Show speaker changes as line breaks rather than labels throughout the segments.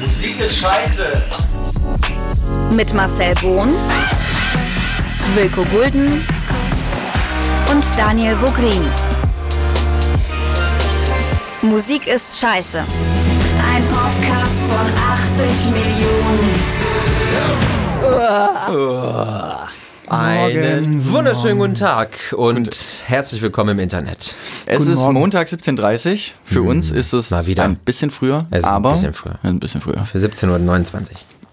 Musik ist scheiße.
Mit Marcel Bohn, Wilko Gulden und Daniel Vogrin. Musik ist scheiße. Ein Podcast von 80 Millionen.
Einen wunderschönen guten Tag und herzlich willkommen im Internet.
Es
Guten
ist
Morgen.
Montag 17.30 Uhr. Für uns ist es
Mal wieder.
ein bisschen früher,
Es ist ein
aber
bisschen früher.
ein bisschen früher.
Für 17.29 Uhr.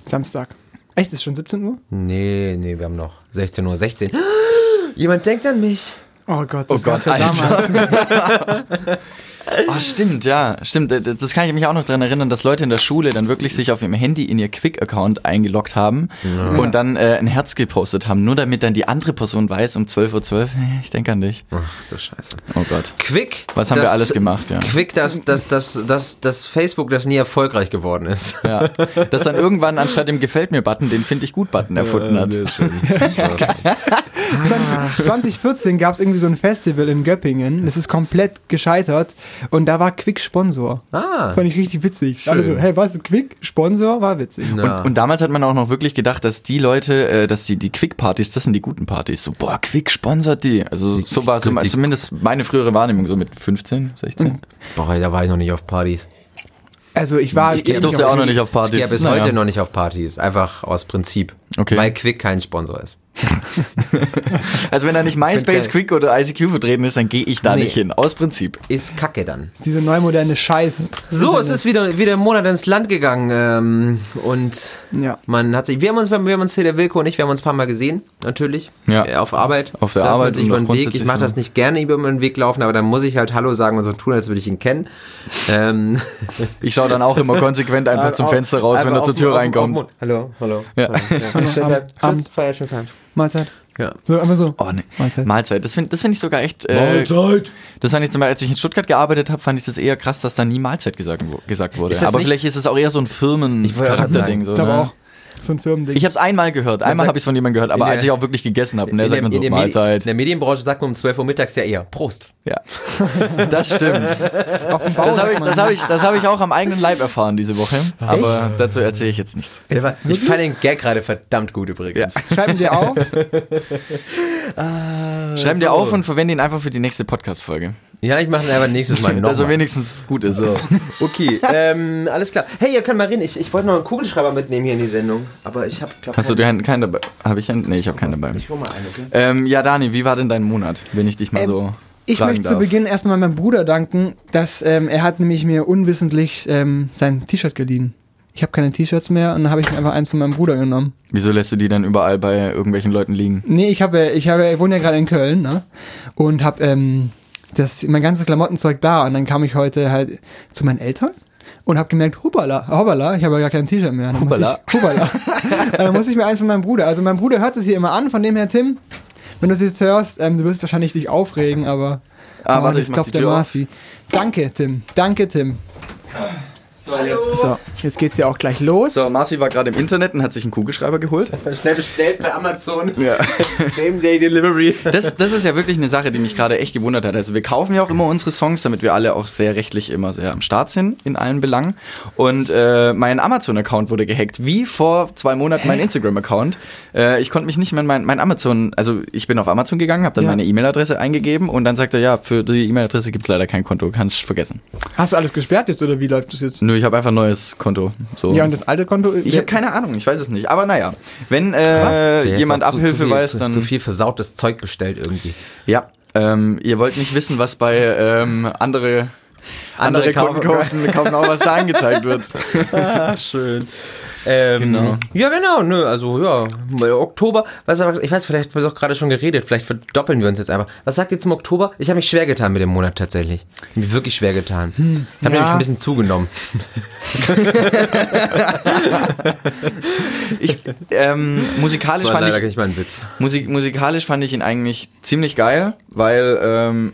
Samstag. Echt, ist schon 17 Uhr?
Nee, nee, wir haben noch 16.16 Uhr. Jemand denkt an mich.
Oh Gott,
Oh
das
Gott,
ja damals.
Alter. Ah, stimmt, ja, stimmt. D- Das kann ich mich auch noch daran erinnern, dass Leute in der Schule dann wirklich sich auf ihrem Handy in ihr Quick-Account eingeloggt haben und dann äh, ein Herz gepostet haben, nur damit dann die andere Person weiß um 12.12 Uhr, hey, ich denke an dich.
Ach du Scheiße.
Oh Gott.
Quick.
Was haben wir alles gemacht, ja.
Quick, dass das, das, das, das Facebook, das nie erfolgreich geworden ist.
Ja. Das dann irgendwann anstatt dem Gefällt mir-Button den Finde ich gut-Button erfunden hat.
2014 gab es irgendwie so ein Festival in Göppingen. Das ist komplett gescheitert. Und da war Quick Sponsor.
Ah.
Fand ich richtig witzig. Alle so, hey, was? Quick Sponsor? War witzig.
Na.
Und damals hat man auch noch wirklich gedacht, dass die Leute, äh, dass die, die Quick-Partys, das sind die guten Partys. So, boah, Quick sponsert die. Also so war so,
die-
zumindest meine frühere Wahrnehmung, so mit 15, 16.
Boah, da war ich noch nicht auf Partys.
Also ich war...
Ich durfte auch noch nicht auf
Ich
Partys.
gehe bis
Naja.
heute noch nicht auf Partys. Einfach aus Prinzip.
Okay.
Weil Quick kein Sponsor ist.
Also wenn da nicht MySpace. Quick oder ICQ vertreten ist, dann gehe ich da
Nee.
nicht hin. Aus Prinzip.
Ist kacke dann.
Diese neumoderne Scheiß.
So, es ist wieder, wieder ein Monat ins Land gegangen ähm, und
Ja.
man hat sich, wir haben uns, wir haben uns hier, der Wilko und ich, wir haben uns ein paar Mal gesehen, natürlich,
Ja.
äh, auf Arbeit.
Auf der
man
Arbeit
sich
und
über den Weg. Ich mache das nicht gerne über den Weg laufen, aber dann muss ich halt Hallo sagen und so tun, als würde ich ihn kennen. Ähm,
Ich schaue dann auch immer konsequent einfach zum Fenster raus, wenn er zur Tür reinkommt.
hallo, hallo.
Ja.
hallo. Schönen Tag.
Abend.
Tschüss, Feierabend.
Mahlzeit.
Ja.
So, einfach so.
Oh, nee.
Mahlzeit.
Mahlzeit. Das finde das find ich sogar echt. Äh, Das fand ich zum Beispiel, als ich in Stuttgart gearbeitet habe, fand ich das eher krass, dass da nie Mahlzeit gesagt, gesagt wurde. Aber
nicht-
vielleicht ist es auch eher so ein Firmen-Charakterding. So,
Ich glaube
ne?
auch. So ein Firmending.
Ich habe es einmal gehört. Einmal habe ich es von jemandem gehört, aber als ich auch wirklich gegessen habe, und der
In
sagt
der,
man so,
in, der Medi- in
Mahlzeit.
der Medienbranche sagt man um 12 Uhr mittags ja eher Prost.
Ja. Das stimmt.
auf dem Bau.
Das habe ich, das hab ich, das hab ich auch am eigenen Leib erfahren diese Woche. Aber dazu erzähle ich jetzt nichts.
Ich fand den Gag gerade verdammt gut übrigens.
Schreiben dir auf.
Schreib dir auf und verwende ihn einfach für die nächste Podcast-Folge.
Ja, ich mache ihn aber nächstes Mal noch.
Dass er
mal.
wenigstens gut ist.
So, okay, ähm, alles klar. Hey, ihr könnt mal reden. Ich, ich wollte noch einen Kugelschreiber mitnehmen hier in die Sendung, aber ich habe, glaube
Hast du dir keinen dabei? Habe ich einen? Nee, ich habe keinen dabei.
Ich hol mal einen, okay?
Ähm, ja, Dani, wie war denn dein Monat, wenn ich dich mal
Ähm,
so
Ich möchte
darf?
zu Beginn erstmal meinem Bruder danken, dass ähm, er hat nämlich mir unwissentlich ähm, sein T-Shirt geliehen. Ich habe keine T-Shirts mehr und dann habe ich mir einfach eins von meinem Bruder genommen.
Wieso lässt du die dann überall bei irgendwelchen Leuten liegen?
Nee, ich habe, ich habe, ich wohne ja gerade in Köln, ne? Und habe ähm, das, mein ganzes Klamottenzeug da und dann kam ich heute halt zu meinen Eltern und habe gemerkt, hubala, hubala, ich habe ja gar kein T-Shirt mehr. Dann. Ich, hubala. dann muss ich mir eins von meinem Bruder. Also mein Bruder hört es hier immer an, von dem her Tim. Wenn du es jetzt hörst, ähm, du wirst wahrscheinlich dich aufregen, aber
Ah,
oh,
warte, ich mach
klopft
die
der. Marci. Danke, Tim. Danke, Tim. So, jetzt geht's ja auch gleich los.
So, Marci war gerade im Internet und hat sich einen Kugelschreiber geholt.
Schnell bestellt bei Amazon.
Ja.
Same Day Delivery.
Das, das ist ja wirklich eine Sache, die mich gerade echt gewundert hat. Also wir kaufen ja auch immer unsere Songs, damit wir alle auch sehr rechtlich immer sehr am Start sind in allen Belangen. Und äh, mein Amazon-Account wurde gehackt, wie vor zwei Monaten mein Instagram-Account. Äh, ich konnte mich nicht mehr in mein, mein Amazon, also ich bin auf Amazon gegangen, habe dann
Ja.
meine E-Mail-Adresse eingegeben und dann sagt er, ja, für die E-Mail-Adresse gibt's leider kein Konto, kannst vergessen.
Hast du alles gesperrt jetzt oder wie läuft das jetzt?
Nö, ich habe einfach ein neues Konto. So.
Ja, und das alte Konto?
ich habe keine Ahnung, ich weiß es nicht. Aber naja, wenn äh, jemand
zu-
Abhilfe
zu viel,
weiß,
zu,
dann
Zu viel versautes Zeug bestellt irgendwie.
Ja, ähm, ihr wollt nicht wissen, was bei ähm, andere andere,
Andere
Kunden
kaufen-
kaufen, kaufen auch, was da angezeigt wird.
Schön. Ähm,
Genau.
Ja, genau, nö, also ja, Oktober, was, ich weiß, vielleicht haben wir es auch gerade schon geredet, vielleicht verdoppeln wir uns jetzt einfach. Was sagt ihr zum Oktober? Ich habe mich schwer getan mit dem Monat tatsächlich. Mich wirklich schwer getan. ich habe
Hm, ja.
nämlich ein bisschen zugenommen.
Ich, ähm, musikalisch, fand ich. Musik, musikalisch fand ich ihn eigentlich ziemlich geil, weil ähm,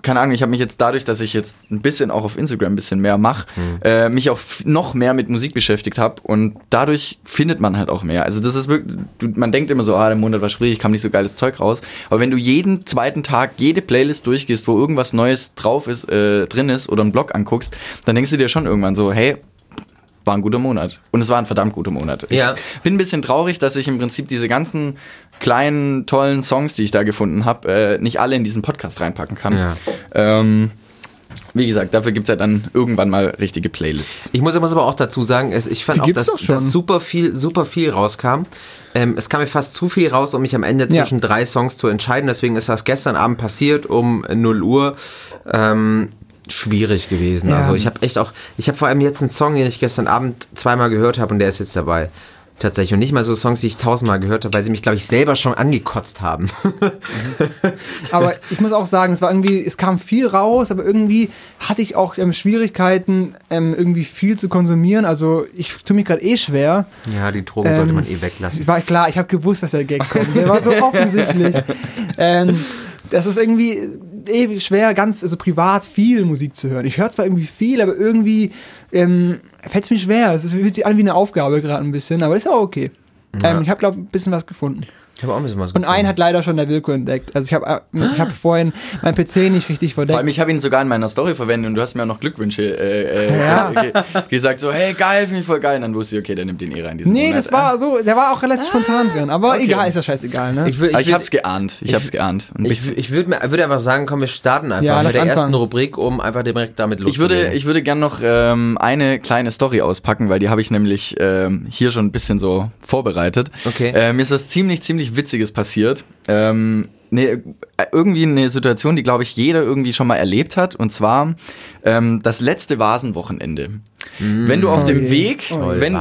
keine Ahnung, ich habe mich jetzt dadurch, dass ich jetzt ein bisschen auch auf Instagram ein bisschen mehr mache, äh, mich auch noch mehr mit Musik beschäftigt habe und dadurch findet man halt auch mehr. Also das ist wirklich, du, man denkt immer so, ah, der Monat war schwierig, kam nicht so geiles Zeug raus. Aber wenn du jeden zweiten Tag jede Playlist durchgehst, wo irgendwas Neues drauf ist, äh, drin ist oder einen Blog anguckst, dann denkst du dir schon irgendwann so, hey, war ein guter Monat. Und es war ein verdammt guter Monat. Ich
Ja.
bin ein bisschen traurig, dass ich im Prinzip diese ganzen kleinen, tollen Songs, die ich da gefunden habe, äh, nicht alle in diesen Podcast reinpacken kann.
Ja.
Ähm, wie gesagt, dafür gibt es ja dann irgendwann mal richtige Playlists.
Ich muss, muss aber auch dazu sagen, ich fand
Die
auch, dass,
schon.
dass super viel, super viel rauskam. Ähm, es kam mir fast zu viel raus, um mich am Ende
Ja.
zwischen drei Songs zu entscheiden. Deswegen ist das gestern Abend passiert um 0 Uhr. Ähm, schwierig gewesen.
Ja.
Also ich habe echt auch, ich habe vor allem jetzt einen Song, den ich gestern Abend zweimal gehört habe und der ist jetzt dabei. Tatsächlich. Und nicht mal so Songs, die ich tausendmal gehört habe, weil sie mich, glaube ich, selber schon angekotzt haben.
Aber ich muss auch sagen, es war irgendwie, es kam viel raus, aber irgendwie hatte ich auch ähm, Schwierigkeiten, ähm, irgendwie viel zu konsumieren. Also ich tue mich gerade eh schwer.
Ja, die Drogen
Ähm,
sollte man eh weglassen.
War klar, ich habe gewusst, dass der Gag kommt. Der war so offensichtlich. Das ist irgendwie eh schwer, ganz also privat viel Musik zu hören. Ich höre zwar irgendwie viel, aber irgendwie ähm, fällt es mir schwer. Es fühlt sich an wie eine Aufgabe gerade ein bisschen, aber ist auch okay. Ähm, ich habe, glaube ich, ein bisschen was gefunden.
Ich habe auch ein bisschen was
Und einen hat leider schon der Wilko entdeckt. Also ich habe ich hab vorhin mein PC nicht richtig
Vor
verdeckt.
allem, ich habe ihn sogar in meiner Story verwendet und du hast mir auch noch Glückwünsche äh, äh,
Ja.
ge gesagt, so, hey, geil, finde ich voll geil. Und dann wusste ich, okay, der nimmt den eh rein.
Nee,
Monat.
das war so, der war auch relativ spontan drin. Aber
okay.
egal, ist ja scheißegal, ne?
Ich, ich,
ich
will-
hab's geahnt. Ich, hab's geahnt. Ein
Ich, ich würde würd einfach sagen, komm, wir starten einfach
Ja,
mit der ersten
anfangen.
Rubrik, um einfach direkt damit
Ich
loszulegen.
würde, ich würde gern noch ähm, eine kleine Story auspacken, weil die habe ich nämlich ähm, hier schon ein bisschen so vorbereitet.
Okay.
Äh, mir ist was ziemlich, ziemlich Witziges passiert. Ähm, ne, irgendwie eine Situation, die, glaube ich, jeder irgendwie schon mal erlebt hat. Und zwar ähm, das letzte Vasenwochenende. Wenn du auf
Oh
dem
je.
Weg,
Toll,
wenn,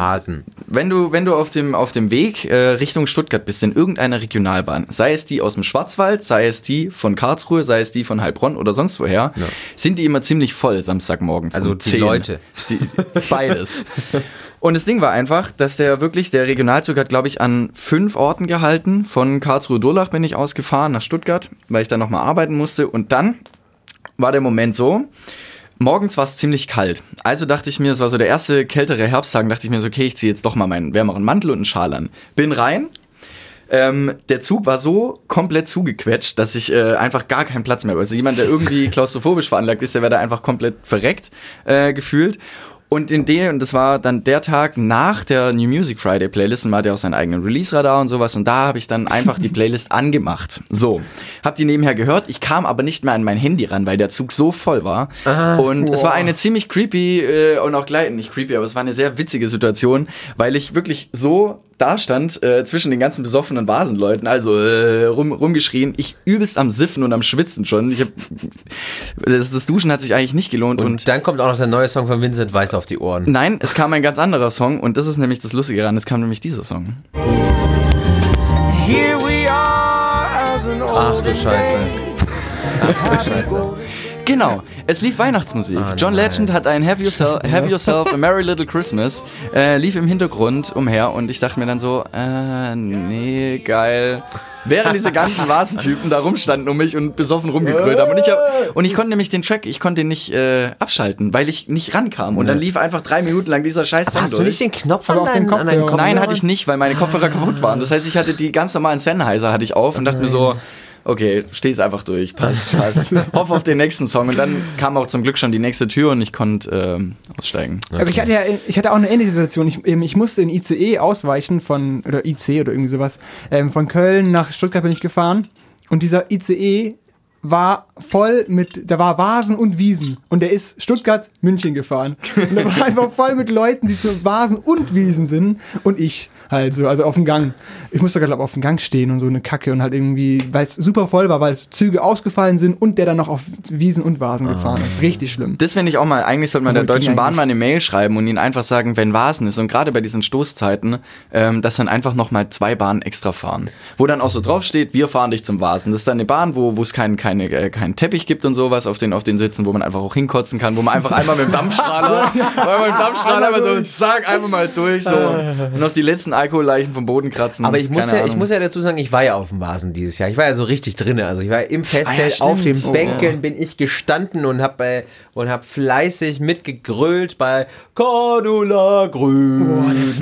wenn du, wenn du auf dem, auf dem Weg äh, Richtung Stuttgart bist, in irgendeiner Regionalbahn, sei es die aus dem Schwarzwald, sei es die von Karlsruhe, sei es die von Heilbronn oder sonst woher, sind die immer ziemlich voll Samstagmorgens.
Also
um
die
10.
Leute.
Die, beides. Und das Ding war einfach, dass der wirklich, der Regionalzug hat, glaube ich, an fünf Orten gehalten. Von Karlsruhe-Durlach bin ich ausgefahren nach Stuttgart, weil ich da nochmal arbeiten musste. Und dann war der Moment so, morgens war es ziemlich kalt. Also dachte ich mir, es war so der erste kältere Herbsttag, dachte ich mir so, okay, ich ziehe jetzt doch mal meinen wärmeren Mantel und einen Schal an. Bin rein. Ähm, der Zug war so komplett zugequetscht, dass ich äh, einfach gar keinen Platz mehr habe. Also jemand, der irgendwie klaustrophobisch veranlagt ist, der wäre da einfach komplett verreckt äh, gefühlt. Und in dem, und das war dann der Tag nach der New Music Friday Playlist, und man hat ja auch seinen eigenen Release-Radar und sowas, und da habe ich dann einfach die Playlist angemacht. So, hab die nebenher gehört, ich kam aber nicht mehr an mein Handy ran, weil der Zug so voll war. und es war eine ziemlich creepy äh, und auch gleich, nicht creepy, aber es war eine sehr witzige Situation, weil ich wirklich so da stand äh, zwischen den ganzen besoffenen Vasenleuten, also äh, rum, rumgeschrien, ich übelst am Siffen und am Schwitzen schon. Ich hab, das, das Duschen hat sich eigentlich nicht gelohnt
Und,
und
dann kommt auch noch der neue Song von Vincent Weiss auf die Ohren.
Nein, es kam ein ganz anderer Song und das ist nämlich das Lustige daran, es kam nämlich dieser Song.
Ach du Scheiße. Ach du Scheiße.
Genau, es lief Weihnachtsmusik.
Ah,
John
nein.
Legend hat ein Have Yourself, Have Yourself a Merry Little Christmas, äh, lief im Hintergrund umher und ich dachte mir dann so, äh, nee, geil. Während diese ganzen Vasentypen da rumstanden um mich und besoffen rumgegrölt haben. Und ich, hab, und ich konnte nämlich den Track, ich konnte den nicht äh, abschalten, weil ich nicht rankam. Und dann lief einfach drei Minuten lang dieser scheiß Song
Hast du
durch.
nicht den Knopf an
auf den
deinen, an deinen.
Kopfhörern?
Nein, hatte ich nicht, weil meine Kopfhörer kaputt waren. Das heißt, ich hatte die ganz normalen Sennheiser hatte ich auf und dachte mir so, okay, steh's einfach durch, passt, passt. Hoff auf den nächsten Song. Und dann kam auch zum Glück schon die nächste Tür und ich konnte ähm, aussteigen.
Aber ich hatte ja, ich hatte auch eine ähnliche Situation. Ich, ähm, ich musste in ICE ausweichen von, oder IC oder irgendwie sowas. Ähm, von Köln nach Stuttgart bin ich gefahren. Und dieser ICE war voll mit, da war Vasen und Wiesen. Und der ist Stuttgart-München gefahren. Und der war einfach voll mit Leuten, die zu Vasen und Wiesen sind. Und ich halt so, also auf dem Gang. Ich musste glaube auf dem Gang stehen und so eine Kacke und halt irgendwie, weil es super voll war, weil es Züge ausgefallen sind und der dann noch auf Wiesen und Vasen gefahren ist. Richtig schlimm.
Das finde ich auch mal, eigentlich sollte man der
Also,
Deutschen
ging
Bahn mal eine Mail schreiben und ihnen einfach sagen, wenn Vasen ist und gerade bei diesen Stoßzeiten, ähm, dass dann einfach nochmal zwei Bahnen extra fahren. Wo dann auch so draufsteht, wir fahren dich zum Vasen. Das ist dann eine Bahn, wo es keinen keine, äh, keinen Teppich gibt und sowas auf den, auf den Sitzen, wo man einfach auch hinkotzen kann, wo man einfach einmal mit dem Dampfstrahler, einmal mit dem Dampfstrahler einfach so, zack, einmal mal durch, so. Und noch die letzten Alkoholleichen vom Boden kratzen.
Aber ich muss,
Keine
ja, ich
Ahnung.
muss ja dazu sagen, ich war ja auf dem Vasen dieses Jahr. Ich war ja so richtig drinne. Also ich war im Festzelt,
Ah ja,
auf den
stimmt.
Bänken bin ich gestanden und habe äh, und hab fleißig mitgegrölt bei Cordula Grün.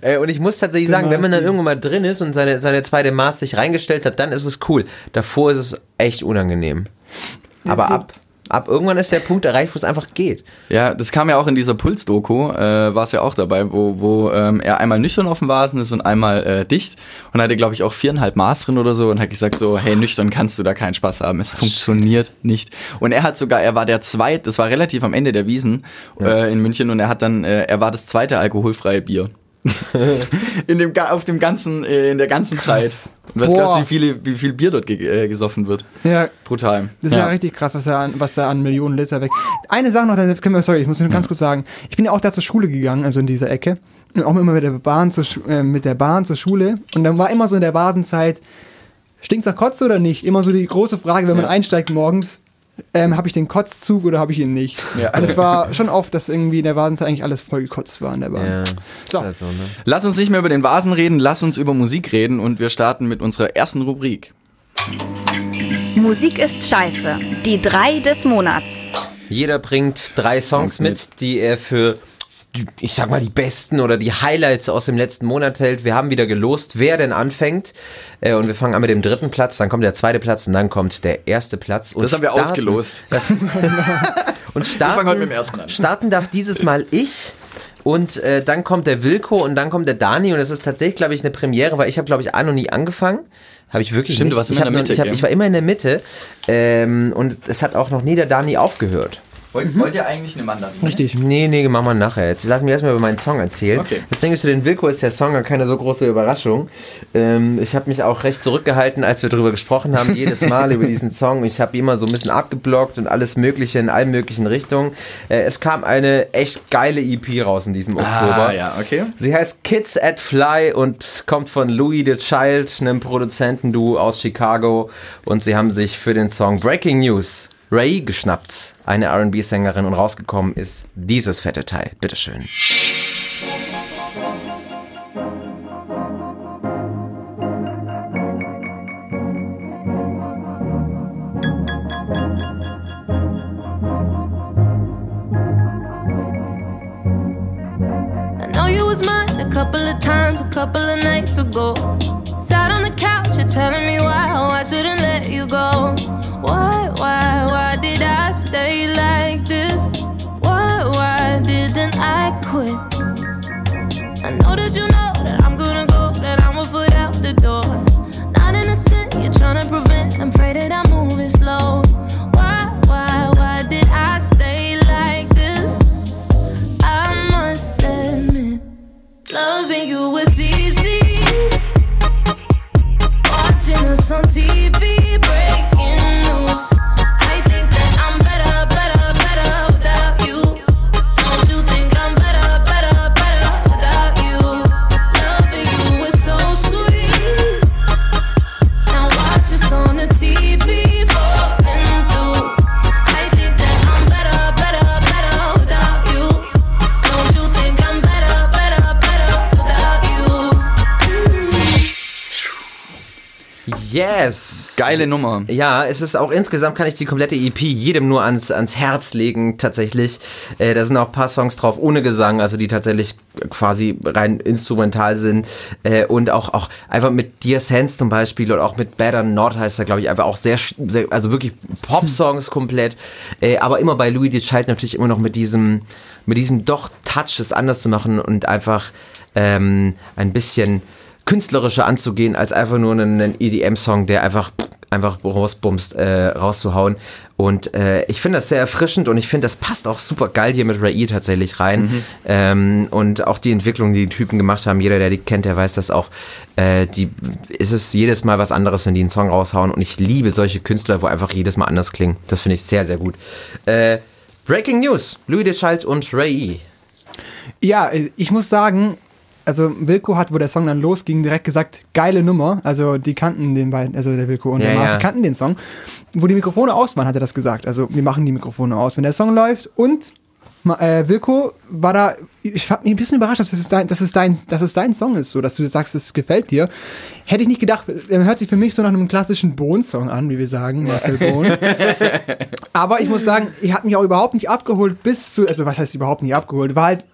äh, und ich muss tatsächlich sagen, wenn man dann irgendwann mal drin ist und seine, seine zweite Maß sich reingestellt hat, dann ist es cool. Davor ist es echt unangenehm. Aber ab, Ab irgendwann ist der Punkt erreicht, wo es einfach geht.
Ja, das kam ja auch in dieser Puls-Doku, äh, war es ja auch dabei, wo, wo ähm, er einmal nüchtern auf dem Vasen ist und einmal äh, dicht und hatte, glaube ich, auch viereinhalb Maß drin oder so und hat gesagt so, hey, nüchtern kannst du da keinen Spaß haben, es funktioniert nicht. Und er hat sogar, er war der zweite, das war relativ am Ende der Wiesen äh, in München und er hat dann, äh, er war das zweite alkoholfreie Bier. In dem, auf dem ganzen, äh, in der ganzen Zeit. Und was
Boah.
glaubst du, wie, viele, wie viel Bier dort ge äh, gesoffen wird?
Ja,
Brutal.
Das ist ja, richtig krass, was da, an, was da an Millionen Liter weg. Eine Sache noch, dann können wir, sorry, ich muss nur ganz kurz sagen. Ich bin ja auch da zur Schule gegangen, also in dieser Ecke. Und auch immer mit der Bahn zur, äh, mit der Bahn zur Schule. Und dann war immer so in der Basenzeit, stinkt's nach Kotze oder nicht? Immer so die große Frage, wenn man
Ja.
einsteigt morgens, ähm, habe ich den Kotzzug oder habe ich ihn nicht?
Ja.
Und es war schon oft, dass irgendwie in der Basenzeit eigentlich alles voll gekotzt war in der Bahn. So.
Ist halt so, ne?
Lass uns nicht mehr über den Vasen reden, lass uns über Musik reden und wir starten mit unserer ersten Rubrik.
Musik ist scheiße. Die drei des Monats.
Jeder bringt drei Songs,
Songs
mit,
mit.
die er für, ich sag mal, die besten oder die Highlights aus dem letzten Monat hält. Wir haben wieder gelost, wer denn anfängt. Äh, und wir fangen an mit dem dritten Platz, dann kommt der zweite Platz und dann kommt der erste Platz. Und
Das haben wir
starten-
ausgelost.
Das, und starten,
fangen heute mit dem ersten an.
Starten darf dieses Mal ich. Und äh, dann kommt der Wilko und dann kommt der Dani. Und es ist tatsächlich, glaube ich, eine Premiere, weil ich habe, glaube ich, A noch nie angefangen. Habe ich wirklich
Stimmt,
nicht.
du warst
ich
immer in der
noch-
Mitte,
Ich, hab, ich war immer in der Mitte. Ähm, und es hat auch noch nie der Dani aufgehört.
Wollt, wollt ihr eigentlich eine Mandarine?
Richtig.
Nee, nee, machen wir nachher. Jetzt lass mich erstmal über meinen Song erzählen.
Okay.
Das Ding ist, für den Wilko ist der Song ja keine so große Überraschung. Ähm, ich habe mich auch recht zurückgehalten, als wir darüber gesprochen haben, jedes Mal über diesen Song. Ich habe immer so ein bisschen abgeblockt und alles Mögliche in allen möglichen Richtungen. Äh, es kam eine echt geile EP raus in diesem Oktober.
Ah, ja, okay.
Sie heißt Kids at Fly und kommt von Louis the Child, einem Produzentenduo aus Chicago. Und sie haben sich für den Song Breaking News Ray geschnappt, eine RB-Sängerin, und rausgekommen ist dieses fette Teil. Bitteschön.
I know you was mine a couple of times, a couple of nights ago. Sat on the couch, you're telling me why, I shouldn't let you go. Why, why, why did I stay like this? Why, why didn't I quit? I know that you know that I'm gonna go, that I'm a foot out the door. Not innocent, you're trying to prevent and pray that I'm moving slow. Why, why, why did I stay like this? I must admit, loving you was easy. Us on TV,
Yes!
Geile Nummer.
Ja, es ist auch insgesamt kann ich die komplette EP jedem nur ans, ans Herz legen, tatsächlich. Äh, da sind auch ein paar Songs drauf ohne Gesang, also die tatsächlich quasi rein instrumental sind. Äh, und auch, auch einfach mit Dear Sense zum Beispiel oder auch mit Better Not heißt er, glaube ich, einfach auch sehr, sehr also wirklich Pop-Songs komplett. Äh, aber immer bei Louis the Child natürlich immer noch mit diesem, mit diesem doch Touch, es anders zu machen und einfach ähm, ein bisschen künstlerischer anzugehen, als einfach nur einen, einen EDM-Song, der einfach einfach rausbumst, äh, rauszuhauen. Und äh, ich finde das sehr erfrischend und ich finde, das passt auch super geil hier mit Ray E tatsächlich rein. Ähm, und auch die Entwicklung, die die Typen gemacht haben, jeder, der die kennt, der weiß das auch. Äh, die ist es jedes Mal was anderes, wenn die einen Song raushauen. Und ich liebe solche Künstler, wo einfach jedes Mal anders klingen. Das finde ich sehr, sehr gut. Äh, Breaking News: Louis de Child und Ray E.
Ja, ich muss sagen, also Wilko hat, wo der Song dann losging, direkt gesagt, geile Nummer. Also die kannten den beiden, also der Wilko und
Ja,
der Mars
ja.
kannten den Song. Wo die Mikrofone aus waren, hat er das gesagt. Also wir machen die Mikrofone aus, wenn der Song läuft. Und äh, Wilko war da, ich hab mich ein bisschen überrascht, dass es dein, dass es dein, dass es dein Song ist, so dass du sagst, es gefällt dir. Hätte ich nicht gedacht, er hört sich für mich so nach einem klassischen Bohn-Song an, wie wir sagen, Marcel Bohn. Aber ich muss sagen, er hat mich auch überhaupt nicht abgeholt bis zu, also was heißt überhaupt nicht abgeholt, war halt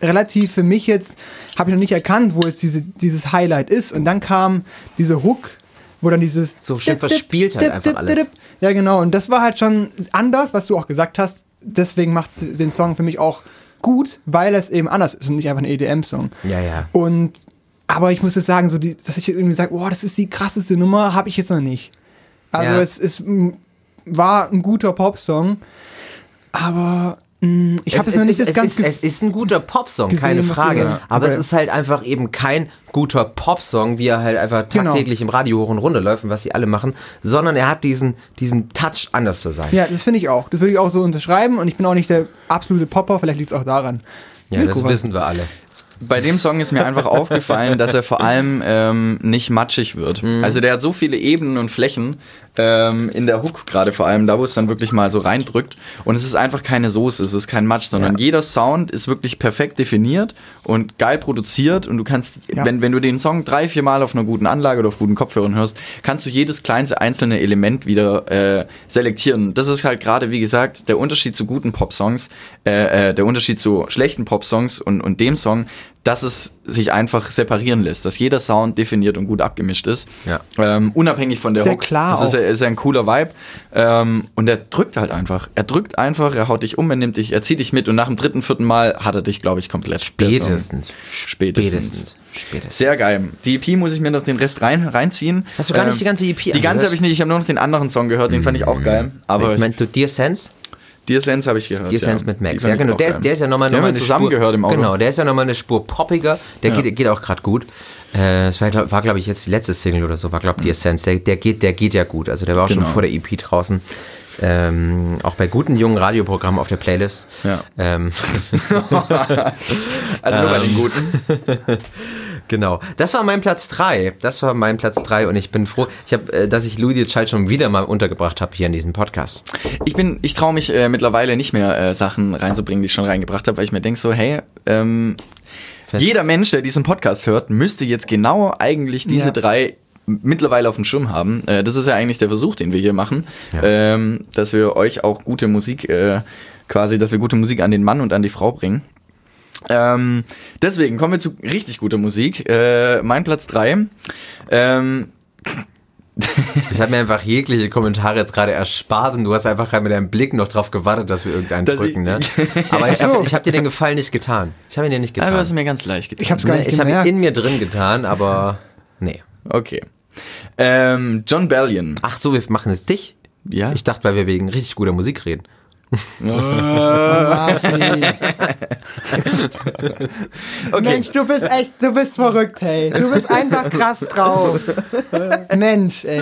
relativ für mich jetzt, habe ich noch nicht erkannt, wo jetzt diese, dieses Highlight ist. Und dann kam diese Hook, wo dann dieses
So schön verspielt halt einfach alles.
Ja, genau. Und das war halt schon anders, was du auch gesagt hast. Deswegen macht den Song für mich auch gut, weil es eben anders ist und nicht einfach ein EDM-Song.
Ja, ja.
Und aber ich muss jetzt sagen, so die, dass ich irgendwie sage, oh, das ist die krasseste Nummer, habe ich jetzt noch nicht. Also
Ja.
es mm, war ein guter Popsong, aber ich habe
es,
jetzt noch
es
nicht
ist,
das ganz
es, ist, es ist ein guter Popsong,
gesehen,
keine Frage.
ja.
Aber es
Okay.
ist halt einfach eben kein guter Popsong, wie er halt einfach
Genau.
tagtäglich im Radio hoch und runter läuft und was sie alle machen, sondern er hat diesen, diesen Touch, anders zu sein.
Ja, das finde ich auch. Das würde ich auch so unterschreiben und ich bin auch nicht der absolute Popper, vielleicht liegt es auch daran.
Ja, das
Mirko, was-
wissen wir alle.
Bei dem Song ist mir einfach aufgefallen, dass er vor allem ähm, nicht matschig wird. Also der hat so viele Ebenen und Flächen ähm, in der Hook gerade vor allem, da wo es dann wirklich mal so reindrückt. Und es ist einfach keine Soße, es ist kein Matsch, sondern
Ja.
jeder Sound ist wirklich perfekt definiert und geil produziert. Und du kannst,
Ja.
wenn, wenn du den Song drei, vier Mal auf einer guten Anlage oder auf guten Kopfhörern hörst, kannst du jedes kleinste einzelne Element wieder äh, selektieren. Das ist halt gerade, wie gesagt, der Unterschied zu guten Popsongs, äh, äh, der Unterschied zu schlechten Popsongs und, und dem Song, dass es sich einfach separieren lässt, dass jeder Sound definiert und gut abgemischt ist.
Ja.
Ähm, unabhängig von der
Sehr
Hook.
klar
Das ist, ist ein cooler Vibe. Ähm, und er drückt halt einfach. Er drückt einfach, er haut dich um, er nimmt dich, er zieht dich mit und nach dem dritten, vierten Mal hat er dich, glaube ich, komplett.
Spätestens.
Spätestens.
Spätestens. Spätestens.
Sehr geil. Die EP muss ich mir noch den Rest rein, reinziehen.
Hast du gar nicht die ganze EP
Die ganze
angehört?
habe ich nicht, ich habe nur noch den anderen Song gehört, den fand ich auch geil. Aber
ich meine, du Dear Sense?
Dear Sense habe ich gehört.
Dear
ja.
Sense mit Max. Ja, genau. Der ist, der ist ja nochmal noch mal
wir
eine
zusammen
Spur,
gehört im Auto.
Genau, der ist ja nochmal eine Spur poppiger. Der
Ja.
geht, geht auch gerade gut. Äh, Es war, glaub, war glaube ich, jetzt die letzte Single oder so, war, glaube ich, Dear Sense. Der, der, geht, der geht ja gut. Also der war auch
Genau.
schon vor der EP draußen. Ähm, auch bei guten jungen Radioprogrammen auf der Playlist.
Ja.
Ähm,
Also nur bei den Guten.
Genau. Das war mein Platz 3. Das war mein Platz 3 und ich bin froh, ich hab, äh, dass ich the Child schon wieder mal untergebracht habe hier in diesem Podcast.
Ich bin, ich traue mich äh, mittlerweile nicht mehr äh, Sachen reinzubringen, die ich schon reingebracht habe, weil ich mir denke so, hey, ähm, jeder Mensch, der diesen Podcast hört, müsste jetzt genau eigentlich diese
Ja.
drei mittlerweile auf dem Schirm haben. Äh, das ist ja eigentlich der Versuch, den wir hier machen,
Ja.
ähm, dass wir euch auch gute Musik, äh, quasi, dass wir gute Musik an den Mann und an die Frau bringen. Ähm, deswegen kommen wir zu richtig guter Musik. Äh, mein Platz 3. Ähm,
Ich habe mir einfach jegliche Kommentare jetzt gerade erspart und du hast einfach gerade mit deinem Blick noch drauf gewartet, dass wir irgendeinen
Dass
drücken, ne? Aber ich habe ich hab dir den Gefallen nicht getan. Ich habe ihn dir nicht
ah,
getan.
du hast mir ganz leicht getan.
Ich hab's gar
Nee,
nicht
ich habe ihn in mir drin getan, aber nee.
Okay. Ähm, John Bellion.
Ach so, wir machen es dich?
Ja.
Ich dachte, weil wir wegen richtig guter Musik reden.
Okay.
Mensch, du bist echt, du bist verrückt, hey. Du bist einfach krass drauf. Mensch, ey.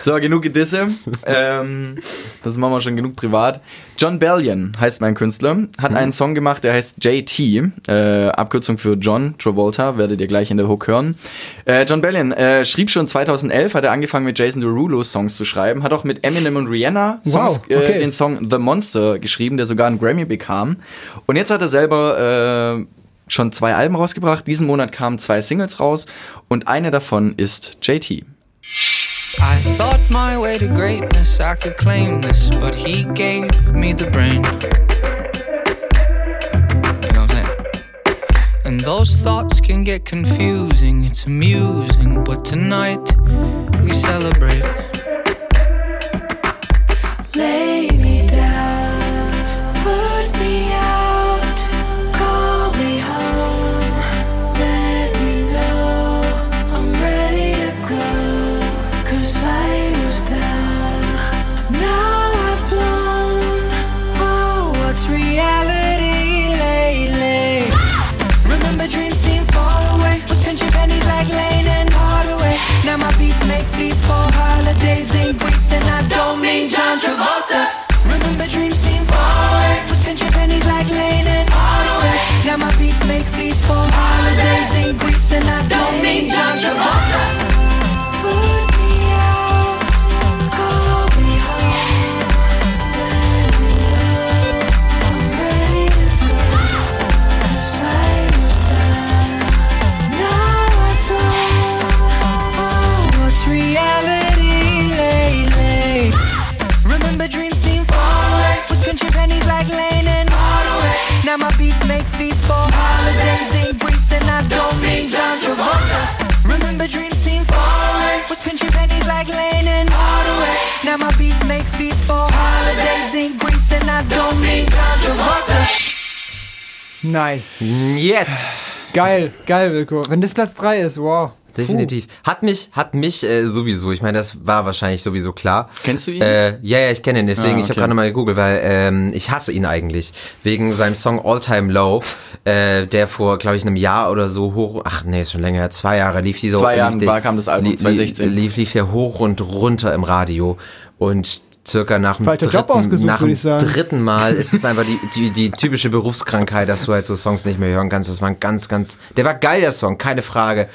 So, genug Gedisse. ähm, das machen wir schon genug privat. John Bellion heißt mein Künstler. Hat einen Song gemacht, der heißt JT. Äh, Abkürzung für John Travolta. Werdet ihr gleich in der Hook hören. Äh, John Bellion äh, schrieb schon 2011, hat er angefangen mit Jason Derulo Songs zu schreiben. Hat auch mit Eminem und Rihanna Songs,
Wow, okay.
äh, den Song The Monster geschrieben, der sogar einen Grammy bekam. Und jetzt hat er selber äh, schon zwei Alben rausgebracht. Diesen Monat kamen zwei Singles raus. Und eine davon ist JT.
I thought my way to greatness, I could claim this, but he gave me the brain. You know what I'm saying? And those thoughts can get confusing, it's amusing, but tonight we celebrate.
Lay
Nice.
Yes!
Geil, geil, Wilko. Wenn das Platz 3 ist, wow.
Definitiv. Hat mich, hat mich äh, sowieso, ich meine, das war wahrscheinlich sowieso klar.
Kennst du ihn?
Äh, ja, ja, ich kenne ihn, deswegen,
Ah,
ich habe
okay.
gerade mal gegoogelt, weil ähm, ich hasse ihn eigentlich. Wegen seinem Song All Time Low, äh, der vor, glaube ich, einem Jahr oder so hoch, ach nee, ist schon länger, zwei Jahre lief die so.
Zwei war- kam das Album,
li-
2016.
Lief, lief der hoch und runter im Radio und circa nach dem, dritten, nach dem dritten Mal ist es einfach die, die, die typische Berufskrankheit, dass du halt so Songs nicht mehr hören kannst. Das war ein ganz, ganz, der war geil, der Song, keine Frage.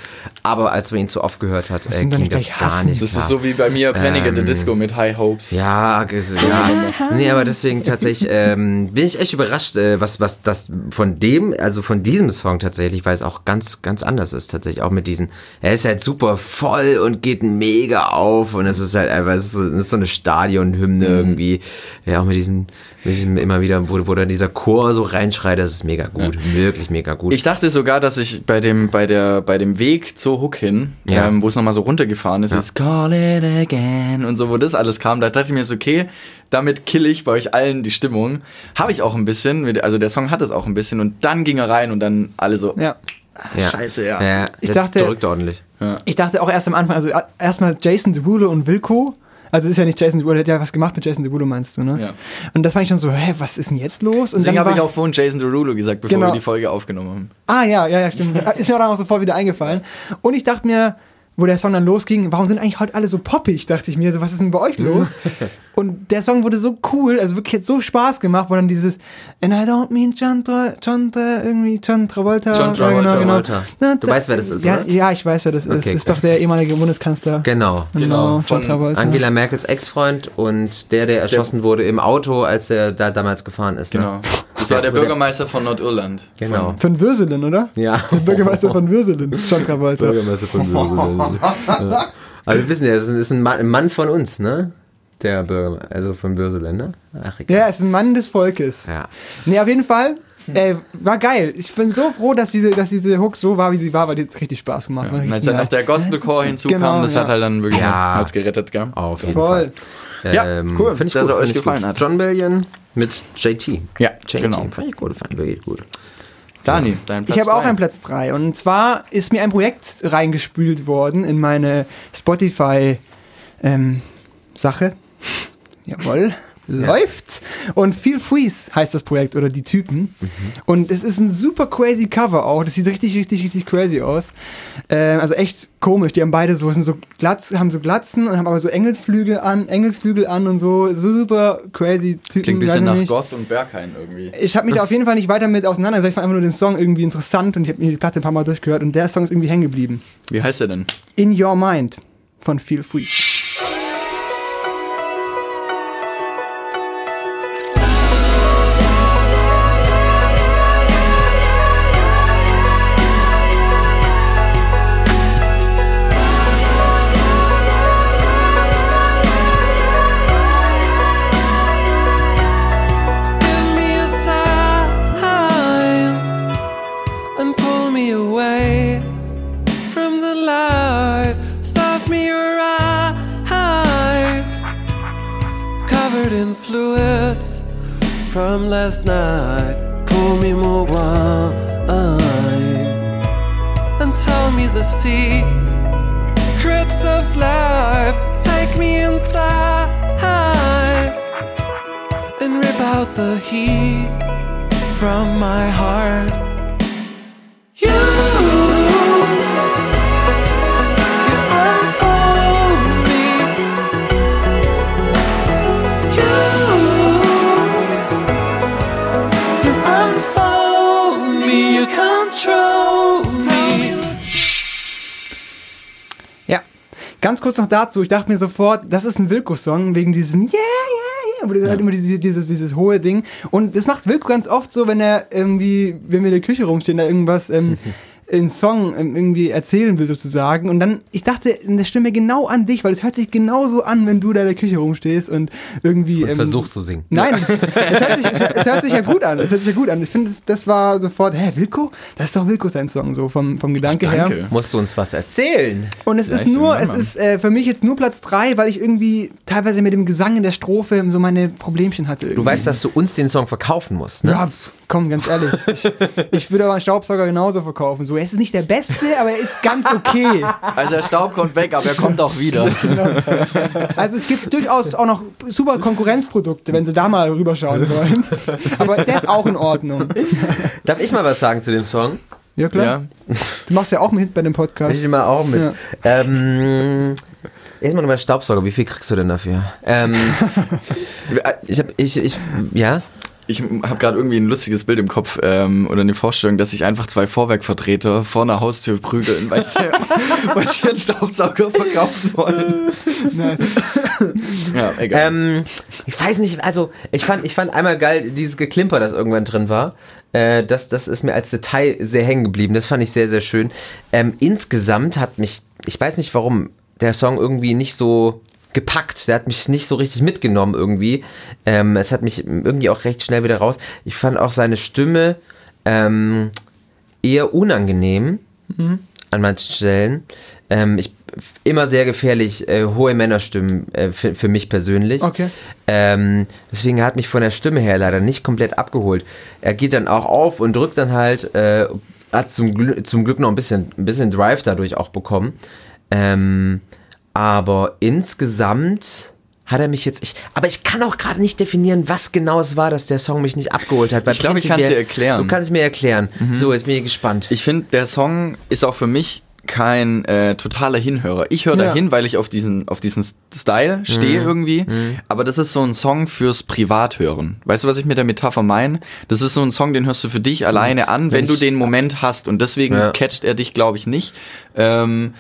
Aber als man ihn zu oft gehört hat, äh, ging das gar
hassen.
nicht
Das
klar.
ist so wie bei mir Panic at the
Ähm,
Disco mit High Hopes.
Ja, ja. Nee, aber deswegen tatsächlich ähm, bin ich echt überrascht, äh, was, was das von dem, also von diesem Song tatsächlich, weil es auch ganz, ganz anders ist tatsächlich. Auch mit diesen, er ist halt super voll und geht mega auf und es ist halt einfach, es ist so, es ist so eine Stadionhymne irgendwie. Ja, auch mit diesem, mit diesem immer wieder, wo, wo dann dieser Chor so reinschreit, das ist mega gut. Wirklich mega gut.
Ich dachte sogar, dass ich bei dem, bei der, bei dem Weg zur Hook hin,
Ja.
ähm, wo es nochmal so runtergefahren ist, ist Call it again und so, wo das alles kam, da dachte ich mir so, okay, damit kill ich bei euch allen die Stimmung. Habe ich auch ein bisschen, mit- also der Song hat es auch ein bisschen und dann ging er rein und dann alle so,
Ja.
ja.
scheiße, ja.
ja
Ich dachte-
drückt ordentlich.
Ich dachte auch erst am Anfang, also äh, erstmal Jason Derulo und Wilco. Also ist ja nicht Jason Derulo, der hat ja was gemacht mit Jason Derulo, meinst du, ne?
Ja.
Und das fand ich schon so, hä, was ist denn jetzt los? Und
Deswegen habe ich auch vorhin Jason Derulo gesagt, bevor
Genau.
wir die Folge aufgenommen haben.
Ah, ja, ja, ja, stimmt. Ist mir auch dann auch sofort wieder eingefallen. Und ich dachte mir, wo der Song dann losging, warum sind eigentlich heute alle so poppig, dachte ich mir, so, was ist denn bei euch los? Und der Song wurde so cool, also wirklich hat so Spaß gemacht, wo dann dieses And I don't mean John, Tra John Tra irgendwie John Travolta.
John Travolta.
Genau, genau.
Du weißt, wer das ist,
ja,
oder?
Ja, ich weiß, wer das ist.
Okay,
ist doch der ehemalige Bundeskanzler.
Genau.
Genau, John
von
Travolta.
Angela Merkels Ex-Freund und der, der erschossen wurde im Auto, als er da damals gefahren ist.
Genau.
Ne?
Das war der. Bürgermeister von Nordirland.
Genau.
Von Würselen, oder?
Ja.
Der Bürgermeister von Würselen, John Travolta.
Bürgermeister von Würselen. ja. Also wir wissen ja, das ist ein Mann von uns, ne? Der Bürgermeister, also von Würselen, ne? Ach, egal.
Ja, er ist ein Mann des Volkes.
Ja.
Nee, auf jeden Fall. Äh, war geil. Ich bin so froh, dass diese, dass diese Hook so war, wie sie war, weil die hat richtig Spaß gemacht. Richtig
als dann noch der Gospelchor hinzukam,
Genau,
das
ja.
hat halt dann wirklich
Ja.
als gerettet, gell?
Auf jeden
Voll.
Fall.
Ja,
Ähm,
cool,
Find ich
dass er euch gefallen
gut.
hat.
John Bellion mit JT.
Ja,
JT.
genau.
Fand ich gut, fand ich wirklich gut.
Dani, dein Platz
Ich habe auch einen Platz 3. Und zwar ist mir ein Projekt reingespült worden in meine Spotify ähm, Jawohl. Läuft. Und Feel Freeze heißt das Projekt oder die Typen. Und es ist ein super crazy Cover auch. Das sieht richtig, richtig, richtig crazy aus. Ähm, also echt komisch. Die haben beide so, sind so Glatz, haben so Glatzen und haben aber so Engelsflügel an, Engelsflügel an und so. So super crazy Typen.
Klingt ein bisschen
ich
nach
nicht.
Goth und Berghain irgendwie.
Ich habe mich da auf jeden Fall nicht weiter mit auseinandergesetzt. Ich fand einfach nur den Song irgendwie interessant und ich habe mir die Platte ein paar Mal durchgehört und der Song ist irgendwie hängen geblieben.
Wie heißt er denn?
In Your Mind von Feel Free.
From last night. Pull me more wine and tell me the secrets of life. Take me inside and rip out the heat from my heart.
Ganz kurz noch dazu, ich dachte mir sofort, das ist ein Wilco-Song wegen diesem Yeah, yeah, yeah. Aber das ist halt immer dieses, dieses, dieses hohe Ding. Und das macht Wilco ganz oft so, wenn er irgendwie, wenn wir in der Küche rumstehen, da irgendwas ähm, einen Song ähm, irgendwie erzählen will sozusagen. Und dann, ich dachte in der Stimme genau an dich, weil es hört sich genauso an, wenn du da in der Küche rumstehst und irgendwie. ähm,
Und versuchst zu singen.
Nein, es, es, hört sich, es, hört- es hört sich ja gut an. Es hört sich ja gut an. Ich finde, das, das war sofort, hä, Wilko? Das ist doch Wilko sein Song, so vom, vom Gedanke her.
Danke.
Musst du uns was erzählen?
Und es
Ja,
ist nur, es ist äh, für mich jetzt nur Platz 3, weil ich irgendwie teilweise mit dem Gesang in der Strophe so meine Problemchen hatte.
Du
irgendwie.
weißt, dass du uns den Song verkaufen musst, ne?
Ja, komm, ganz ehrlich. Ich, ich würde aber einen Staubsauger genauso verkaufen. So, er ist nicht der Beste, aber er ist ganz okay.
Also der Staub kommt weg, aber er kommt auch wieder.
Also es gibt durchaus auch noch super Konkurrenzprodukte, wenn sie da mal rüberschauen wollen. Aber der ist auch in Ordnung.
Darf ich mal was sagen zu dem Song?
Ja, klar.
Ja.
Du machst ja auch mit bei dem Podcast.
Ich mal auch mit.
Ja.
Ähm, erstmal nochmal Staubsauger. Wie viel kriegst du denn dafür? Ähm, ich hab, ich, ich, ja?
Ich habe gerade irgendwie ein lustiges Bild im Kopf ähm, oder eine Vorstellung, dass sich einfach zwei Vorwerkvertreter vor einer Haustür prügeln, weil sie, weil sie einen Staubsauger verkaufen wollen.
Nice.
Ja, egal.
Ähm, ich weiß nicht, also ich fand, ich fand einmal geil dieses Geklimper, das irgendwann drin war. Äh, das, das ist mir als Detail sehr hängen geblieben. Das fand ich sehr, sehr schön. Ähm, insgesamt hat mich, ich weiß nicht warum, der Song irgendwie nicht so gepackt. Der hat mich nicht so richtig mitgenommen irgendwie. Ähm, es hat mich irgendwie auch recht schnell wieder raus. Ich fand auch seine Stimme ähm, eher unangenehm an manchen Stellen. Ähm, ich immer sehr gefährlich, äh, hohe Männerstimmen äh, für, für mich persönlich.
Okay.
Ähm, deswegen hat mich von der Stimme her leider nicht komplett abgeholt. Er geht dann auch auf und drückt dann halt, äh, hat zum, Glück, zum Glück noch ein bisschen, ein bisschen Drive dadurch auch bekommen. Ähm, aber insgesamt hat er mich jetzt, ich, aber ich kann auch gerade nicht definieren, was genau es war, dass der Song mich nicht abgeholt hat.
Ich glaub, ich kann's
prinzipiell-
dir erklären. Mhm.
Du kannst es mir erklären. So, jetzt bin ich gespannt.
Ich finde, der Song ist auch für mich kein äh, totaler Hinhörer. Ich höre
Ja.
da hin, weil ich auf diesen, auf diesen Style stehe irgendwie. Aber das ist so ein Song fürs Privathören. Weißt du, was ich mit der Metapher meine? Das ist so ein Song, den hörst du für dich alleine an, wenn du
ich-
den Moment hast. Und deswegen
Ja.
catcht er dich, glaube ich, nicht. Ähm,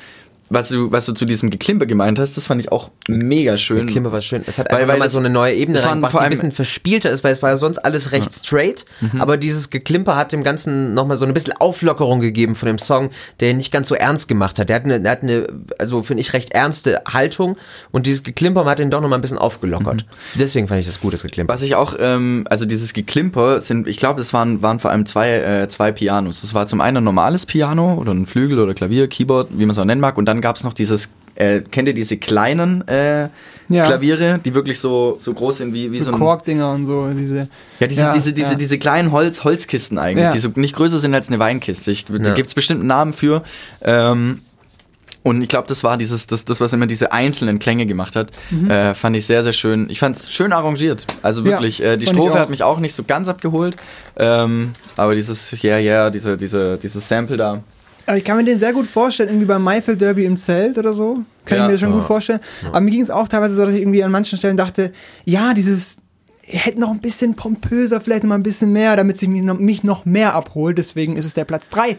was du, was du zu diesem Geklimper gemeint hast, das fand ich auch mega schön.
Klimper war schön. Es hat
Weil-
einfach
weil
mal so eine neue Ebene reingebracht, die ein bisschen verspielter ist, weil es war ja sonst alles recht straight.
Mhm.
Aber dieses Geklimper hat dem Ganzen nochmal so ein bisschen Auflockerung gegeben von dem Song, der ihn nicht ganz so ernst gemacht hat. Der hat eine, der hat eine also finde ich, recht ernste Haltung und dieses Geklimper hat ihn doch nochmal ein bisschen aufgelockert. Deswegen fand ich das gut, das Geklimper.
Mhm. Was ich auch, ähm, also dieses Geklimper sind, ich glaube, das waren, waren vor allem zwei, äh, zwei Pianos. Das war zum einen ein normales Piano oder ein Flügel oder Klavier, Keyboard, wie man es auch nennen mag. Und dann gab es noch dieses, äh, kennt ihr diese kleinen äh,
Ja.
Klaviere, die wirklich so, so groß sind wie, wie so,
So
ein.
Korkdinger und so, diese.
Ja, diese,
Ja,
diese, diese,
ja.
diese kleinen Holz, Holzkisten eigentlich,
Ja.
die so nicht größer sind als eine Weinkiste. Ich, Da gibt es bestimmt einen Namen für. Ähm, und ich glaube, das war dieses, das, das, was immer diese einzelnen Klänge gemacht hat, äh, fand ich sehr, sehr schön. Ich fand es schön arrangiert. Also
Mhm. Ja,
wirklich, äh, die Strophe hat mich auch nicht so ganz abgeholt. Ähm, aber dieses Yeah, yeah, diese, diese, dieses Sample da.
Aber ich kann mir den sehr gut vorstellen, irgendwie beim Maifeld Derby im Zelt oder so. Kann
Ja.
ich mir schon
Ja.
gut vorstellen. Aber mir ging es auch teilweise so, dass ich irgendwie an manchen Stellen dachte, ja, dieses hätte noch ein bisschen pompöser, vielleicht noch mal ein bisschen mehr, damit sie mich noch, mich noch mehr abholt. Deswegen ist es der Platz 3.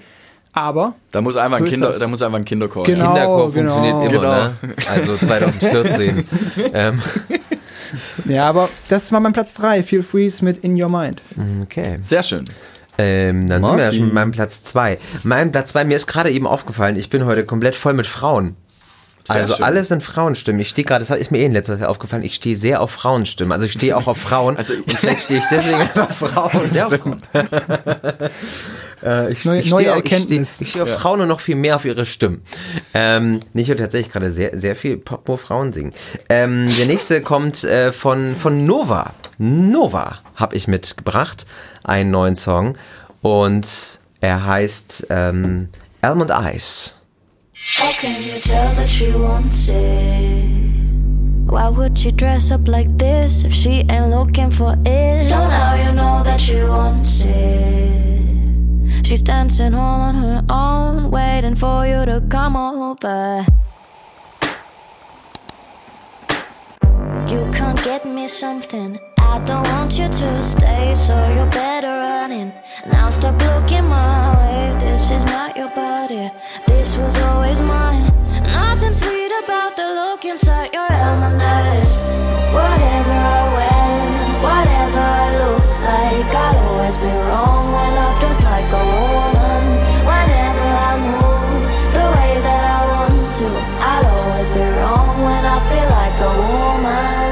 Aber
Da muss einfach
So
ein, Kinder, da muss einfach ein Kinderchor.
Genau.
Kinderchor
genau.
funktioniert immer,
Genau.
ne? Also 2014. ähm,
ja, aber das war mein Platz 3, Feel Freeze mit In Your Mind.
okay.
Sehr schön.
Ähm, dann sind wir ja
Marci.
schon mit meinem Platz 2. Mein Platz 2, mir ist gerade eben aufgefallen, ich bin heute komplett voll mit Frauen.
Sehr
also
schön.
alles sind Frauenstimmen. Ich stehe gerade, das ist mir eh in letzter Zeit aufgefallen, ich stehe sehr auf Frauenstimmen. Also ich stehe auch auf Frauen.
Also-
und vielleicht stehe ich deswegen einfach auf Frauen. Sehr auf Frauen. äh, ich,
Neue-
ich
neue
stehe, auf- ich stehe,
Erkenntnis.
ich stehe auf Frauen und noch viel mehr auf ihre Stimmen. Ähm, ich höre tatsächlich gerade sehr, sehr viel Pop, wo Frauen singen. Ähm, der nächste kommt äh, von, von Nova. Nova habe ich mitgebracht, einen neuen Song. Und er heißt ähm, Almond Eyes.
How can you tell that she wants it? Why would she dress up like this if she ain't looking for it? So now you know that she wants it. She's dancing all on her own, waiting for you to come over. You can't get me something. I don't want you to stay, so you're better running. Now stop looking my way. This is not your body, this was always mine. Nothing sweet about the look inside your almanacs. Whatever I wear, whatever I look like, I'll always be wrong when I dress like a woman. Whenever I move the way that I want to. 的我们。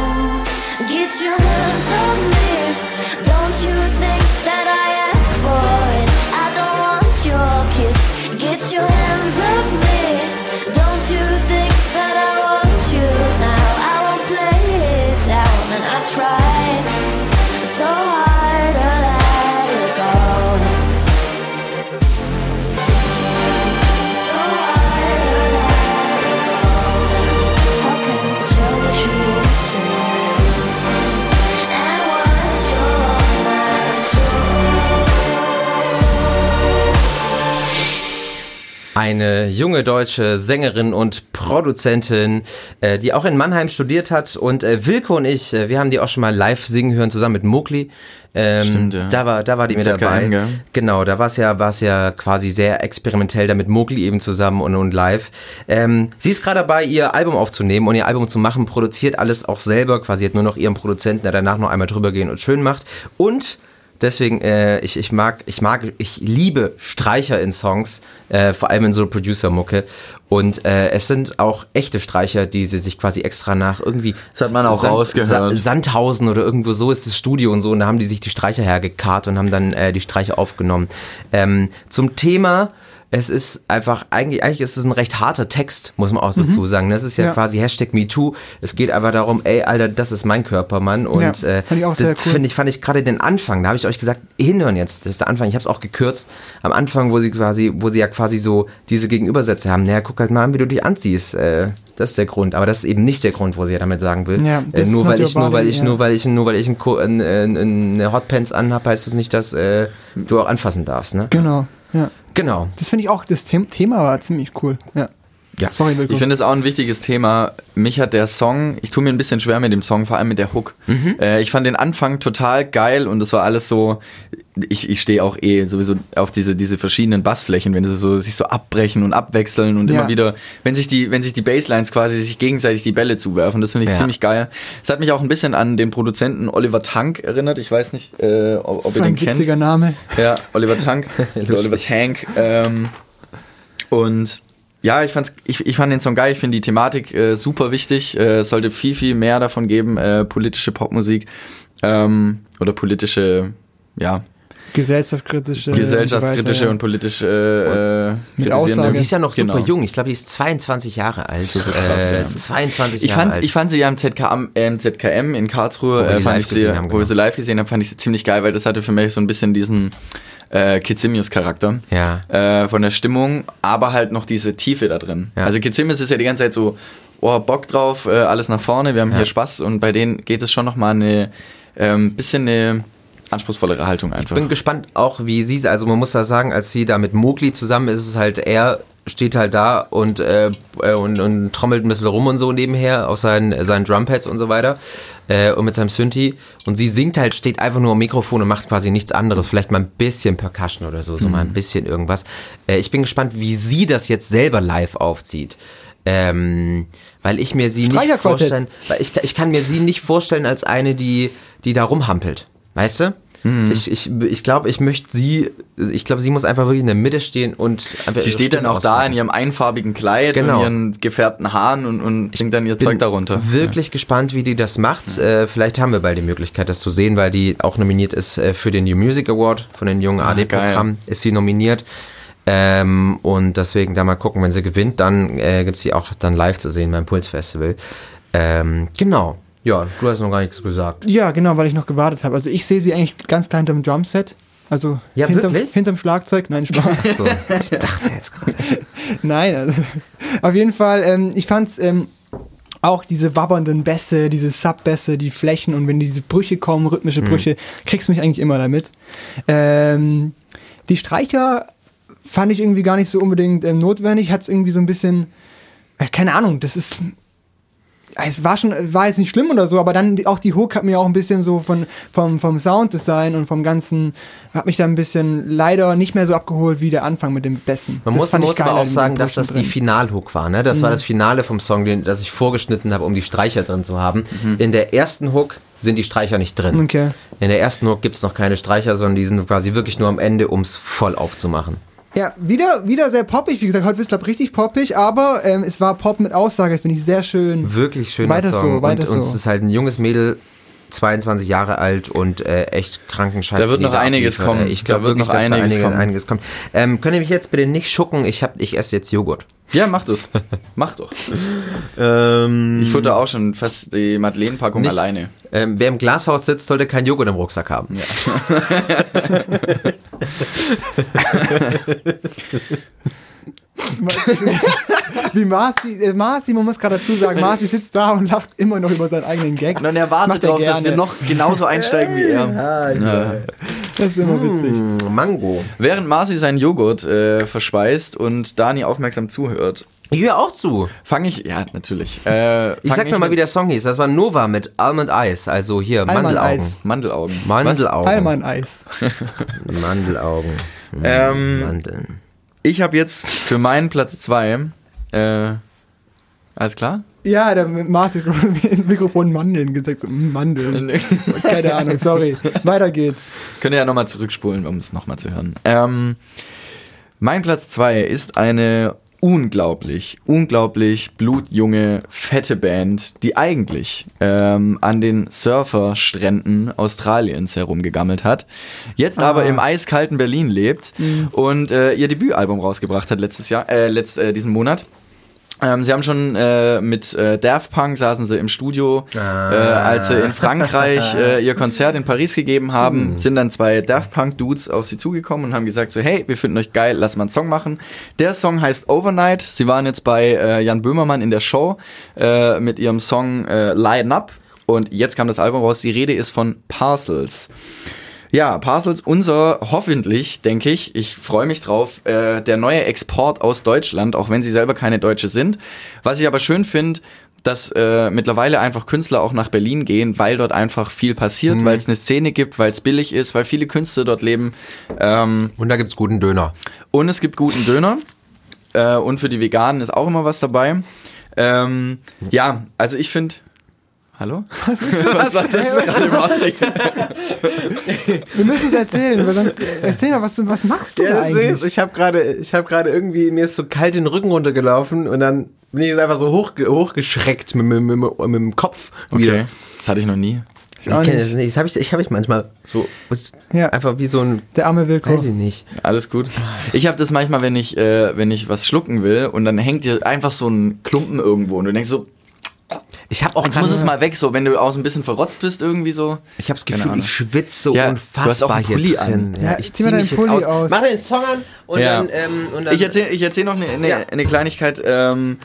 Eine junge deutsche Sängerin und Produzentin, äh, die auch in Mannheim studiert hat. Und äh, Wilko und ich, äh, wir haben die auch schon mal live singen hören, zusammen mit Mowgli. Ähm,
Stimmt, ja.
Da war, da war die mit dabei.
gell?
Genau, da war es ja, war's ja quasi sehr experimentell, da mit Mowgli eben zusammen und, und live. Ähm, sie ist gerade dabei, ihr Album aufzunehmen und ihr Album zu machen, produziert alles auch selber, quasi hat nur noch ihren Produzenten, der danach noch einmal drüber gehen und schön macht. Und Deswegen, äh, ich, ich mag, ich mag, ich liebe Streicher in Songs, äh, vor allem in so Producer-Mucke. Und äh, es sind auch echte Streicher, die sie sich quasi extra nach irgendwie.
Das hat man auch rausgehört.
Sandhausen oder irgendwo so ist das Studio und so. Und da haben die sich die Streicher hergekarrt und haben dann äh, die Streicher aufgenommen. Ähm, zum Thema. Es ist einfach, eigentlich, eigentlich ist es ein recht harter Text, muss man auch dazu sagen. Das ist ja,
Ja.
quasi Hashtag MeToo. Es geht einfach darum, ey, Alter, das ist mein Körper, Mann. Und
Ja,
äh,
fand ich auch
das
sehr cool.
finde ich, fand ich gerade den Anfang, da habe ich euch gesagt, hinhören jetzt, das ist der Anfang, ich habe es auch gekürzt, am Anfang, wo sie quasi, wo sie ja quasi so diese Gegenübersätze haben, naja, guck halt mal an, wie du dich anziehst, äh, das ist der Grund, aber das ist eben nicht der Grund, wo sie ja damit sagen will,
Ja,
äh,
das
nur weil ich,
your
nur weil
body,
ich, nur weil ich, nur weil ich Ko- ein, ein, eine Hotpants anhab, heißt das nicht, dass äh, du auch anfassen darfst, ne?
Genau, ja.
Genau.
Das finde ich auch, das The Thema war ziemlich cool. Ja.
Ja.
Sorry, Wilko.
Ich finde es auch ein wichtiges Thema. Mich hat der Song, ich tue mir ein bisschen schwer mit dem Song, vor allem mit der Hook.
Mhm.
Äh, ich fand den Anfang total geil und es war alles so, ich, ich stehe auch eh sowieso auf diese, diese verschiedenen Bassflächen, wenn sie so, sich so abbrechen und abwechseln und
Ja.
immer wieder, wenn sich die, wenn sich die Basslines quasi sich gegenseitig die Bälle zuwerfen, das finde ich
Ja.
ziemlich geil. Es hat mich auch ein bisschen an den Produzenten Oliver Tank erinnert. Ich weiß nicht, äh, ob, ob
das
ihr den
ein
kennt.
witziger Name.
Ja, Oliver Tank. Oliver Tank. Ähm, und ja, ich, fand's, ich, ich fand den Song geil. Ich finde die Thematik äh, super wichtig. Äh, es sollte viel, viel mehr davon geben, äh, politische Popmusik ähm, oder politische, ja,
Gesellschaftskritische.
gesellschaftskritische
und
und politische äh,
Mit
kritisierende-
Aussage.
Die ist ja noch super
Genau.
jung, ich glaube, die ist 22 Jahre alt,
krass,
äh,
ja.
22
Ich
Jahre
fand,
alt.
ich fand sie ja im ZKM, äh, im ZKM in Karlsruhe,
Wo wir
äh, fand ich sie,
haben,
wo
genau.
wir sie live gesehen haben, fand ich sie ziemlich geil, weil das hatte für mich so ein bisschen diesen äh, Kitsimius-Charakter.
Ja.
Äh, von der Stimmung, aber halt noch diese Tiefe da drin.
Ja.
Also Kitsimius ist ja die ganze Zeit so, oh, Bock drauf, äh, alles nach vorne, wir haben
Ja.
hier Spaß und bei denen geht es schon nochmal eine ähm, bisschen eine anspruchsvollere Haltung einfach.
bin gespannt auch, wie sie, also man muss da sagen, als sie da mit Mowgli zusammen ist, ist es halt, er steht halt da und, äh, äh, und, und trommelt ein bisschen rum und so nebenher auf seinen, seinen Drumpads und so weiter äh, und mit seinem Synthi und sie singt halt, steht einfach nur am Mikrofon und macht quasi nichts anderes, vielleicht mal ein bisschen Percussion oder so, so mal ein bisschen irgendwas. Äh, ich bin gespannt, wie sie das jetzt selber live aufzieht. Ähm, weil ich mir sie nicht vorstellen, weil ich, ich kann mir sie nicht vorstellen als eine, die, die da rumhampelt. Weißt du?
Mhm.
Ich, ich, ich glaube, ich möchte sie, ich glaube, sie muss einfach wirklich in der Mitte stehen und
Sie steht dann auch da in
ausmachen.
ihrem einfarbigen Kleid
Genau.
und ihren gefärbten Haaren und, und singt dann ihr Zeug darunter.
Wirklich gespannt, wie die das macht. Äh, vielleicht haben wir bald die Möglichkeit, das zu sehen, weil die auch nominiert ist äh, für den New Music Award von den jungen
Ah,
AD-Programm. Ist sie nominiert. Ähm, und deswegen da mal gucken, wenn sie gewinnt, dann äh, gibt sie auch dann live zu sehen beim Puls Festival. Ähm, genau. Ja, du hast noch gar nichts gesagt.
Ja, genau, weil ich noch gewartet habe. Also ich sehe sie eigentlich ganz klein hinterm Drumset. Also
Ja,
hinterm, hinterm Schlagzeug. Nein, Spaß.
So, ich dachte jetzt gerade.
Nein, also, auf jeden Fall, ähm, ich fand's ähm, auch diese wabbernden Bässe, diese Sub-Bässe, die Flächen und wenn diese Brüche kommen, rhythmische Brüche, kriegst du mich eigentlich immer damit. Ähm, die Streicher fand ich irgendwie gar nicht so unbedingt ähm, notwendig, hat's irgendwie so ein bisschen, äh, keine Ahnung, das ist es war schon, war jetzt nicht schlimm oder so, aber dann auch die Hook hat mir auch ein bisschen so von, vom, vom Sounddesign und vom ganzen, hat mich da ein bisschen leider nicht mehr so abgeholt wie der Anfang mit dem Besten.
Man
Das
muss, muss aber auch sagen, dass das
Brüchen
die
drin.
Finalhook war. Ne? Das war das Finale vom Song, den, das ich vorgeschnitten habe, um die Streicher drin zu haben. In der ersten Hook sind die Streicher nicht drin.
Okay.
In der ersten Hook gibt es noch keine Streicher, sondern die sind quasi wirklich nur am Ende, um es voll aufzumachen.
Ja, wieder, wieder sehr poppig. Wie gesagt, heute wird es, richtig poppig, aber ähm, es war Pop mit Aussage, finde ich sehr schön.
Wirklich schöner
Weiter
Song.
so, weiter
und,
so.
es ist halt ein junges Mädel, 22 Jahre alt und äh, echt kranken Scheiß.
Da wird noch einiges
abliefert,
kommen.
Ich
Da
glaube
wird
wirklich,
noch
dass da
einiges
einige,
kommen.
einiges kommt. Ähm, könnt ihr mich jetzt bitte nicht schucken? Ich, hab, ich esse jetzt Joghurt.
Ja, mach das. mach doch.
Ähm,
Ich futter auch schon fast die Madeleine-Packung alleine.
ähm, wer im Glashaus sitzt, sollte kein Joghurt im Rucksack haben.
Wie Marci, äh, Marci, man muss gerade dazu sagen, Marci sitzt da und lacht immer noch über seinen eigenen Gag.
Und dann
Macht
erwartet
er
darauf, dass wir noch genauso einsteigen wie er. Ja.
Das ist immer witzig.
Mm, Mango.
Während Marci seinen Joghurt äh, verspeist und Dani aufmerksam zuhört,
Ich höre auch zu.
fange ich, ja, natürlich. Äh,
Ich sag mir mal, wie der Song hieß. Das war Nova mit Almond Eyes. Also hier,
Almond
Mandelaugen.
Eyes.
Mandelaugen.
Mandelaugen.
Teilmann-Eis.
Mandelaugen. Mm,
Ähm,
Mandeln.
Ich habe jetzt für meinen Platz 2, äh, alles klar?
Ja, der Mars hat ins Mikrofon Mandeln gesagt. So, mm, Mandeln. Keine Ahnung, sorry. Weiter geht's.
Könnt ihr ja nochmal zurückspulen, um es nochmal zu hören. Ähm, mein Platz 2 ist eine unglaublich, unglaublich blutjunge, fette Band, die eigentlich ähm, an den Surferstränden Australiens herumgegammelt hat, jetzt aber im eiskalten Berlin lebt und äh, ihr Debütalbum rausgebracht hat letztes Jahr, äh, letzt, äh, diesen Monat. Ähm, sie haben schon äh, mit äh, Daft Punk saßen sie im Studio, äh, als sie in Frankreich äh, ihr Konzert in Paris gegeben haben, sind dann zwei Daft Punk Dudes auf sie zugekommen und haben gesagt so, hey, wir finden euch geil, lass mal einen Song machen. Der Song heißt Overnight. Sie waren jetzt bei äh, Jan Böhmermann in der Show äh, mit ihrem Song äh, Lighten Up und jetzt kam das Album raus. Die Rede ist von Parcels. Ja, Parcels, unser, hoffentlich, denke ich, ich freue mich drauf, äh, der neue Export aus Deutschland, auch wenn sie selber keine Deutsche sind. Was ich aber schön finde, dass äh, mittlerweile einfach Künstler auch nach Berlin gehen, weil dort einfach viel passiert, weil es eine Szene gibt, weil es billig ist, weil viele Künstler dort leben. Ähm,
Und da gibt's guten Döner.
und es gibt guten Döner. Äh, und für die Veganen ist auch immer was dabei. Ähm, ja, also ich finde. Hallo? Was, war das gerade?
Wir müssen es erzählen, weil sonst erzähl mal, was du was machst du da eigentlich?
ich habe gerade, ich habe gerade irgendwie mir ist so kalt den Rücken runtergelaufen und dann bin ich jetzt einfach so hoch, hochgeschreckt mit, mit, mit, mit, dem Kopf wieder.
Okay, das hatte ich noch nie.
Ich
auch
kenne das nicht. Das habe ich, ich, hab ich manchmal so. ist
Ja.
Einfach wie so ein.
Der arme Wilko.
Weiß ich nicht.
Alles gut. Ich habe das manchmal, wenn ich, äh, wenn ich was schlucken will und dann hängt dir einfach so ein Klumpen irgendwo und du denkst so,
Ich habe auch
jetzt muss es mal weg, so wenn du auch so ein bisschen verrotzt bist irgendwie so.
Ich habe das Gefühl, ich schwitze so
Ja, du hast auch
unfassbar hier drin.
an.
Ja,
Ja,
ich
zieh deinen
mich jetzt
Pulli
aus.
aus.
Mach den Song an und,
Ja.
dann, ähm, und dann.
Ich erzähle ich erzähl noch eine,
Ja.
eine Kleinigkeit. Ähm,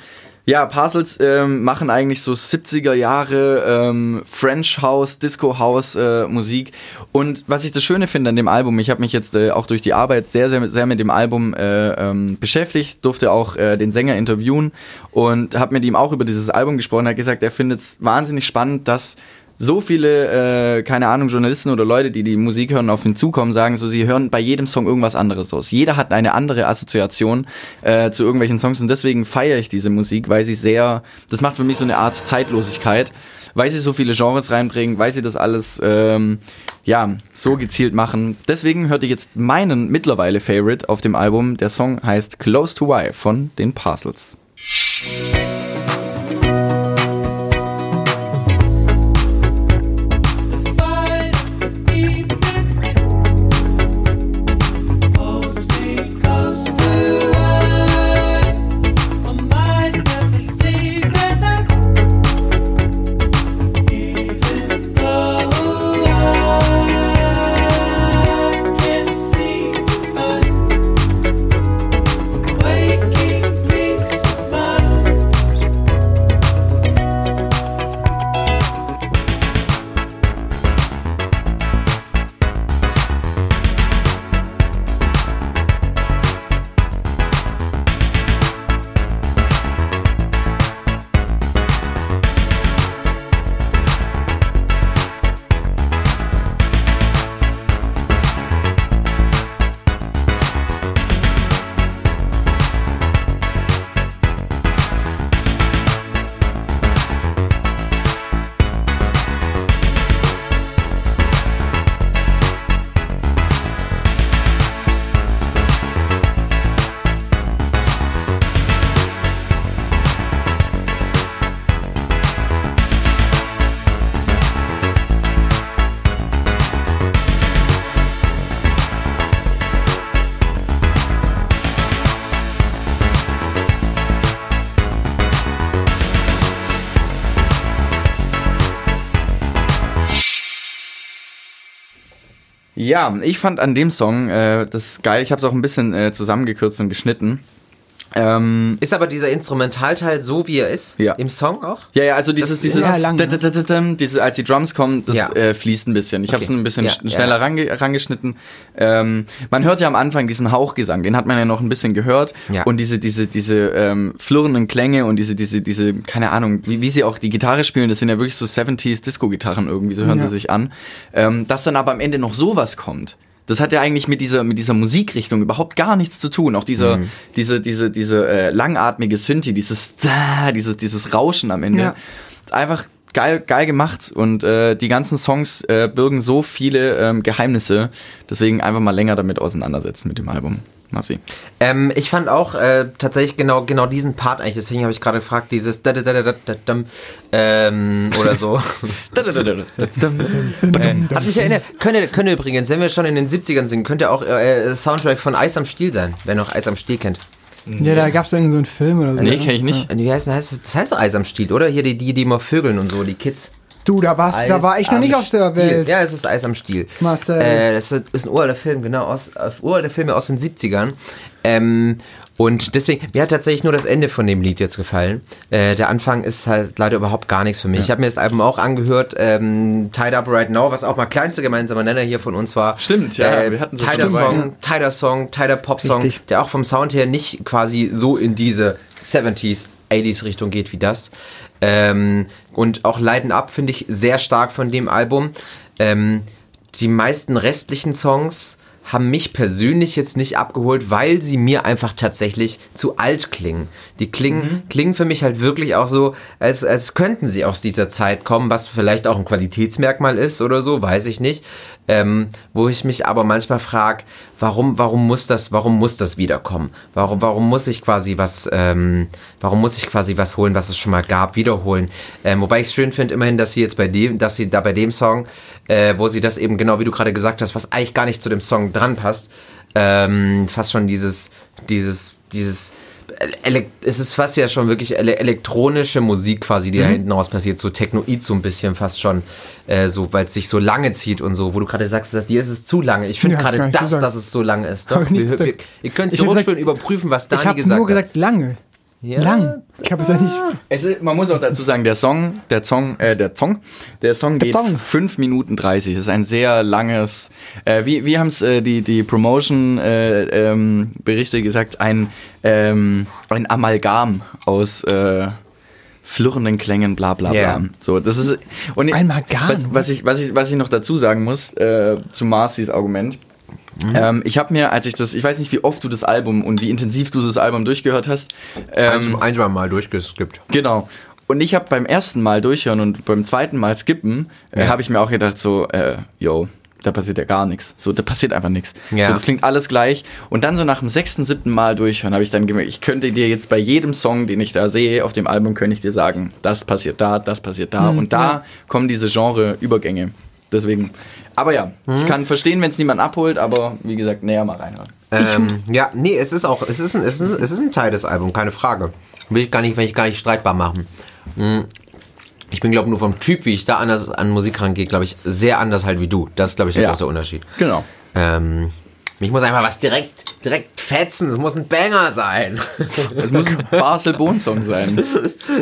ja, Parcels ähm, machen eigentlich so 70er Jahre ähm, French House, Disco House äh, Musik. Und was ich das Schöne finde an dem Album, ich habe mich jetzt äh, auch durch die Arbeit sehr, sehr, sehr mit dem Album äh, ähm, beschäftigt, durfte auch äh, den Sänger interviewen und habe mit ihm auch über dieses Album gesprochen. Er hat gesagt, er findet es wahnsinnig spannend, dass so viele, äh, keine Ahnung, Journalisten oder Leute, die die Musik hören, auf ihn zukommen, sagen so, sie hören bei jedem Song irgendwas anderes aus. Jeder hat eine andere Assoziation äh, zu irgendwelchen Songs und deswegen feiere ich diese Musik, weil sie sehr, das macht für mich so eine Art Zeitlosigkeit, weil sie so viele Genres reinbringen, weil sie das alles, ähm, ja, so gezielt machen. Deswegen hörte ich jetzt meinen mittlerweile Favorite auf dem Album. Der Song heißt Close to Why von den Parcels. Ja, ich fand an dem Song äh, das geil. Ich habe es auch ein bisschen äh, zusammengekürzt und geschnitten. Ähm,
Ist aber dieser Instrumentalteil so, wie er ist?
Ja.
Im Song auch?
ja, ja, also dieses,
ist
dieses,
sehr lang,
da-
ne?
da- da- diese, als die Drums kommen, das
Ja.
äh, fließt ein bisschen. Ich habe es
Okay.
ein bisschen
Ja,
sch-
ja,
schneller
ja.
Range, rangeschnitten. Ähm, man hört ja am Anfang diesen Hauchgesang, den hat man ja noch ein bisschen gehört.
Ja.
Und diese, diese, diese ähm, flirrenden Klänge und diese, diese, diese, keine Ahnung, wie, wie sie auch die Gitarre spielen, das sind ja wirklich so 70s Disco-Gitarren irgendwie, so hören
Ja.
sie sich an. Ähm, dass dann aber am Ende noch sowas kommt. Das hat ja eigentlich mit dieser, mit dieser Musikrichtung überhaupt gar nichts zu tun. Auch dieser,
Mhm.
diese, diese, diese äh, langatmige Synthi, dieses, dieses, dieses Rauschen am Ende.
Ja.
Einfach geil, geil gemacht und äh, die ganzen Songs äh, birgen so viele ähm, Geheimnisse. Deswegen einfach mal länger damit auseinandersetzen mit dem Album. Massi.
Ähm, ich fand auch äh, tatsächlich genau, genau diesen Part eigentlich, deswegen habe ich gerade gefragt, dieses da, da, da, da, da, da, dam, ähm, oder so. Hat mich erinnert. Könnte, könnte übrigens, wenn wir schon in den 70ern sind, könnte auch äh, Soundtrack von Eis am Stiel sein, wer noch Eis am Stiel kennt.
Ja, da gab es irgendeinen so einen Film oder so.
Nee, kenne ich nicht.
Äh, Wie heißt, heißt das? Das heißt doch Eis am Stiel, oder? Hier die, die, die immer vögeln und so, die Kids.
Du, da warst, da
Eis
war ich noch nicht auf der
Stiel.
Welt.
Ja, es ist Eis am Stiel.
Marcel.
Äh, das ist ein uralter Film, genau, aus, äh, uralter Filme aus den 70ern. Ähm, und deswegen, mir hat tatsächlich nur das Ende von dem Lied jetzt gefallen. Äh, der Anfang ist halt leider überhaupt gar nichts für mich. Ich habe mir das Album auch angehört, ähm, Tied Up Right Now, was auch mal kleinster gemeinsamer Nenner hier von uns war.
Stimmt, ja,
Äh,
wir hatten das
Tider. Song, Tider Song, Tider Pop Song,
Richtig.
der auch vom Sound her nicht quasi so in diese 70s, 80s Richtung geht wie das. Ähm, und auch Leiden Up finde ich sehr stark von dem Album. Ähm, die meisten restlichen Songs haben mich persönlich jetzt nicht abgeholt, weil sie mir einfach tatsächlich zu alt klingen. Die klingen, klingen für mich halt wirklich auch so, als, als könnten sie aus dieser Zeit kommen, was vielleicht auch ein Qualitätsmerkmal ist oder so, weiß ich nicht. Ähm, wo ich mich aber manchmal frage, warum, warum muss das, warum muss das wiederkommen? Warum, warum muss ich quasi was, ähm, warum muss ich quasi was holen, was es schon mal gab, wiederholen? Ähm, wobei ich es schön finde, immerhin, dass sie jetzt bei dem, dass sie da bei dem Song, äh, wo sie das eben genau wie du gerade gesagt hast, was eigentlich gar nicht zu dem Song dran passt, ähm, fast schon dieses, dieses, dieses, es ist fast ja schon wirklich ele elektronische Musik quasi, die da hinten raus passiert, so Technoid so ein bisschen fast schon, äh, so, weil es sich so lange zieht und so, wo du gerade sagst, dass dir ist es zu lange. Ich finde
Ja, ich
gerade das,
gesagt.
dass es so lange ist. Doch,
ich
wir, wir, ihr könnt
Ich
zurückspielen,
gesagt-
überprüfen, was
ich
Dani
habe
gesagt
nur
hat.
gesagt lange.
Ja.
Lang. Ich habe es ja nicht.
Es ist, man muss auch dazu sagen, der Song, der Song, äh, der Song, der Song
Der
geht
Song.
5 Minuten 30. Das ist ein sehr langes, äh, wie, wie haben es äh, die, die Promotion äh, ähm, Berichte gesagt, ein, ähm, ein Amalgam aus äh, flirrenden Klängen, bla bla bla.
Ja.
So, das ist und
Ein Amalgam.
Was, was, ich, was, ich, was ich noch dazu sagen muss, äh, zu Marcis Argument.
Mhm.
Ähm, ich habe mir, als ich das, ich weiß nicht, wie oft du das Album und wie intensiv du das Album durchgehört hast. Ähm,
ein, ein, mal durchgeskippt.
Genau. Und ich habe beim ersten Mal durchhören und beim zweiten Mal skippen, äh,
Ja.
habe ich mir auch gedacht, so, äh, yo, da passiert ja gar nichts. So, da passiert einfach nichts.
Ja.
So, das klingt alles gleich. Und dann so nach dem sechsten, siebten Mal durchhören, habe ich dann gemerkt, ich könnte dir jetzt bei jedem Song, den ich da sehe auf dem Album, könnte ich dir sagen, das passiert da, das passiert da.
Mhm,
und da kommen diese Genre-Übergänge. Deswegen. Aber ja,
Mhm.
ich kann verstehen, wenn es niemand abholt, aber wie gesagt, näher mal reinhören.
Ähm, ja, nee, es ist auch, es ist, ein, es, ist, es ist ein Teil des Albums, keine Frage. Will ich gar nicht, will ich gar nicht streitbar machen. Hm. Ich bin, glaube ich, nur vom Typ, wie ich da anders an Musik rangehe, glaube ich, sehr anders halt wie du. Das ist, glaube ich, der
Ja.
große Unterschied.
Genau.
Ähm, mich muss einfach was direkt, direkt fetzen. Es muss ein Banger sein.
Es muss ein Basel-Bohn-Song sein.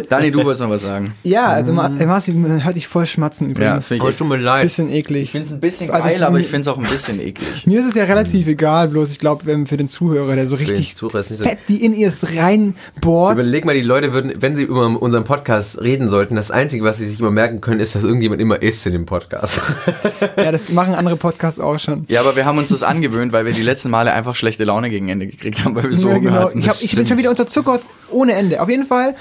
Dani, du wolltest noch was sagen.
Ja, also äh, Marci, man hört dich voll schmatzen
Ja,
übrigens.
das finde ich
tut mir leid.
Bisschen eklig.
Ich finde es ein bisschen
Also
geil, aber ich finde es auch ein bisschen eklig.
Mir ist es ja relativ egal, bloß ich glaube, für den Zuhörer, der so richtig
so-
fett die in ihrs reinbohrt.
Überleg mal, die Leute würden, wenn sie über unseren Podcast reden sollten, das Einzige, was sie sich immer merken können, ist, dass irgendjemand immer isst in dem Podcast.
Ja, das machen andere Podcasts auch schon.
Ja, aber wir haben uns das angewöhnt, weil wir die letzten Male einfach schlechte Laune gegen Ende gekriegt haben, weil wir so
ja, genau.
hatten.
Ich, hab, ich bin schon wieder unterzuckert ohne Ende. Auf jeden Fall,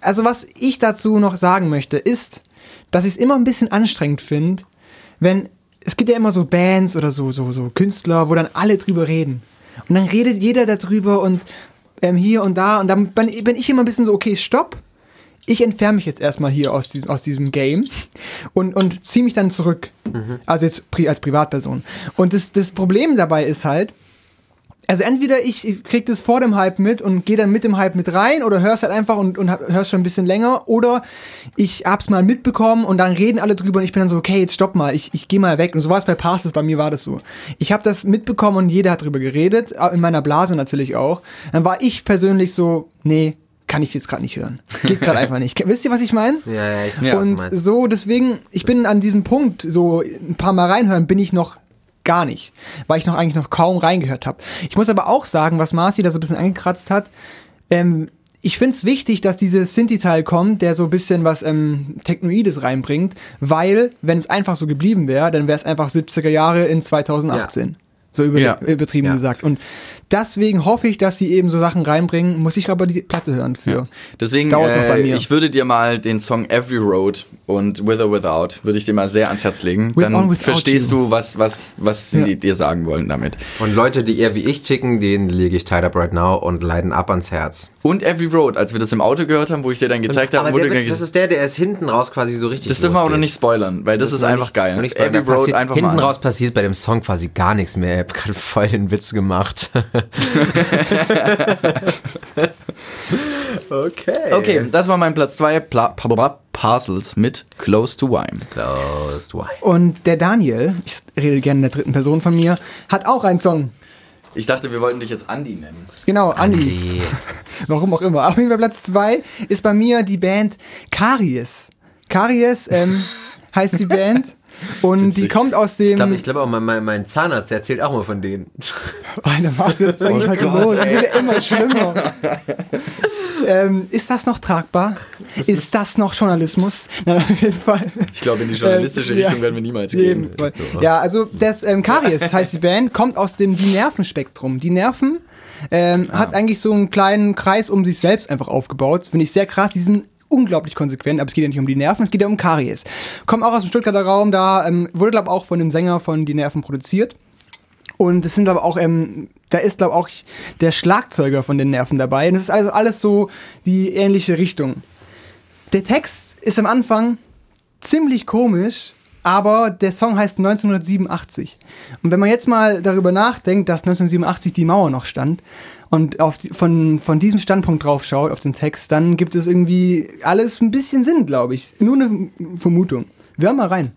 also was ich dazu noch sagen möchte, ist, dass ich es immer ein bisschen anstrengend finde, wenn, es gibt ja immer so Bands oder so, so, so Künstler, wo dann alle drüber reden. Und dann redet jeder darüber und ähm, hier und da und dann bin bin ich immer ein bisschen so, okay, stopp. Ich entferne mich jetzt erstmal hier aus diesem, aus diesem Game und, und ziehe mich dann zurück. Also jetzt pri als Privatperson. Und das, das Problem dabei ist halt, also entweder ich krieg das vor dem Hype mit und gehe dann mit dem Hype mit rein oder hör's halt einfach und, und hör's schon ein bisschen länger oder ich hab's mal mitbekommen und dann reden alle drüber und ich bin dann so, okay, jetzt stopp mal, ich, ich gehe mal weg. Und so war es bei Passes, bei mir war das so. Ich habe das mitbekommen und jeder hat drüber geredet, in meiner Blase natürlich auch. Dann war ich persönlich so, nee, kann ich jetzt gerade nicht hören. Geht gerade einfach nicht. Wisst ihr, was ich meine?
Ja, ja, ich du
Und so, deswegen, ich bin an diesem Punkt, so ein paar Mal reinhören, bin ich noch gar nicht, weil ich noch eigentlich noch kaum reingehört habe. Ich muss aber auch sagen, was Marci da so ein bisschen angekratzt hat, ähm, ich finde es wichtig, dass dieser Synthi-Teil kommt, der so ein bisschen was ähm, Technoides reinbringt, weil, wenn es einfach so geblieben wäre, dann wäre es einfach 70er Jahre in 2018. So über,
Ja.
übertrieben
Ja.
gesagt. Und deswegen hoffe ich, dass sie eben so Sachen reinbringen, muss ich aber die Platte hören für.
Deswegen,
Dauert noch bei
äh,
mir.
ich würde dir mal den Song Every Road und With or Without, würde ich dir mal sehr ans Herz legen.
With
Dann verstehst
You.
du, was, was, was sie
Ja.
dir sagen wollen damit.
Und Leute, die eher wie ich ticken, denen lege ich Tied Up Right Now und leiden ab ans Herz.
Und Every Road, als wir das im Auto gehört haben, wo ich dir dann gezeigt habe,
Aber
wurde
der wird, das ist der, der erst hinten raus quasi so richtig
das dürfen wir aber noch nicht spoilern, weil das, ist
noch
einfach
nicht-
geil. Every Road
passiert-
einfach
Hinten
mal.
raus passiert bei dem Song quasi gar nichts mehr. Ich habe gerade voll den Witz gemacht. okay.
Okay, das war mein Platz 2, Pla Pa- Pa- Parcels mit Close to Wime.
Close to Wine.
Und der Daniel, ich rede gerne in der dritten Person von mir, hat auch einen Song.
Ich dachte, wir wollten dich jetzt Andy nennen.
Genau, Andi.
Die
Warum auch immer. Auf jeden Fall Platz zwei ist bei mir die Band Karies. Karies ähm, heißt die Band. Und die
Witzig.
kommt aus
Ich
dem.
glaube, ich glaube auch, mein, mein, Zahnarzt der erzählt auch mal von denen.
Alter, was ist jetzt eigentlich heute los? Es wird ja immer schlimmer. ähm, ist das noch tragbar? Ist das noch Journalismus? Nein, auf jeden Fall.
Ich glaube, in die journalistische
Ähm, ja.
Richtung werden wir niemals gehen.
Ja, also das ähm, Karies heißt die Band, kommt aus dem Die Nervenspektrum. Die Nerven ähm,
Ah.
hat eigentlich so einen kleinen Kreis um sich selbst einfach aufgebaut. Das finde ich sehr krass. Die sind unglaublich konsequent, aber es geht ja nicht um die Nerven, es geht ja um Karies. Kommt auch aus dem Stuttgarter Raum, da ähm, wurde, glaube auch von dem Sänger von Die Nerven produziert. Und es sind aber auch, ähm, da ist glaube auch der Schlagzeuger von den Nerven dabei. Und es ist also alles so die ähnliche Richtung. Der Text ist am Anfang ziemlich komisch, aber der Song heißt 1987. Und wenn man jetzt mal darüber nachdenkt, dass 1987 die Mauer noch stand und auf von, von diesem Standpunkt drauf schaut, auf den Text, dann gibt es irgendwie alles ein bisschen Sinn, glaube ich. Nur eine Vermutung. Wir hören mal rein.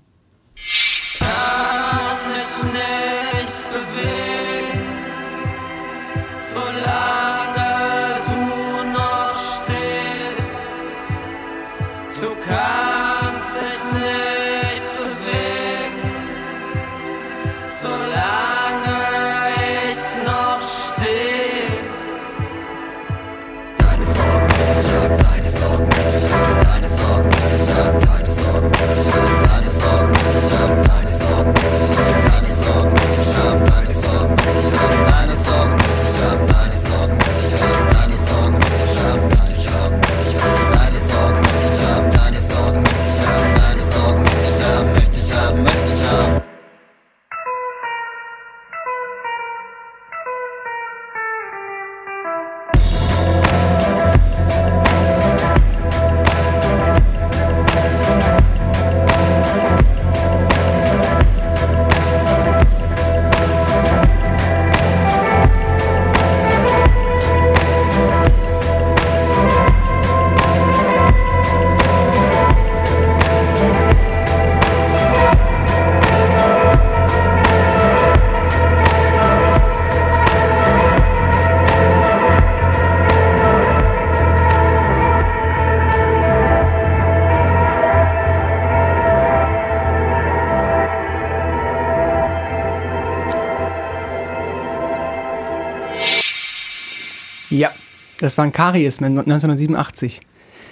Das war ein Karies mit 1987.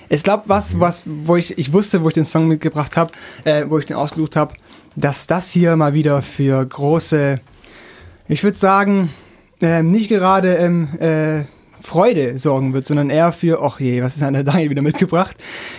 Ich glaube, was, was, wo ich, ich wusste, wo ich den Song mitgebracht habe, äh, wo ich den ausgesucht habe, dass das hier mal wieder für große, ich würde sagen, ähm, nicht gerade ähm, äh, Freude sorgen wird, sondern eher für, ach je, was ist denn der Daniel wieder mitgebracht?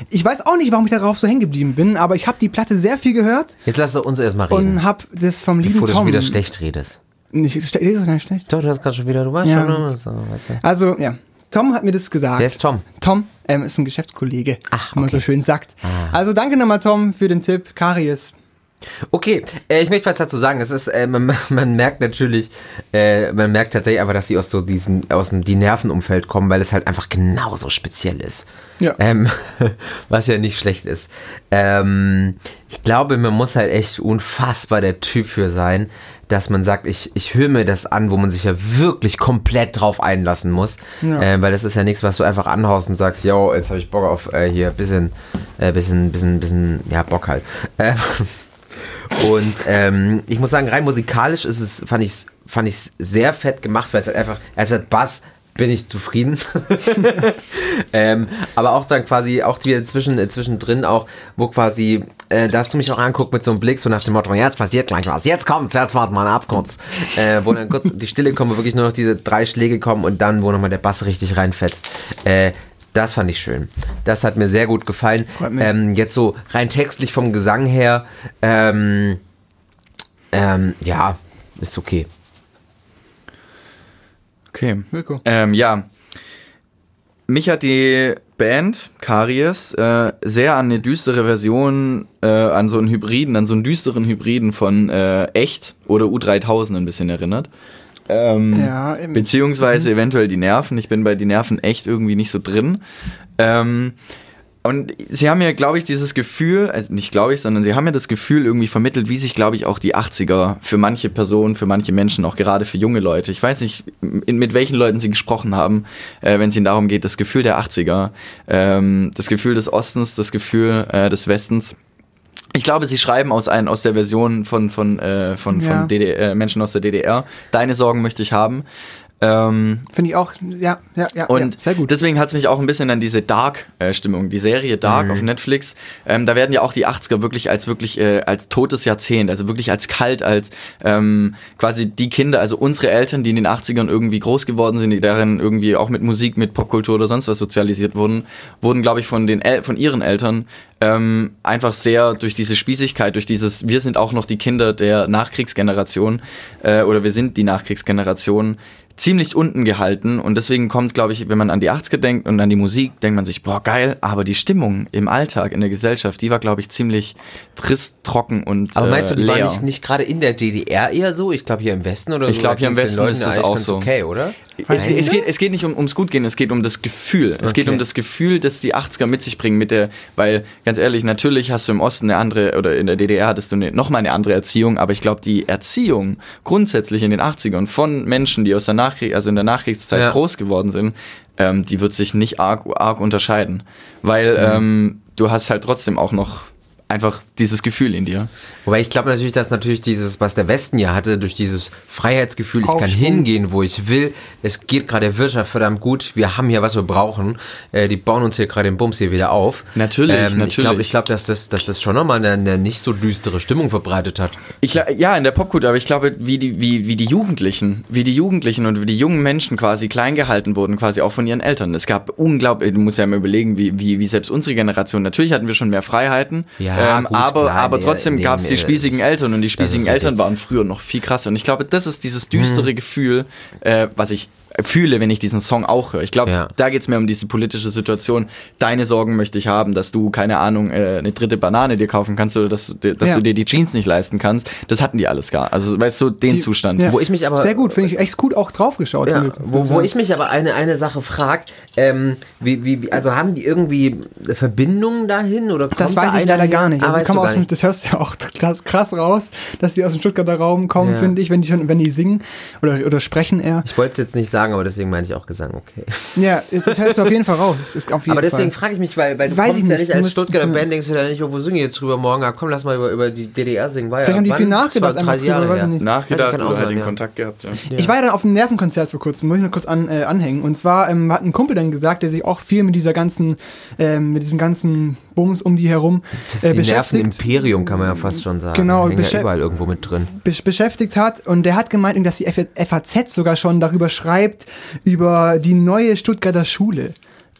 Ich weiß auch nicht, warum ich darauf so hängen geblieben bin, aber ich habe die Platte sehr viel gehört
Jetzt lass uns erstmal reden.
und habe das vom lieben
Bevor du
Tom.
schon wieder schlecht redest.
Nicht, ich rede doch gar nicht schlecht.
Doch, du hast gerade schon wieder, du warst
Ja.
schon, so, weißt du.
Also, ja. Tom hat mir das gesagt.
Wer ist Tom?
Tom ähm, ist ein Geschäftskollege,
Ach,
wie man so
okay.
schön sagt.
Ah.
Also danke nochmal, Tom, für den Tipp. Karies.
Okay, äh, ich möchte was dazu sagen. Es ist, äh, man, man merkt natürlich, äh, man merkt tatsächlich einfach, dass sie aus so diesem, aus dem die Nervenumfeld kommen, weil es halt einfach genauso speziell ist.
Ja.
Ähm, was ja nicht schlecht ist. Ähm, ich glaube, man muss halt echt unfassbar der Typ für sein, dass man sagt, ich, ich höre mir das an, wo man sich ja wirklich komplett drauf einlassen muss.
Ja.
Ähm, weil das ist ja nichts, was du einfach anhaust und sagst, yo, jetzt habe ich Bock auf äh, hier bisschen, äh, bisschen, bisschen, bisschen, ja, Bock halt. Äh, und ähm, ich muss sagen, rein musikalisch ist es, fand ich fand ich sehr fett gemacht, weil es halt einfach, es hat Bass, bin ich zufrieden. ähm, aber auch dann quasi, auch wieder zwischen, äh, zwischendrin auch, wo quasi, äh, da hast du mich auch anguckt mit so einem Blick, so nach dem Motto, jetzt passiert gleich was, jetzt kommt's, jetzt warten wir mal ab kurz. Äh, wo dann kurz die Stille kommt, wo wirklich nur noch diese drei Schläge kommen und dann, wo nochmal der Bass richtig reinfetzt. Äh, das fand ich schön. Das hat mir sehr gut gefallen. Ähm, jetzt so rein textlich vom Gesang her, ähm, ähm, ja, ist okay.
Okay.
Mirko.
Ähm, ja. Mich hat die Band Karies äh, sehr an eine düstere Version, äh, an so einen Hybriden, an so einen düsteren Hybriden von äh, Echt oder U3000 ein bisschen erinnert. Ähm,
Ja,
beziehungsweise eventuell die Nerven. Ich bin bei die Nerven echt irgendwie nicht so drin. Ähm, und sie haben ja, glaube ich, dieses Gefühl, also nicht glaube ich, sondern sie haben ja das Gefühl irgendwie vermittelt, wie sich, glaube ich, auch die 80er für manche Personen, für manche Menschen, auch gerade für junge Leute, ich weiß nicht, mit welchen Leuten sie gesprochen haben, äh, wenn es ihnen darum geht, das Gefühl der 80er, ähm, das Gefühl des Ostens, das Gefühl äh, des Westens. Ich glaube, sie schreiben aus, ein, aus der Version von, von, äh, von,
Ja.
von DDR, äh, Menschen aus der DDR. Deine Sorgen möchte ich haben. Ähm,
Finde ich auch, ja, ja, ja,
und
ja sehr gut.
deswegen hat es mich auch ein bisschen an diese Dark-Stimmung, die Serie Dark auf Netflix. Ähm, da werden ja auch die 80er wirklich als wirklich äh, als totes Jahrzehnt, also wirklich als kalt, als ähm, quasi die Kinder, also unsere Eltern, die in den 80ern irgendwie groß geworden sind, die darin irgendwie auch mit Musik, mit Popkultur oder sonst was sozialisiert wurden, wurden, glaube ich, von den El von ihren Eltern ähm, einfach sehr durch diese Spießigkeit, durch dieses, wir sind auch noch die Kinder der Nachkriegsgeneration äh, oder wir sind die Nachkriegsgeneration, ziemlich unten gehalten und deswegen kommt, glaube ich, wenn man an die 80er denkt und an die Musik, denkt man sich, boah, geil, aber die Stimmung im Alltag, in der Gesellschaft, die war, glaube ich, ziemlich trist, trocken und
Aber meinst du,
äh,
die war nicht, nicht gerade in der DDR eher so? Ich glaube hier im Westen oder
Ich
so.
glaub,
da
hier im Westen ist es auch so.
okay, oder?
Es, es, geht, es geht nicht um, ums Gutgehen, es geht um das Gefühl. Es geht
Okay.
um das Gefühl, das die 80er mit sich bringen, mit der, weil, ganz ehrlich, natürlich hast du im Osten eine andere, oder in der DDR hattest du eine, nochmal eine andere Erziehung, aber ich glaube, die Erziehung grundsätzlich in den 80ern von Menschen, die aus der Nachkrieg, also in der Nachkriegszeit
Ja.
groß geworden sind, ähm, die wird sich nicht arg, arg unterscheiden. Weil ähm, du hast halt trotzdem auch noch einfach dieses Gefühl in dir.
Wobei ich glaube natürlich, dass natürlich dieses, was der Westen ja hatte, durch dieses Freiheitsgefühl, ich kann
Aufschwung.
hingehen, wo ich will. Es geht gerade der Wirtschaft verdammt gut. Wir haben hier, was wir brauchen. Äh, die bauen uns hier gerade den Bums hier wieder auf.
Natürlich,
Ich glaube,
natürlich.
ich glaub, dass, das, dass das schon nochmal eine, eine nicht so düstere Stimmung verbreitet hat.
Ich, gla- ja, in der Popkultur, aber ich glaube, wie die, wie, wie die Jugendlichen, wie die Jugendlichen und wie die jungen Menschen quasi klein gehalten wurden, quasi auch von ihren Eltern. Es gab unglaublich, du musst ja mal überlegen, wie, wie, wie selbst unsere Generation, natürlich hatten wir schon mehr Freiheiten,
Ja,
ähm,
gut,
aber,
klar,
aber trotzdem gab es die spießigen Eltern und die spießigen Eltern
richtig.
waren früher noch viel krasser. Und ich glaube, das ist dieses düstere Gefühl, äh, was ich fühle, wenn ich diesen Song auch höre. Ich glaube,
Ja.
da geht's mehr um diese politische Situation. Deine Sorgen möchte ich haben, dass du, keine Ahnung, äh, eine dritte Banane dir kaufen kannst oder dass, du- dass
Ja.
du dir die Jeans nicht leisten kannst. Das hatten die alles gar. Also, weißt du, den
Die-
Zustand.
ja.
Wo ich mich aber-
Sehr gut, finde ich echt gut auch draufgeschaut.
Ja, wo, wo ich mich aber eine, eine Sache frage, ähm, wie, wie, wie- also haben die irgendwie Verbindungen dahin? Oder
Das
kommt da
weiß ich
einer
leider
her?
gar nicht.
Ah,
Also aus
nicht.
das hörst du ja auch krass, krass raus, dass die aus dem Stuttgarter Raum kommen,
Ja.
finde ich, wenn die schon, wenn die singen oder, oder sprechen eher.
Ich wollte es jetzt nicht sagen, aber deswegen meine ich auch Gesang, okay.
Ja, das, hörst du auf jeden Fall raus. Das ist auf jeden
Aber deswegen frage ich mich, weil, weil du
Weiß
kommst
ich
ja
nicht.
als Stuttgarter
ja.
Band, denkst du ja nicht, oh, wo singen wir jetzt drüber morgen? Ah, komm, lass mal über, über die DDR singen. War ja,
Vielleicht haben die viel nachgedacht,
Zwei,
einfach
30
drüber,
Jahre her.
nicht.
Nachgedacht
auch
oder halt den
ja.
Kontakt gehabt, ja.
Ich war ja dann auf einem Nervenkonzert vor kurzem, muss ich noch kurz an, äh, anhängen. Und zwar ähm, hat ein Kumpel dann gesagt, der sich auch viel mit dieser ganzen, ähm, mit diesem ganzen Bums um die herum
Das
äh,
ist die. Nervenimperium, kann man ja fast schon sagen.
Genau,
ja überall irgendwo mit drin.
besch- beschäftigt hat und der hat gemeint, dass die FAZ sogar schon darüber schreibt, über die neue Stuttgarter Schule.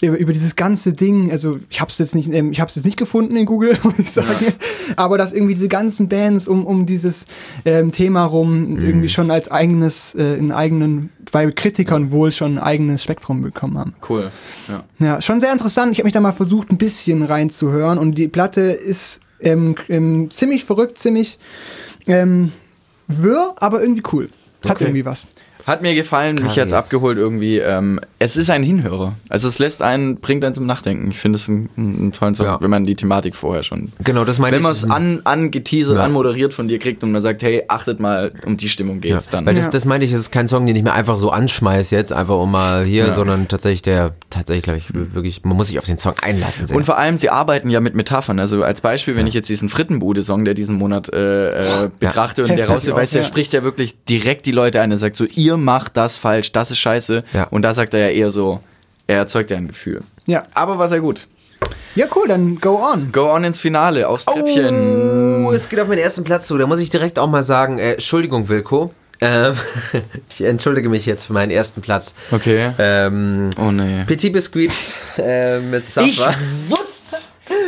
Über, über dieses ganze Ding, also ich habe es jetzt nicht, ähm, ich habe es jetzt nicht gefunden in Google, muss ich sagen, aber dass irgendwie diese ganzen Bands um, um dieses ähm, Thema rum irgendwie schon als eigenes, äh, in eigenen, bei Kritikern wohl schon ein eigenes Spektrum bekommen haben.
Cool. Ja.
Ja, schon sehr interessant. Ich habe mich da mal versucht, ein bisschen reinzuhören und die Platte ist Ähm, ähm, ziemlich verrückt, ziemlich ähm, wirr, aber irgendwie cool. Hat
Okay.
irgendwie was.
Hat mir gefallen, mich jetzt
Karies.
abgeholt irgendwie. Ähm, es ist ein Hinhörer. Also es lässt einen, bringt einen zum Nachdenken. Ich finde es einen, einen tollen Song,
Ja.
wenn man die Thematik vorher schon.
Genau, das meine
Wenn
ich.
man es an, angeteasert,
Ja.
anmoderiert von dir kriegt und man sagt, hey, achtet mal, um die Stimmung
Ja,
geht's dann.
weil das,
Ja.
das meine ich, es ist kein Song, den ich mir einfach so anschmeiß jetzt, einfach um mal hier,
Ja.
sondern tatsächlich der, tatsächlich glaube ich, wirklich, man muss sich auf den Song einlassen. Sehr.
Und vor allem, sie arbeiten ja mit Metaphern. Also als Beispiel, wenn ich jetzt diesen Frittenbude-Song, der diesen Monat äh, äh, betrachte und der
auch,
weiß, der
ja.
spricht ja wirklich direkt die Leute ein. Er sagt so, ihr macht das falsch, das ist scheiße.
Ja.
Und da sagt er ja eher so, er erzeugt ja ein Gefühl.
Ja.
Aber war sehr gut.
Ja, cool, dann go on.
Go on ins Finale, aufs Treppchen.
Oh, es geht auf meinen ersten Platz zu. Da muss ich direkt auch mal sagen, äh, Entschuldigung, Wilko. Ähm, ich entschuldige mich jetzt für meinen ersten Platz.
Okay.
Ähm,
Oh nee.
Petit Biscuit äh, mit
Ich
Safa.
wusste,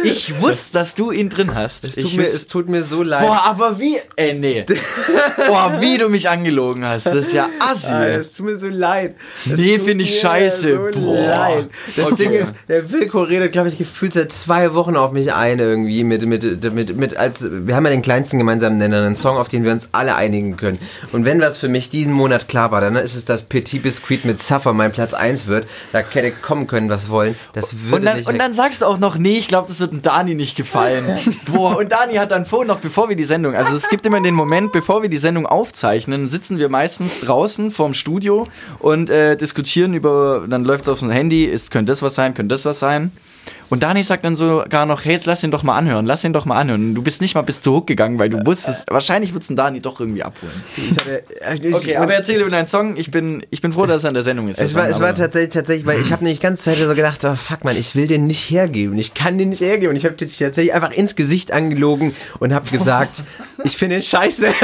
ich wusste, dass du ihn drin hast.
Es tut, mir, es tut mir so leid.
Boah, aber wie, ey, nee. Boah, wie du mich angelogen hast. Das ist ja assi.
Ah, es tut mir so leid. Es
Nee,
tut
find ich scheiße.
So
Boah.
leid. Das
Okay.
Ding ist, der Wilko redet, glaube ich, gefühlt seit zwei Wochen auf mich ein irgendwie mit, mit, mit, mit, als, wir haben ja den kleinsten gemeinsamen Nenner, einen Song, auf den wir uns alle einigen können. Und wenn was für mich diesen Monat klar war, dann ist es, dass Petit Biscuit mit Suffer mein Platz 1 wird. Da hätte kommen können, was wollen. Das würde
Und dann,
nicht
und dann sagst du auch noch, nee, ich glaube, das wird dem Dani nicht gefallen. Boah, und Dani hat dann vorhin noch, bevor wir die Sendung, also es gibt immer den Moment, bevor wir die Sendung aufzeichnen, sitzen wir meistens draußen vorm Studio und äh, diskutieren über, dann läuft es auf dem Handy, ist, könnte das was sein, könnte das was sein. Und Dani sagt dann sogar noch, hey, jetzt lass ihn doch mal anhören, lass ihn doch mal anhören. Und du bist nicht mal bis zu Hook gegangen, weil du wusstest, wahrscheinlich wird es Dani doch irgendwie abholen.
Ich hatte, ich,
Okay, aber erzähl über deinen Song. Ich bin, ich bin froh, dass es an der Sendung ist.
Es war,
Song,
es war tatsächlich, tatsächlich, weil ich habe nämlich die ganze Zeit so gedacht, oh, fuck man, ich will den nicht hergeben. Ich kann den nicht hergeben. Und ich habe jetzt tatsächlich einfach ins Gesicht angelogen und habe gesagt, ich finde ihn scheiße.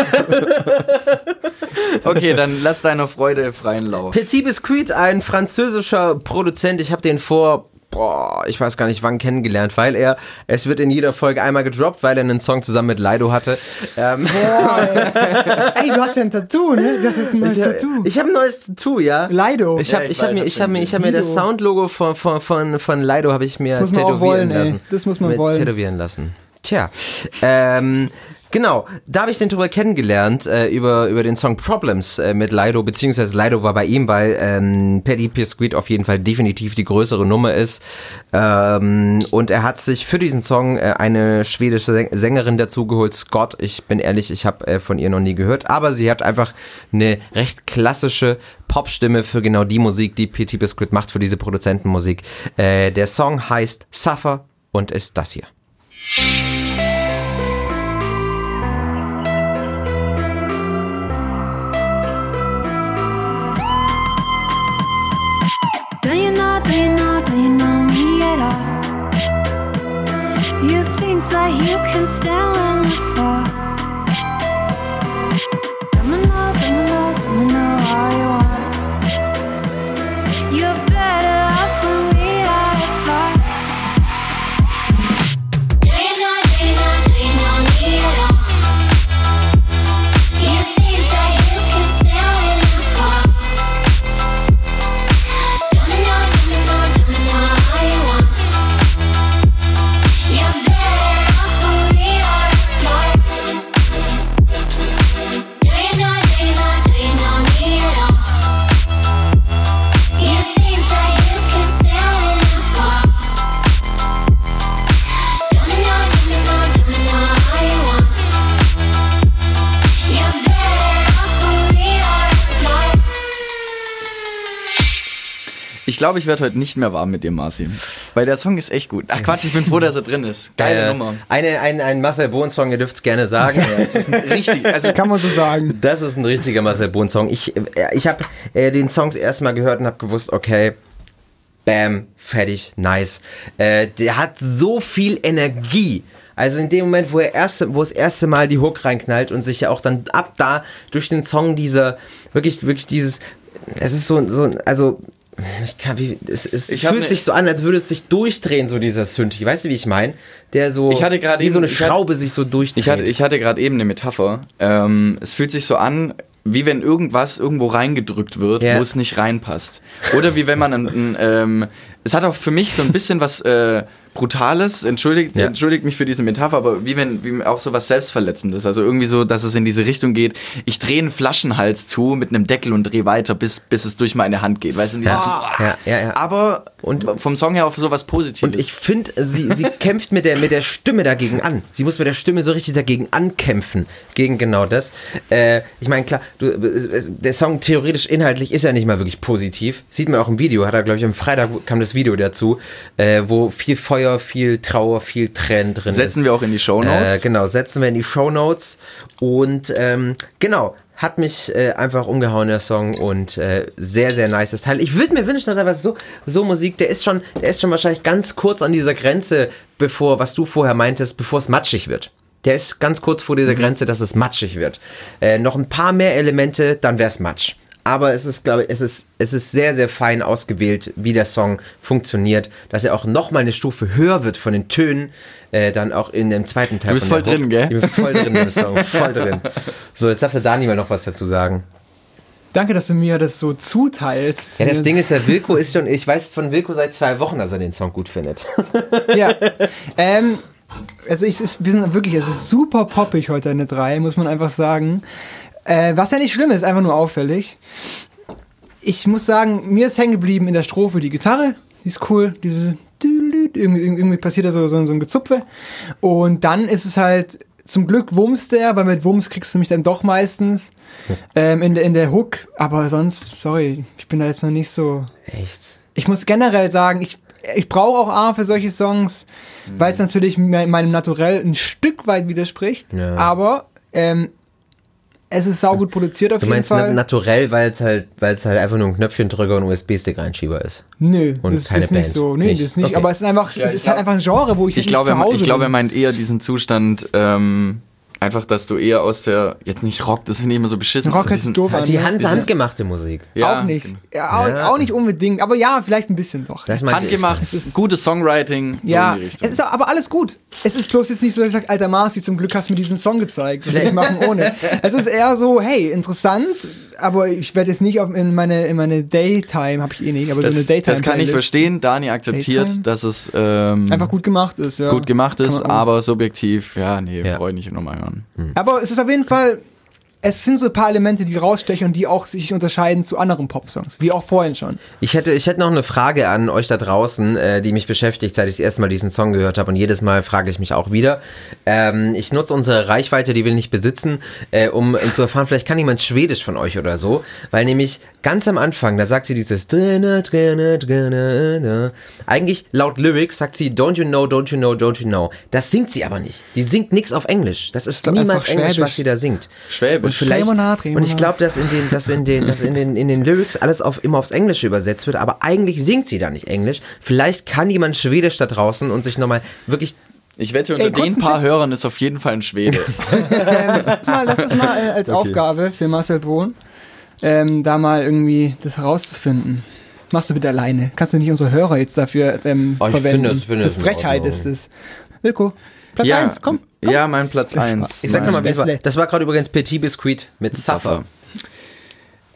Okay, dann lass deiner Freude freien Lauf.
Petit Biscuit, ein französischer Produzent. Ich habe den vor, boah, ich weiß gar nicht wann kennengelernt, weil er, es wird in jeder Folge einmal gedroppt, weil er einen Song zusammen mit Lido hatte. Ähm,
Ey, du hast ja ein Tattoo, ne? Das ist ein neues
ich
Tattoo.
ich habe ein neues Tattoo, ja.
Lido.
Ich habe
Ja, ich
ich hab mir,
hab
ich
schon
hab mir, ich hab mir das. Soundlogo von, von, von, von Lido habe ich mir
Das muss man auch
tätowieren
wollen, ey.
lassen.
Das muss man
Mit
wollen.
Tätowieren lassen. Tja, ähm, genau, da habe ich den drüber kennengelernt, äh, über, über den Song Problems äh, mit Lido, beziehungsweise Lido war bei ihm, weil ähm, Paddy Piscuit auf jeden Fall definitiv die größere Nummer ist. Ähm, und er hat sich für diesen Song äh, eine schwedische Säng- Sängerin dazugeholt, Scott. Ich bin ehrlich, ich habe äh, von ihr noch nie gehört, aber sie hat einfach eine recht klassische Popstimme für genau die Musik, die Petit Biscuit macht, für diese Produzentenmusik. Äh, der Song heißt Suffer und ist das hier.
Glaube, ich werde heute nicht mehr warm mit dir, Marci. Weil der Song ist echt gut. Ach Quatsch, ich bin froh, dass er drin ist. Geile
Äh,
Nummer.
Eine, ein, ein Marcel Bohn-Song, ihr dürft es gerne sagen.
Richtig, also
Kann man so sagen.
Das ist ein richtiger Marcel Bohn-Song. Ich, äh, ich habe äh, den Song das erste Mal gehört und habe gewusst, okay, bam, fertig, nice. Äh, der hat so viel Energie. Also in dem Moment, wo er erste, wo das erste Mal die Hook reinknallt und sich ja auch dann ab da durch den Song dieser, wirklich, wirklich dieses, es ist so, so, also, ich kann, wie, es, es
Ich
fühlt
ne-
sich so an, als würde es sich durchdrehen, so dieser Synthi. Weißt du, wie ich meine? Der so,
Ich hatte
wie so eine
ich hatte-
Schraube sich so durchdreht.
Ich hatte, ich hatte gerade eben eine Metapher. Ähm, es fühlt sich so an, wie wenn irgendwas irgendwo reingedrückt wird,
Ja.
wo es nicht reinpasst. Oder wie wenn man ein, ein, ähm, es hat auch für mich so ein bisschen was äh, Brutales, entschuldigt,
Ja.
entschuldigt mich für diese Metapher, aber wie wenn wie auch so was Selbstverletzendes. Also irgendwie so, dass es in diese Richtung geht, ich drehe einen Flaschenhals zu mit einem Deckel und drehe weiter, bis, bis es durch meine Hand geht. Weißt du, dieses,
Ja, ja, ja.
Aber und vom Song her auf sowas Positives.
Und ich finde, sie, sie kämpft mit der, mit der Stimme dagegen an. Sie muss mit der Stimme so richtig dagegen ankämpfen. Gegen genau das. Äh, ich meine, klar, du, der Song theoretisch inhaltlich ist ja nicht mal wirklich positiv. Sieht man auch im Video. Hat er, glaube ich, am Freitag kam das Video dazu, äh, wo viel Feuer, viel Trauer, viel Tränen drin ist.
Setzen wir auch in die Shownotes.
Äh, genau, setzen wir in die Shownotes. Und ähm, genau, hat mich äh, einfach umgehauen, der Song. Und äh, sehr, sehr nices Teil. Ich würde mir wünschen, dass einfach so, so Musik, der ist schon, der ist schon wahrscheinlich ganz kurz an dieser Grenze, bevor, was du vorher meintest, bevor es matschig wird. Der ist ganz kurz vor dieser Grenze, dass es matschig wird. Äh, noch ein paar mehr Elemente, dann wäre es matsch. Aber es ist, glaube ich, es ist, es ist sehr, sehr fein ausgewählt, wie der Song funktioniert, dass er auch noch mal eine Stufe höher wird von den Tönen, äh, dann auch in dem zweiten Teil.
Du bist
von der
voll drin,
Hook.
gell?
Ich bin voll drin im Song, voll drin. So, jetzt darf der Dani mal noch was dazu sagen.
Danke, dass du mir das so zuteilst.
Ja, das Ding ist, der Wilko ist schon, ich weiß von Wilko seit zwei Wochen, dass er den Song gut findet.
Ja. ähm, also ich, es- wir sind wirklich, es ist super poppig heute eine 3, muss man einfach sagen. Äh, was ja nicht schlimm ist, einfach nur auffällig. Ich muss sagen, mir ist hängen geblieben in der Strophe die Gitarre, die ist cool, diese irgendwie, irgendwie passiert da so, so, so ein Gezupfe. Und dann ist es halt, zum Glück wumst der, weil mit Wumms kriegst du mich dann doch meistens ähm, in, der, in der Hook. Aber sonst, sorry, ich bin da jetzt noch nicht so
Echt?
ich muss generell sagen, ich, ich brauche auch A für solche Songs, weil es natürlich me- meinem Naturell ein Stück weit widerspricht.
Ja.
Aber ähm, es ist saugut produziert auf
Du
jeden
meinst na-
Fall.
naturell, weil es halt, weil es halt einfach nur ein Knöpfchendrücker und USB-Stick-Einschieber ist.
Nö,
Und
das,
keine
das ist nicht
Band.
so. Nee,
Nicht?
das ist nicht.
Okay.
Aber es ist einfach,
Ja,
es ist halt einfach ein Genre, wo ich,
Ich
nicht
glaube,
zu Hause
ich glaube, er meint eher diesen Zustand, ähm, einfach, dass du eher aus der, jetzt nicht Rock, das finde ich immer so beschissen.
Rock
so diesen-
doof an.
Die
ne?
Hand, handgemachte Musik.
Ja,
auch nicht.
genau.
Ja, auch,
Ja.
auch nicht unbedingt. Aber ja, vielleicht ein bisschen doch.
Handgemacht, gutes Songwriting, so
ja,
in die
es ist aber alles gut. Es ist bloß jetzt nicht so, dass ich sage, alter Marci, zum Glück hast du mir diesen Song gezeigt. Was ich machen ohne? Es ist eher so, hey, interessant, aber ich werde jetzt nicht auf, in meine, in meine Daytime, habe ich eh nicht, aber
Das,
so eine Daytime
das kann ich verstehen. Dani akzeptiert,
Daytime?
dass es ähm,
Einfach gut gemacht ist, ja.
gut gemacht ist, aber subjektiv, ja, nee,
Ja.
brauche ich nicht nochmal hören.
Aber es ist auf jeden Fall, es sind so ein paar Elemente, die rausstechen und die auch sich unterscheiden zu anderen Popsongs, wie auch vorhin schon.
Ich hätte, ich hätte noch eine Frage an euch da draußen, äh, die mich beschäftigt, seit ich das erste Mal diesen Song gehört habe. Und jedes Mal frage ich mich auch wieder. Ähm, ich nutze unsere Reichweite, die wir nicht besitzen, äh, um zu erfahren, vielleicht kann jemand Schwedisch von euch oder so. Weil nämlich ganz am Anfang, da sagt sie dieses. Eigentlich laut Lyrics sagt sie Don't you know, don't you know, don't you know. Das singt sie aber nicht. Die singt nichts auf Englisch. Das ist niemals Englisch,
Schwäbisch.
was sie da singt.
Schwäbisch.
Und vielleicht,
Limonade,
und ich glaube, dass in den, dass in den, dass in den, in den Lyrics alles auf, immer aufs Englische übersetzt wird, aber eigentlich singt sie da nicht Englisch. Vielleicht kann jemand Schwedisch da draußen und sich nochmal wirklich,
Ich wette, unter
Ey,
den
ein
paar
Tipp.
Hörern ist auf jeden Fall ein Schwede.
Lass mal, lass das mal äh, als Aufgabe für Marcel Bohn, ähm, da mal irgendwie das herauszufinden. Machst du bitte alleine. Kannst du nicht unsere Hörer jetzt dafür ähm,
Oh, ich
verwenden?
finde das- finde in
Frechheit ist es. Wilko, Platz
ja,
1, komm. komm.
Ja, mein Platz 1.
ich sag nochmal, war. Das war gerade übrigens Petit Biscuit mit Suffer.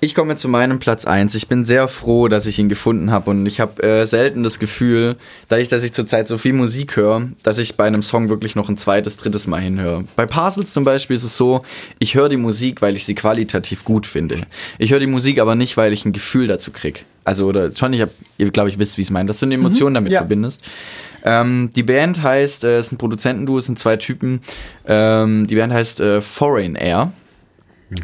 Ich komme zu meinem Platz 1. Ich bin sehr froh, dass ich ihn gefunden habe und ich habe äh, selten das Gefühl, dadurch, dass ich zurzeit so viel Musik höre, dass ich bei einem Song wirklich noch ein zweites, drittes Mal hinhöre. Bei Parcels zum Beispiel ist es so, ich höre die Musik, weil ich sie qualitativ gut finde. Ich höre die Musik aber nicht, weil ich ein Gefühl dazu krieg. Also, oder schon, ich hab, ihr glaube ich wisst, wie ich es meine, dass du eine Emotion damit
ja.
verbindest. Ähm, die Band heißt, äh, es ist ein Produzentenduo, es sind zwei Typen. Ähm, die Band heißt äh, Foreign Air.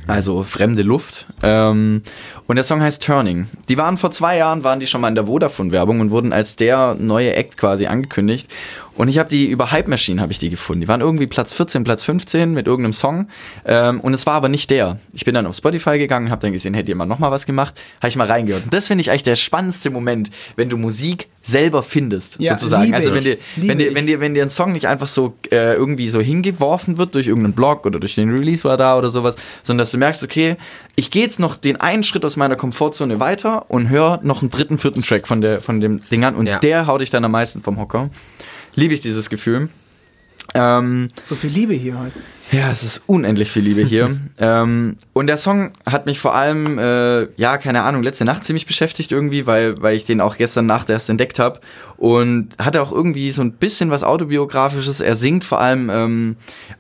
Also fremde Luft. Ähm, und der Song heißt Turning. Die waren vor zwei Jahren, waren die schon mal in der Vodafone-Werbung und wurden als der neue Act quasi angekündigt. Und ich habe die über Hype Machine habe ich die gefunden. Die waren irgendwie Platz 14, Platz 15 mit irgendeinem Song. Ähm, und es war aber nicht der. Ich bin dann auf Spotify gegangen, habe dann gesehen, hätte jemand noch mal was gemacht, habe ich mal reingehört. Und das finde ich eigentlich der spannendste Moment, wenn du Musik selber findest,
Ja,
sozusagen. Also wenn dir, wenn dir, wenn dir, wenn dir ein Song nicht einfach so äh, irgendwie so hingeworfen wird durch irgendeinen Blog oder durch den Release war da oder sowas, sondern dass du merkst, okay, ich gehe jetzt noch den einen Schritt aus meiner Komfortzone weiter und höre noch einen dritten, vierten Track von, der, von dem Ding an und
Ja.
der haut dich dann am meisten vom Hocker. Liebe ich dieses Gefühl. Ähm,
So viel Liebe hier heute.
ja, es ist unendlich viel Liebe hier. ähm, und der Song hat mich vor allem, äh, ja, keine Ahnung, letzte Nacht ziemlich beschäftigt irgendwie, weil, weil ich den auch gestern Nacht erst entdeckt habe. Und hatte auch irgendwie so ein bisschen was Autobiografisches. Er singt vor allem ähm,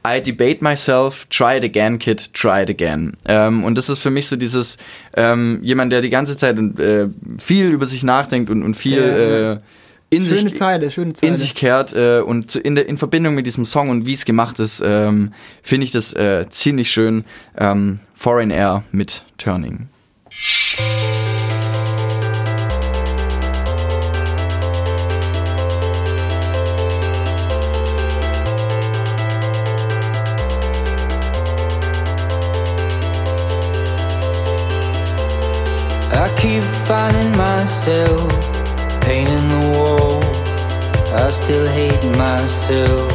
I debate myself, try it again, kid, try it again. Ähm, und das ist für mich so dieses, ähm, jemand, der die ganze Zeit äh, viel über sich nachdenkt und, und viel
Sehr,
äh, in
Schöne
sich
Zeile, schöne Zeile.
in sich kehrt äh, und zu, in, der, in Verbindung mit diesem Song und wie es gemacht ist, ähm, finde ich das äh, ziemlich schön. Ähm, Foreign Air mit Turning.
I keep finding myself painting. I still hate myself,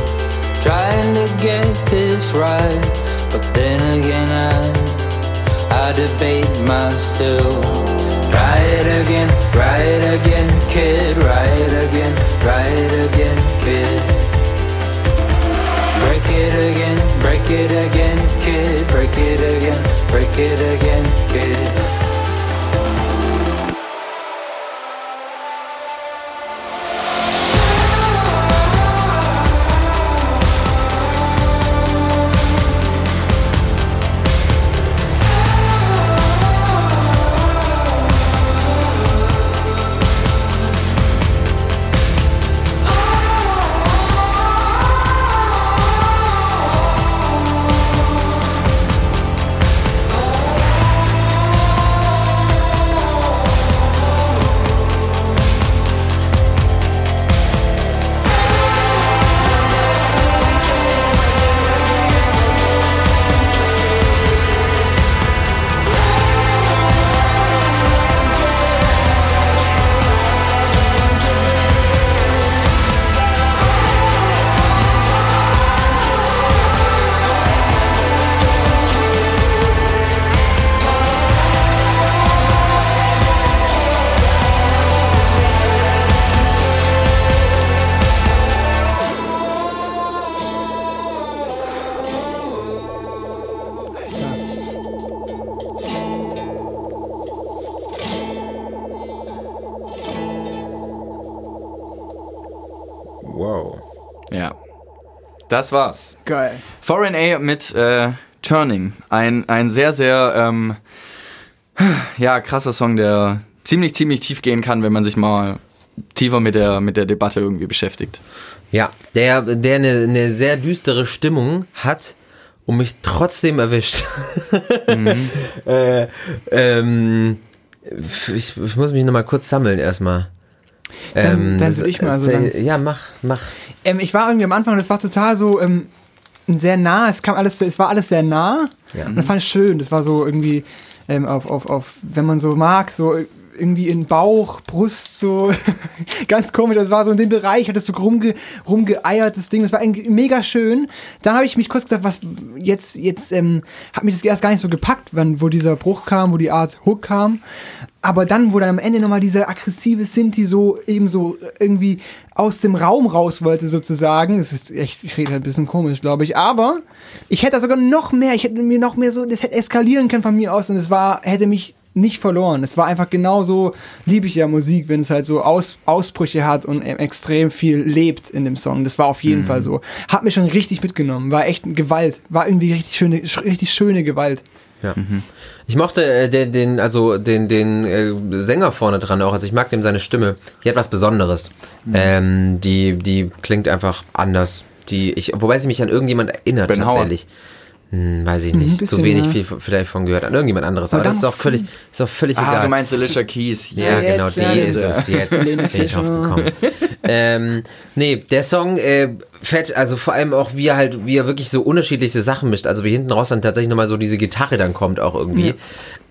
trying to get this right. But then again, I I debate myself. Try it again, try it again, kid. Try it again, try it again, kid. Break it again, break it again, kid. Break it again, break it again, kid.
Das war's.
Geil.
Foreign A mit äh, Turning. Ein, ein sehr, sehr ähm, ja, krasser Song, der ziemlich, ziemlich tief gehen kann, wenn man sich mal tiefer mit der, mit der Debatte irgendwie beschäftigt.
Ja, der, der eine, eine sehr düstere Stimmung hat und mich trotzdem erwischt. äh, ähm, ich, ich muss mich nochmal kurz sammeln erstmal.
Dann- dann soll ich mal so lang.
Ja, mach, mach.
Ähm, ich war irgendwie am Anfang, das war total so ähm, sehr nah, es kam alles, es war alles sehr nah.
Ja.
Und das fand ich schön. Das war so irgendwie ähm, auf, auf, auf, wenn man so mag, so irgendwie in Bauch, Brust, so ganz komisch. Das war so in dem Bereich, hat es so rumge, rumgeeiert, das Ding. Das war mega schön. Dann habe ich mich kurz gesagt, was jetzt, jetzt ähm, hat mich das erst gar nicht so gepackt, wann, wo dieser Bruch kam, wo die Art Hook kam. Aber dann, wo dann am Ende nochmal dieser aggressive Sinti so eben so irgendwie aus dem Raum raus wollte, sozusagen. Das ist echt, ich rede halt ein bisschen komisch, glaube ich. Aber ich hätte sogar noch mehr, ich hätte mir noch mehr so, das hätte eskalieren können von mir aus und es war, hätte mich nicht verloren. Es war einfach genauso, liebe ich ja Musik, wenn es halt so Aus, Ausbrüche hat und e- extrem viel lebt in dem Song. Das war auf jeden Fall so. Hat mich schon richtig mitgenommen. War echt Gewalt. War irgendwie richtig schöne, sch- richtig schöne Gewalt.
Ja. Ich mochte äh, den, den, also den, den äh, Sänger vorne dran auch. Also ich mag dem seine Stimme. Die hat was Besonderes. Ähm, die, die klingt einfach anders. Die, ich, wobei sie mich an irgendjemand erinnert
Ben Howard.
Hm, weiß ich
Mhm,
nicht.
ein
Zu
bisschen,
wenig
ja.
viel vielleicht von gehört. An irgendjemand anderes.
Aber
Aber das
da
ist auch völlig, ist auch völlig
Ah,
egal.
du meinst Alicia Keys.
Ja,
Jetzt,
genau,
ja,
die
ja.
ist es jetzt. Bin ich
Fischer.
drauf gekommen. ähm, nee, der Song äh, fett, also vor allem auch, wie er halt, wie er wirklich so unterschiedlichste Sachen mischt. Also wie hinten raus dann tatsächlich nochmal so diese Gitarre dann kommt auch irgendwie.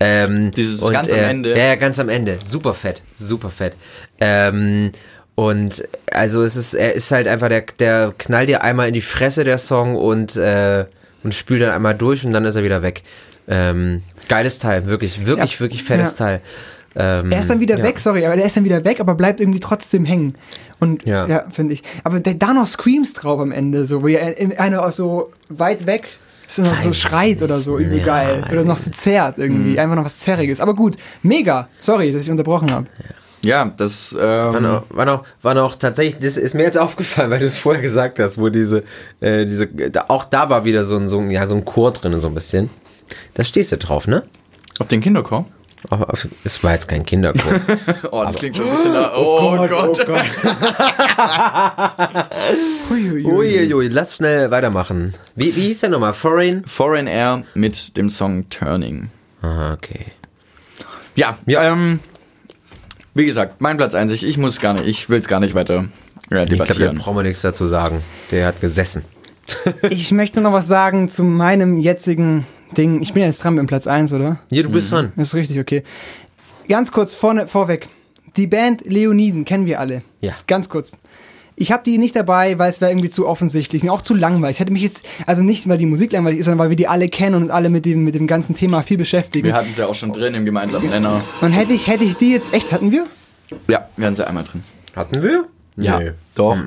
Ähm,
Dieses ganz am
äh,
Ende.
Ja, ja, ganz am Ende. Super fett, super fett. Ähm, und also es ist, er ist halt einfach, der, der knallt dir einmal in die Fresse, der Song, und, äh, und spült dann einmal durch und dann ist er wieder weg. Ähm, geiles Teil, wirklich, wirklich,
Ja.
wirklich fettes
Ja.
Teil. Ähm,
Er ist dann wieder
ja.
weg, sorry, aber der ist dann wieder weg, aber bleibt irgendwie trotzdem hängen. Und
Ja.
ja, finde ich. Aber der, da noch Screams drauf am Ende, so, wo ja einer so weit weg so, noch so schreit oder so, übel geil. Oder noch so zerrt irgendwie. Einfach noch was Zerriges. Aber gut, mega. Sorry, dass ich unterbrochen habe.
Ja, das.
Waren
Ähm,
auch, waren, auch, waren auch tatsächlich, das ist mir jetzt aufgefallen, weil du es vorher gesagt hast, wo diese, äh, diese, da, auch da war wieder so ein, so ein, ja, so ein Chor drin, so ein bisschen. Da stehst du drauf, ne?
auf den Kinderchor?
Aber auf- es war jetzt kein Kinderchor.
Oh, das klingt schon ein bisschen nach. Oh, Gott.
Uiuiui, lass schnell weitermachen. Wie, wie hieß der nochmal? Foreign?
Foreign Air mit dem Song Turning.
Ah, okay.
Ja, Ähm, wie gesagt, mein Platz 1. Ich, ich muss gar nicht, ich will es gar nicht weiter ja,
Ich glaube, da
debattieren.
brauchen wir nichts dazu sagen. Der hat gesessen.
Ich möchte noch was sagen zu meinem jetzigen Ding. Ich bin ja jetzt dran mit dem Platz 1, oder?
Hier, du bist dran.
Das ist richtig, okay. Ganz kurz vorne, vorweg. Die Band Leoniden kennen wir alle.
Ja.
Ganz kurz. Ich habe die nicht dabei, weil es wäre irgendwie zu offensichtlich und auch zu langweilig. Ich hätte mich jetzt, also nicht, weil die Musik langweilig ist, sondern weil wir die alle kennen und alle mit dem, mit dem ganzen Thema viel beschäftigen.
Wir hatten es ja auch schon drin im gemeinsamen Nenner.
Und hätte ich, hätte ich die jetzt, echt, hatten wir?
Ja, wir hatten sie einmal drin.
Hatten wir?
Ja,
Nee.
doch.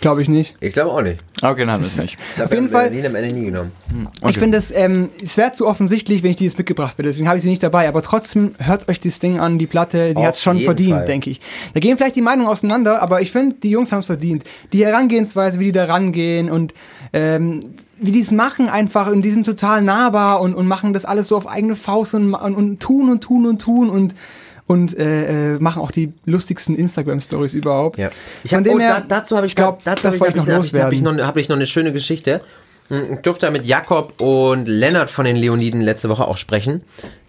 Glaube ich nicht.
Ich glaube auch nicht.
Okay, dann haben wir es nicht.
Auf jeden Fall-
Nie am Ende nie genommen.
Okay.
Ich finde es, ähm, es wäre zu offensichtlich, wenn ich die jetzt mitgebracht hätte. Deswegen habe ich sie nicht dabei. Aber trotzdem hört euch das Ding an, die Platte, die hat es schon verdient, denke ich. Da gehen vielleicht die Meinungen auseinander, aber ich finde, die Jungs haben es verdient. Die Herangehensweise, wie die da rangehen und ähm, wie die es machen einfach und die sind total nahbar und, und machen das alles so auf eigene Faust und, und, und tun und tun und tun und und äh, äh, machen auch die lustigsten Instagram-Stories überhaupt.
Ja. Ich
Von
hab,
dem
oh,
her,
da, dazu habe ich,
ich glaub,
dazu
das
hab
wollte ich
hab
noch
hab ich, hab ich, noch, ich eine schöne Geschichte. Ich durfte mit Jakob und Lennart von den Leoniden letzte Woche auch sprechen.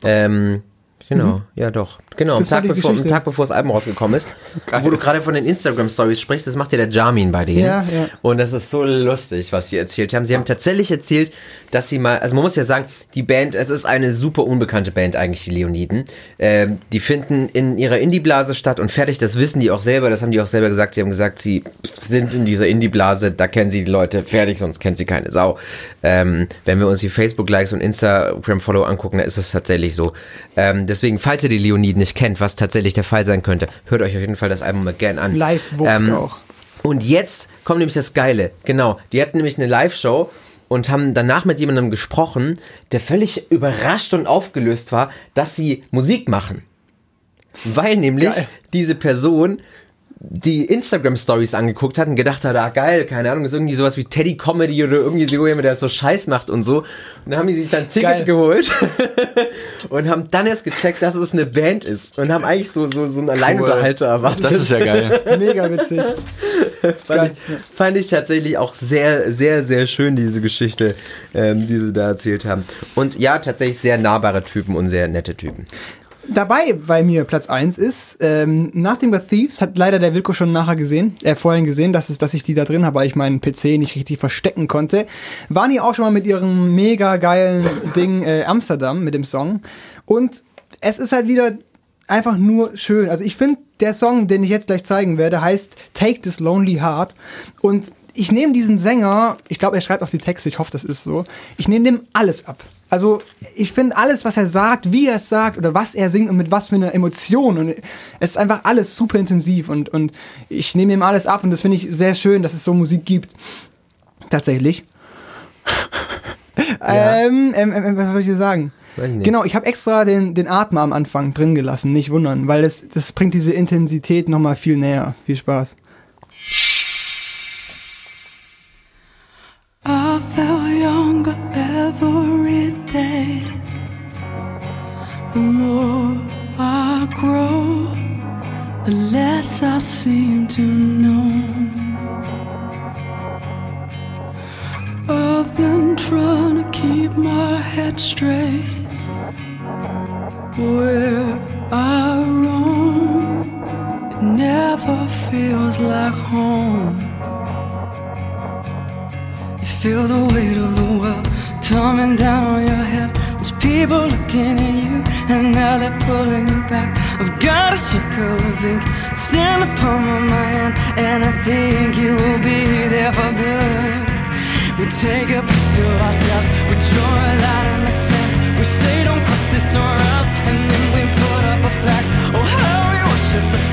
Ähm, genau, ja doch. Genau, am
Mhm. Das
Tag, bevor, am. Tag bevor das Album rausgekommen ist. Wo du gerade von den Instagram-Stories sprichst, das macht ja der Jamin bei denen.
Ja, ja.
Und das ist so lustig, was sie erzählt haben. Sie haben tatsächlich erzählt, dass sie mal, also man muss ja sagen, die Band, es ist eine super unbekannte Band eigentlich, die Leoniden. Ähm, die finden in ihrer Indie-Blase statt und fertig, das wissen die auch selber, das haben die auch selber gesagt. Sie haben gesagt, sie sind in dieser Indie-Blase, da kennen sie die Leute fertig, sonst kennt sie keine Sau. Ähm, wenn wir uns die Facebook-Likes und Instagram-Follow angucken, dann ist es tatsächlich so. Ähm, deswegen, falls ihr die Leoniden nicht kennt, was tatsächlich der Fall sein könnte, hört euch auf jeden Fall das Album mal gern an.
Live-Wucht
Ähm,
auch.
und jetzt kommt nämlich das Geile. Genau, die hatten nämlich eine Live-Show und haben danach mit jemandem gesprochen, der völlig überrascht und aufgelöst war, dass sie Musik machen. Weil nämlich
Geil.
diese Person die Instagram-Stories angeguckt hat und gedacht hat, ah geil, keine Ahnung, ist irgendwie sowas wie Teddy Comedy oder irgendwie so jemand, der so Scheiß macht und so. Und dann haben die sich dann ein Ticket
Geil.
geholt und haben dann erst gecheckt, dass es eine Band ist und haben eigentlich so, so, so einen Alleinunterhalter erwartet.
Das ist ja geil.
Mega witzig.
fand, ich, fand ich tatsächlich auch sehr, sehr, sehr schön, diese Geschichte, ähm, die sie da erzählt haben. Und ja, tatsächlich sehr nahbare Typen und sehr nette Typen.
Dabei bei mir Platz 1 ist, ähm, dem The Thieves hat leider der Wilko schon nachher gesehen, äh, vorhin gesehen, dass, es, dass ich die da drin habe, weil ich meinen PC nicht richtig verstecken konnte. Waren die auch schon mal mit ihrem mega geilen Ding äh, Amsterdam mit dem Song. Und es ist halt wieder einfach nur schön. Also ich finde, der Song, den ich jetzt gleich zeigen werde, heißt Take This Lonely Heart. Und ich nehme diesem Sänger, ich glaube, er schreibt auch die Texte, ich hoffe, das ist so, ich nehme dem alles ab. Also ich finde alles, was er sagt, wie er es sagt oder was er singt und mit was für einer Emotion. Und es ist einfach alles super intensiv und, und ich nehme ihm alles ab und das finde ich sehr schön, dass es so Musik gibt. Tatsächlich. ähm, ähm, ähm, was soll ich dir sagen?
Nicht.
Genau, ich habe extra den, den Atmer am Anfang drin gelassen, nicht wundern, weil das, das bringt diese Intensität nochmal viel näher. Viel Spaß.
Less I seem to know. I've been trying to keep my head straight. Where I roam, it never feels like home. You feel the weight of the world coming down on your head. There's people looking at you, and now they're pulling you back. I've got a circle of ink, palm of my hand, and I think you will be there for good. We take a piece of ourselves, we draw a line in the sand. We say don't cross this or else, and then we put up a flag. Oh, how we worship the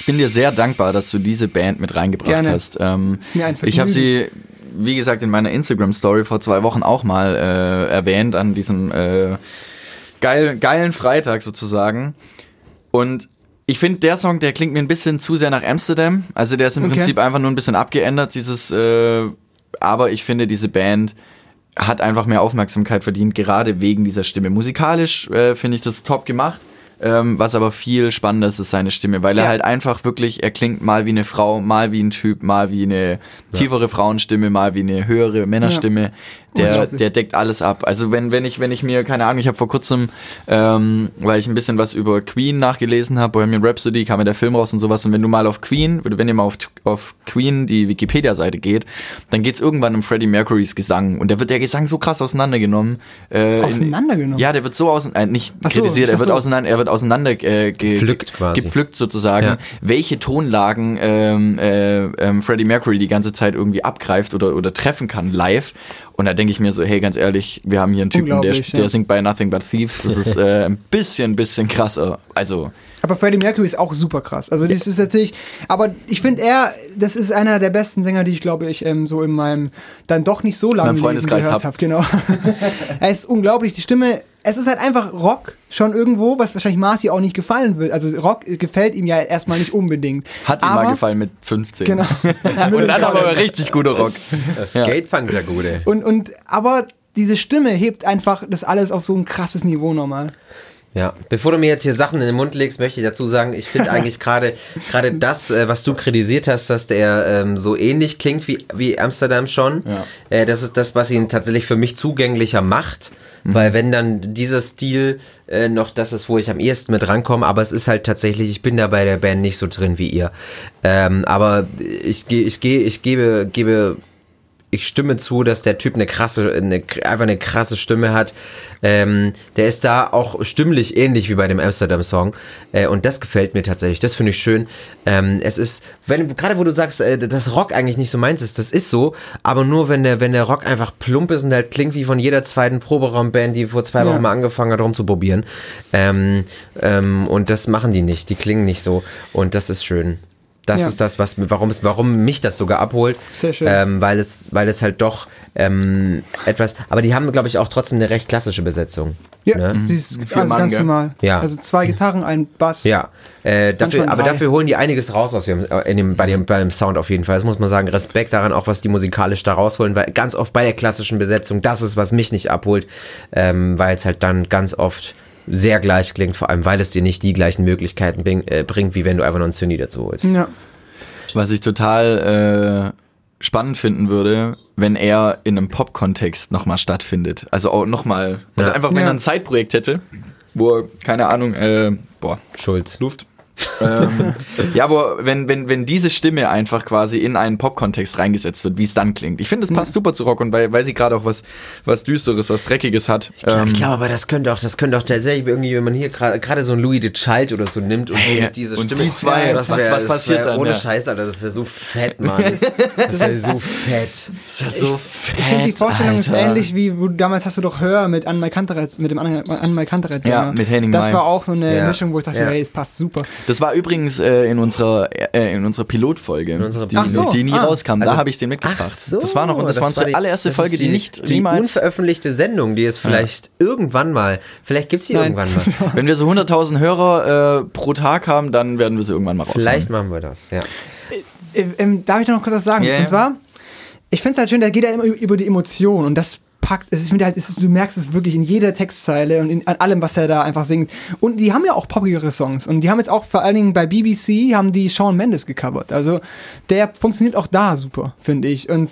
Ich bin dir sehr dankbar, dass du diese Band mit reingebracht
Gerne.
hast. Ähm,
Ist mir ein
ich habe sie, wie gesagt, in meiner Instagram-Story vor zwei Wochen auch mal äh, erwähnt, an diesem äh, geil, geilen Freitag sozusagen. Und ich finde, der Song, der klingt mir ein bisschen zu sehr nach Amsterdam. Also der ist im
Okay.
Prinzip einfach nur ein bisschen abgeändert, dieses, äh, aber ich finde, diese Band hat einfach mehr Aufmerksamkeit verdient, gerade wegen dieser Stimme. Musikalisch äh, finde ich das top gemacht. Ähm, was aber viel spannender ist, ist seine Stimme, weil er
Ja.
halt einfach wirklich, er klingt mal wie eine Frau, mal wie ein Typ, mal wie eine tiefere Frauenstimme, mal wie eine höhere Männerstimme. Der, der deckt alles ab. Also wenn, wenn ich, wenn ich mir, keine Ahnung, ich habe vor kurzem, ähm, weil ich ein bisschen was über Queen nachgelesen habe, Bohemian Rhapsody, kam ja der Film raus und sowas. Und wenn du mal auf Queen, wenn ihr mal auf, auf Queen die Wikipedia-Seite geht, dann geht's irgendwann um Freddie Mercurys Gesang. Und da wird der Gesang so krass auseinandergenommen. Äh, in-
Auseinandergenommen?
Ja, der wird so auseinander, äh, nicht
so,
kritisiert, er wird
so.
auseinander, er wird auseinander äh, ge,
Gepflückt quasi.
gepflückt sozusagen,
Ja.
welche Tonlagen ähm, äh, ähm, Freddie Mercury die ganze Zeit irgendwie abgreift oder, oder treffen kann live. Und da denke ich mir so, hey, ganz ehrlich, wir haben hier einen Typen, der, der
ja.
singt bei Nothing But Thieves. Das ist äh, ein bisschen, bisschen krasser. Also,
Aber Freddie Mercury ist auch super krass. Also das ist natürlich, aber ich finde er, das ist einer der besten Sänger, die ich glaube ich ähm, so in meinem dann doch nicht so langen
meinem
Leben
Freundeskreis
gehört
hab.
habe. Genau. er ist unglaublich. Die Stimme, es ist halt einfach Rock schon irgendwo, was wahrscheinlich Marcy auch nicht gefallen wird. Also Rock gefällt ihm ja erstmal nicht unbedingt.
hat ihm
aber,
mal gefallen mit 15.
Genau.
Und dann aber richtig guter Rock.
Das
Ja.
Skatepunk, der Gute.
Und, und aber diese Stimme hebt einfach das alles auf so ein krasses Niveau nochmal.
Ja, bevor du mir jetzt hier Sachen in den Mund legst, möchte ich dazu sagen, ich finde eigentlich gerade gerade das, äh, was du kritisiert hast, dass der ähm, so ähnlich klingt wie, wie Amsterdam schon.
Ja.
Äh, das ist das, was ihn tatsächlich für mich zugänglicher macht. Weil wenn dann dieser Stil äh, noch das ist, wo ich am ehesten mit rankomme, aber es ist halt tatsächlich, ich bin da bei der Band nicht so drin wie ihr. Ähm, aber ich, ich, gehe, ich gebe, gebe ich stimme zu, dass der Typ eine krasse, eine, einfach eine krasse Stimme hat. Ähm, der ist da auch stimmlich ähnlich wie bei dem Amsterdam-Song. Äh, und das gefällt mir tatsächlich. Das finde ich schön. Ähm, es ist, wenn, gerade wo du sagst, äh, dass Rock eigentlich nicht so meins ist, das ist so, aber nur wenn der, wenn der Rock einfach plump ist und halt klingt wie von jeder zweiten Proberaumband, die vor zwei
Ja.
Wochen mal angefangen hat, rumzuprobieren. Ähm, ähm, und das machen die nicht. Die klingen nicht so. Und das ist schön. Das
Ja.
ist das, was, warum, es, warum mich das sogar abholt.
Sehr schön.
Ähm, weil, es, weil es halt doch ähm, etwas. Aber die haben, glaube ich, auch trotzdem eine recht klassische Besetzung.
Ja,
Ne?
die ist
Vier
also ganz normal.
Ja.
Also zwei Gitarren, ein Bass.
Ja, äh, dafür, aber dafür holen die einiges raus aus ihrem, äh, in dem, bei, dem, beim Sound auf jeden Fall. Das muss man sagen. Respekt daran, auch was die musikalisch da rausholen, weil ganz oft bei der klassischen Besetzung, das ist, was mich nicht abholt, ähm, weil es halt dann ganz oft sehr gleich klingt, vor allem weil es dir nicht die gleichen Möglichkeiten bring, äh, bringt, wie wenn du einfach nur einen Zyni dazu holst.
Ja.
Was ich total äh, spannend finden würde, wenn er in einem Pop-Kontext nochmal stattfindet. Also auch nochmal, also
Ja.
einfach, wenn
Ja.
er ein Zeitprojekt hätte, wo er, keine Ahnung, äh, boah,
Schulz.
Luft. Ähm, ja, wo, wenn, wenn, wenn diese Stimme einfach quasi in einen Pop-Kontext reingesetzt wird, wie es dann klingt. Ich finde, es passt super zu Rock und weil, weil sie gerade auch was, was Düsteres, was Dreckiges hat.
Ja,
Ähm,
ich glaube, aber das könnte auch, das könnte auch tatsächlich irgendwie, wenn man hier gerade so ein Louis de Child oder so nimmt und
Hey,
mit diese
und
Stimme.
die zwei,
das
was-
wär-
was
das
passiert dann,
Ohne
ja.
Scheiß, Alter, das wäre so fett, Mann. Das, das wäre so fett.
ist ja so fett,
Ich finde, die Vorstellung ist
Alter.
ähnlich wie, wo, damals hast du doch Hör mit Anmal Kantereit, mit dem Anmal Kantereit.
Ja, mit Henning
Das
May.
war auch so eine
Ja.
Mischung, wo ich dachte,
Ja.
hey, es passt super.
Das war übrigens äh, in unserer äh, in unserer Pilotfolge,
unserer
die,
Ach so,
die nie
ah.
rauskam.
Also-
da habe ich den mitgebracht.
Ach so.
das war noch und das, war unsere
die-
allererste
das
Folge,
ist
die, nicht
die
niemals.
unveröffentlichte Sendung, die es vielleicht irgendwann mal, vielleicht gibt's die
Nein.
irgendwann mal.
Wenn wir so 100.000 Hörer äh, pro Tag haben, dann werden wir sie irgendwann mal raushauen.
Vielleicht machen wir das, ja.
Äh, ähm, darf ich noch kurz was sagen?
Ja, ja.
Und zwar, ich finde es halt schön, der geht ja immer über die Emotion und das packt, es ist, finde halt, ist, du merkst es wirklich in jeder Textzeile und in an allem, was er da einfach singt. Und die haben ja auch poppigere Songs. Und die haben jetzt auch vor allen Dingen bei BBC haben die Shawn Mendes gecovert. Also der funktioniert auch da super, finde ich. Und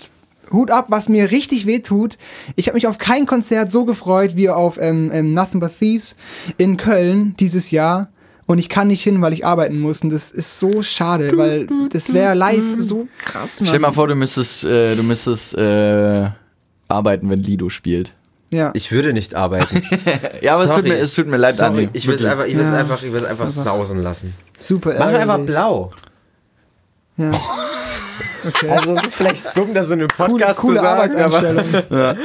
Hut ab, was mir richtig weh tut. Ich habe mich auf kein Konzert so gefreut wie auf ähm, ähm, Nothing But Thieves in Köln dieses Jahr. Und ich kann nicht hin, weil ich arbeiten muss. Und das ist so schade, weil das wäre live so krass. Mann.
Stell dir mal vor, du müsstest, äh, du müsstest äh, arbeiten, wenn Lido spielt.
Ja.
Ich würde nicht arbeiten.
Ja, aber es tut, mir, es tut mir leid,
Sorry, ich will es einfach, ich will's
Ja,
einfach, ich will's einfach
einfach-
sausen lassen.
Super
Mach
ärgerlich.
einfach blau.
Ja. Okay.
Also es ist vielleicht dumm, das so in einem
coole,
Podcast
coole
zu sagen, aber.
Ja,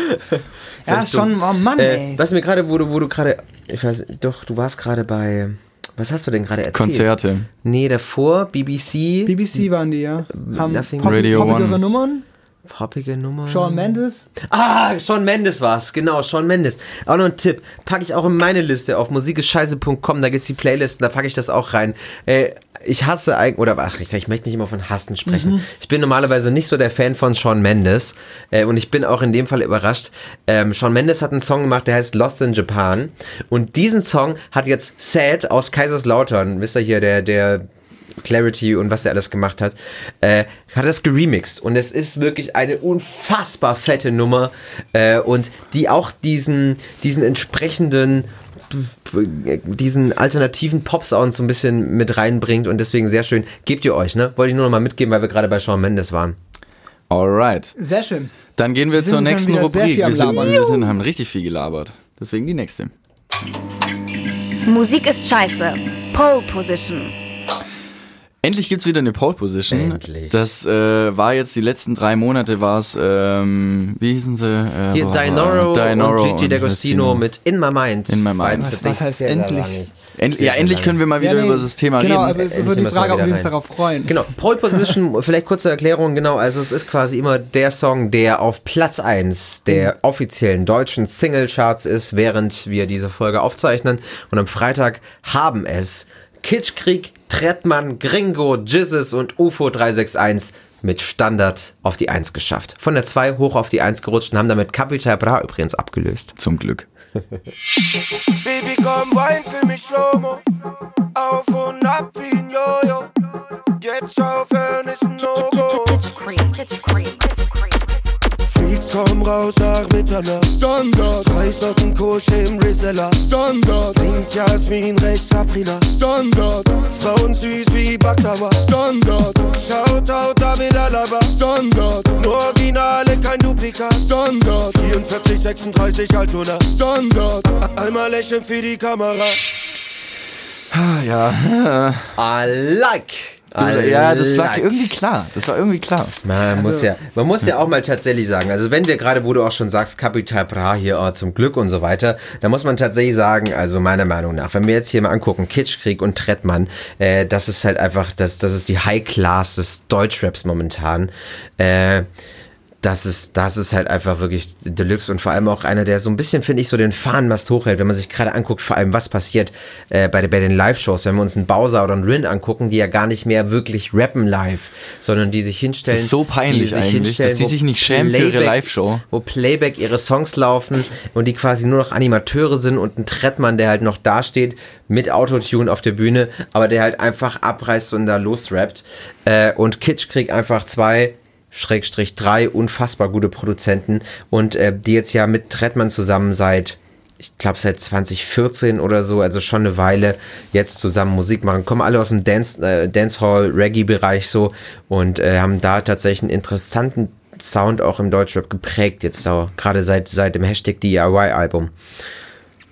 Vielleicht
schon, oh Mann,
äh,
ey.
was mir gerade, wo du, wo du gerade, ich weiß, doch, du warst gerade bei, was hast du denn gerade erzählt?
Konzerte.
Nee, davor, BBC,
BBC waren die, ja. Haben
Nothing
pop
Radio One.
Nummern.
Poppige Nummer.
Shawn Mendes.
Ah, Shawn Mendes war's, genau, Shawn Mendes. Auch noch ein Tipp, packe ich auch in meine Liste auf musikescheiße.com, da gibt's die Playlisten, da packe ich das auch rein. Äh, ich hasse eigentlich, oder ach, ich, ich möchte nicht immer von Hassen sprechen. Ich bin normalerweise nicht so der Fan von Shawn Mendes äh, und ich bin auch in dem Fall überrascht. Ähm, Shawn Mendes hat einen Song gemacht, der heißt Lost in Japan und diesen Song hat jetzt Sad aus Kaiserslautern, wisst ihr hier, der, der Clarity und was er alles gemacht hat, äh, hat das geremixed und es ist wirklich eine unfassbar fette Nummer äh, und die auch diesen, diesen entsprechenden diesen alternativen Pop-Sound so ein bisschen mit reinbringt und deswegen sehr schön. Gebt ihr euch, ne? Wollte ich nur noch mal mitgeben, weil wir gerade bei Shawn Mendes waren.
Alright.
Sehr schön.
Dann gehen wir,
sind
zur nächsten Rubrik. Wir, sind, wir sind, haben richtig viel gelabert. Deswegen die nächste.
Musik ist scheiße. Pole Position.
Endlich gibt's wieder eine Pole Position.
Endlich.
Das äh, war jetzt die letzten drei Monate, war es, ähm, wie hießen sie? Äh,
Hier Dinoro,
Dinoro
und Gigi D'Agostino mit In My Mind.
In My Mind. Was-
was heißt
sehr,
endlich?
End,
Sehr,
ja, endlich können wir mal wieder
Ja, nee,
über das Thema
genau,
reden.
also es ist
Endlich
so die Frage, ob wir uns darauf freuen.
Genau, Pole Position, vielleicht kurze Erklärung, genau, also es ist quasi immer der Song, der auf Platz 1 der offiziellen deutschen Singlecharts ist, während wir diese Folge aufzeichnen. Und am Freitag haben es Kitschkrieg, Trettmann, Gringo, Jizzes und UFO 361 mit Standard auf die 1 geschafft. Von der 2 hoch auf die 1 gerutscht und haben damit Capital Bra übrigens abgelöst.
Zum Glück.
Baby, komm rein für mich Slow-Mo. Auf und ab wie ein Jojo. Jetzt aufhören ist ein No-Go. Komm raus nach Mitternacht. Standard. Drei Socken Kosche im Rizella. Standard. Links Jasmin, rechts Sabrina. Standard. Frauen süß wie Baklava. Standard. Shoutout David Alaba. Standard. Nur Originale, kein Duplikat. Standard. 44, 36 Altona. Standard. Einmal lächeln für die Kamera.
Ah, ja.
I like. I
ja, das war irgendwie klar. Das war irgendwie klar.
Man, muss ja, man muss ja auch mal tatsächlich sagen, also wenn wir gerade, wo du auch schon sagst, Capital Bra hier oh, zum Glück und so weiter, da muss man tatsächlich sagen, also meiner Meinung nach, wenn wir jetzt hier mal angucken, Kitschkrieg und Trettmann, äh, das ist halt einfach, das, das ist die High Class des Deutschraps momentan. Äh, das ist, das ist halt einfach wirklich Deluxe und vor allem auch einer, der so ein bisschen, finde ich, so den Fahnenmast hochhält, wenn man sich gerade anguckt, vor allem was passiert äh, bei, bei den Live-Shows, wenn wir uns einen Bowser oder einen Rin angucken, die ja gar nicht mehr wirklich rappen live, sondern die sich hinstellen.
Das ist so peinlich
die sich
eigentlich,
hinstellen,
dass die sich nicht schämen für ihre
Playback-
Live-Show.
Wo Playback ihre Songs laufen und die quasi nur noch Animateure sind und ein Trettmann, der halt noch dasteht mit Autotune auf der Bühne, aber der halt einfach abreißt und da losrappt. Äh, und Kitsch kriegt einfach zwei Schrägstrich drei unfassbar gute Produzenten und äh, die jetzt ja mit Trettmann zusammen seit ich glaube seit 2014 oder so, also schon eine Weile jetzt zusammen Musik machen. Kommen alle aus dem Dance, äh, Dancehall, Reggae-Bereich so und äh, haben da tatsächlich einen interessanten Sound auch im Deutschrap geprägt jetzt da, gerade seit, seit dem Hashtag DIY-Album.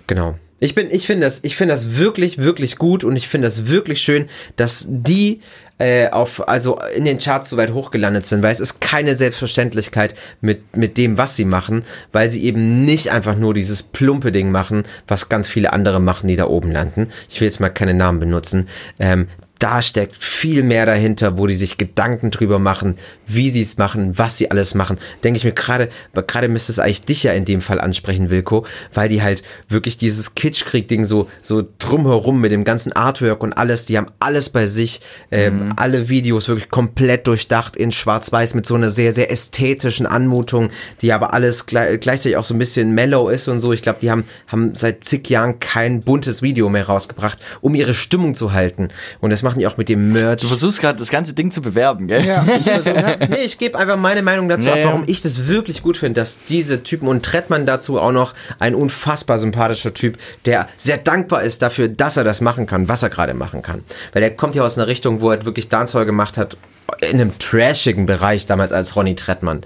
Genau. Ich bin, ich finde das, ich finde das wirklich, wirklich gut und ich finde das wirklich schön, dass die äh, auf, also in den Charts so weit hochgelandet sind, weil es ist keine Selbstverständlichkeit mit, mit dem, was sie machen, weil sie eben nicht einfach nur dieses plumpe Ding machen, was ganz viele andere machen, die da oben landen. Ich will jetzt mal keine Namen benutzen. Ähm, da steckt viel mehr dahinter, wo die sich Gedanken drüber machen, wie sie es machen, was sie alles machen. Denke ich mir gerade, gerade müsste es eigentlich dich ja in dem Fall ansprechen, Wilko, weil die halt wirklich dieses Kitschkrieg-Ding so, so drumherum mit dem ganzen Artwork und alles, die haben alles bei sich, ähm, alle Videos wirklich komplett durchdacht in schwarz-weiß mit so einer sehr, sehr ästhetischen Anmutung, die aber alles gle gleichzeitig auch so ein bisschen mellow ist und so. Ich glaube, die haben, haben seit zig Jahren kein buntes Video mehr rausgebracht, um ihre Stimmung zu halten. Und das machen die auch mit dem Merch.
Du versuchst gerade das ganze Ding zu bewerben, gell?
Ja.
Also, nee, ich gebe einfach meine Meinung dazu
Ja,
ab, warum ich das wirklich gut finde, dass diese Typen und Trettmann dazu auch noch ein unfassbar sympathischer Typ, der sehr dankbar ist dafür, dass er das machen kann, was er gerade machen kann. Weil er kommt ja aus einer Richtung, wo er wirklich Dancehall gemacht hat, in einem trashigen Bereich damals als Ronny Trettmann.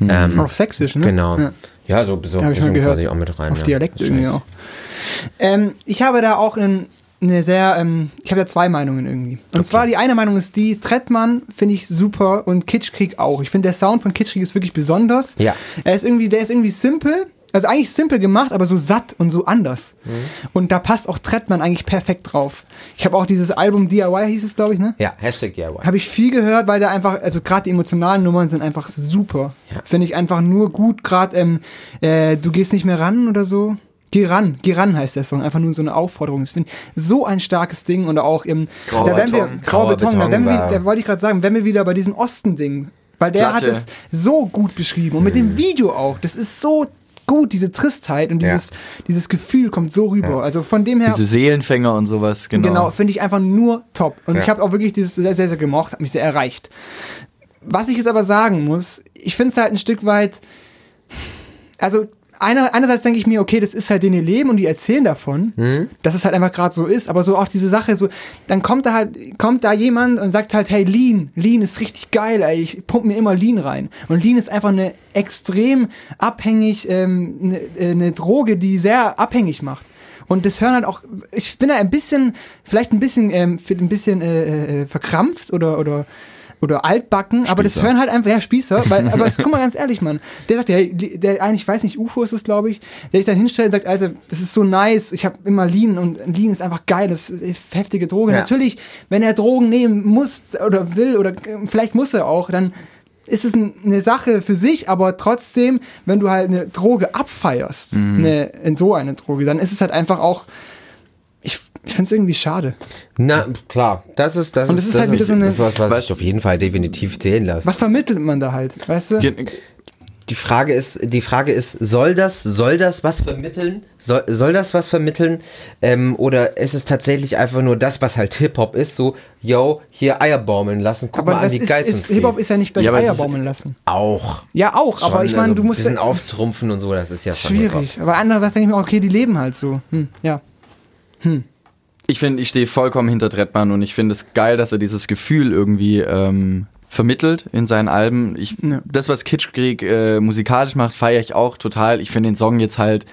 Ähm,
Auch sächsisch, ne?
Genau.
Ja.
Ja, so, so, so quasi auch mit rein.
Auf
ja.
Dialekt irgendwie auch. Ähm, ich habe da auch ein, eine sehr, ähm, ich habe da zwei Meinungen irgendwie. Und zwar die eine Meinung ist die, Trettmann finde ich super und Kitschkrieg auch. Ich finde der Sound von Kitschkrieg ist wirklich besonders.
Ja.
Er ist irgendwie, der ist irgendwie simpel. Also eigentlich simpel gemacht, aber so satt und so anders.
Mhm.
Und da passt auch Trettmann eigentlich perfekt drauf. Ich habe auch dieses Album DIY hieß es, glaube ich, ne?
Ja, Hashtag DIY.
Habe ich viel gehört, weil da einfach, also gerade die emotionalen Nummern sind einfach super.
Ja.
Finde ich einfach nur gut, gerade ähm, äh, du gehst nicht mehr ran oder so. Geh ran, geh ran heißt der Song, einfach nur so eine Aufforderung. Ich finde so ein starkes Ding und auch im
Grauer
da werden wir grauer Beton, da,
Beton
werden wir,
war-
da wollte ich gerade sagen, wenn wir wieder bei diesem Osten-Ding, weil der
Platte.
hat es so gut beschrieben und mit dem Video auch. Das ist so gut, diese Tristheit und dieses, dieses Gefühl kommt so rüber. Also von dem her.
Diese Seelenfänger und sowas, genau.
Genau, finde ich einfach nur top. Und
Ja.
ich habe auch wirklich dieses sehr, sehr, sehr gemocht, hat mich sehr erreicht. Was ich jetzt aber sagen muss, ich finde es halt ein Stück weit, also einer, einerseits denke ich mir, okay, das ist halt denen ihr Leben und die erzählen davon, dass es halt einfach gerade so ist, aber so auch diese Sache, so, dann kommt da halt, kommt da jemand und sagt halt, hey, Lean, Lean ist richtig geil, ey, ich pump mir immer Lean rein. Und Lean ist einfach eine extrem abhängig, ähm, eine, äh, eine Droge, die sehr abhängig macht. Und das hören halt auch, ich bin da ein bisschen, vielleicht ein bisschen, ähm, ein bisschen äh, äh, verkrampft oder, oder, oder altbacken, aber das
Spießer.
hören halt einfach, ja, Spießer, weil, aber guck mal ganz ehrlich, Mann, der sagt, der, der eigentlich, ich weiß nicht, UFO ist es, glaube ich, der sich dann hinstellt und sagt, Alter, das ist so nice, ich habe immer Lean und Lean ist einfach geil, das ist heftige Droge.
Ja.
Natürlich, wenn er Drogen nehmen muss oder will oder äh, vielleicht muss er auch, dann ist es ein- eine Sache für sich, aber trotzdem, wenn du halt eine Droge abfeierst, eine, in so eine Droge, dann ist es halt einfach auch, ich, finde es irgendwie schade.
Na, klar, das ist, das
Und
ist,
es ist halt wieder so eine-
das, was, was
Was-
ich auf jeden Fall definitiv zählen lasse.
Was vermittelt man da halt, weißt du?
Die Frage ist, die Frage ist, soll das, soll das was vermitteln? Soll, soll das was vermitteln? Ähm, oder ist es tatsächlich einfach nur das, was halt Hip-Hop ist? So, yo, hier Eier baumeln lassen. Guck mal
aber
an,
das
wie
ist,
geil
ist, Hip-Hop ist ja nicht gleich
Ja, aber es
Eier baumeln lassen.
Auch.
Ja, auch, aber
Schon,
ich meine,
also
du musst.
Bisschen auftrumpfen und so, das ist ja schon
schwierig. Aber andererseits denke ich mir, okay, die leben halt so. Hm, ja.
Ich finde, ich stehe vollkommen hinter Trettmann und ich finde es geil, dass er dieses Gefühl irgendwie ähm, vermittelt in seinen Alben. Ich,
Ja.
Das, was Kitschkrieg äh, musikalisch macht, feiere ich auch total. Ich finde den Song jetzt halt,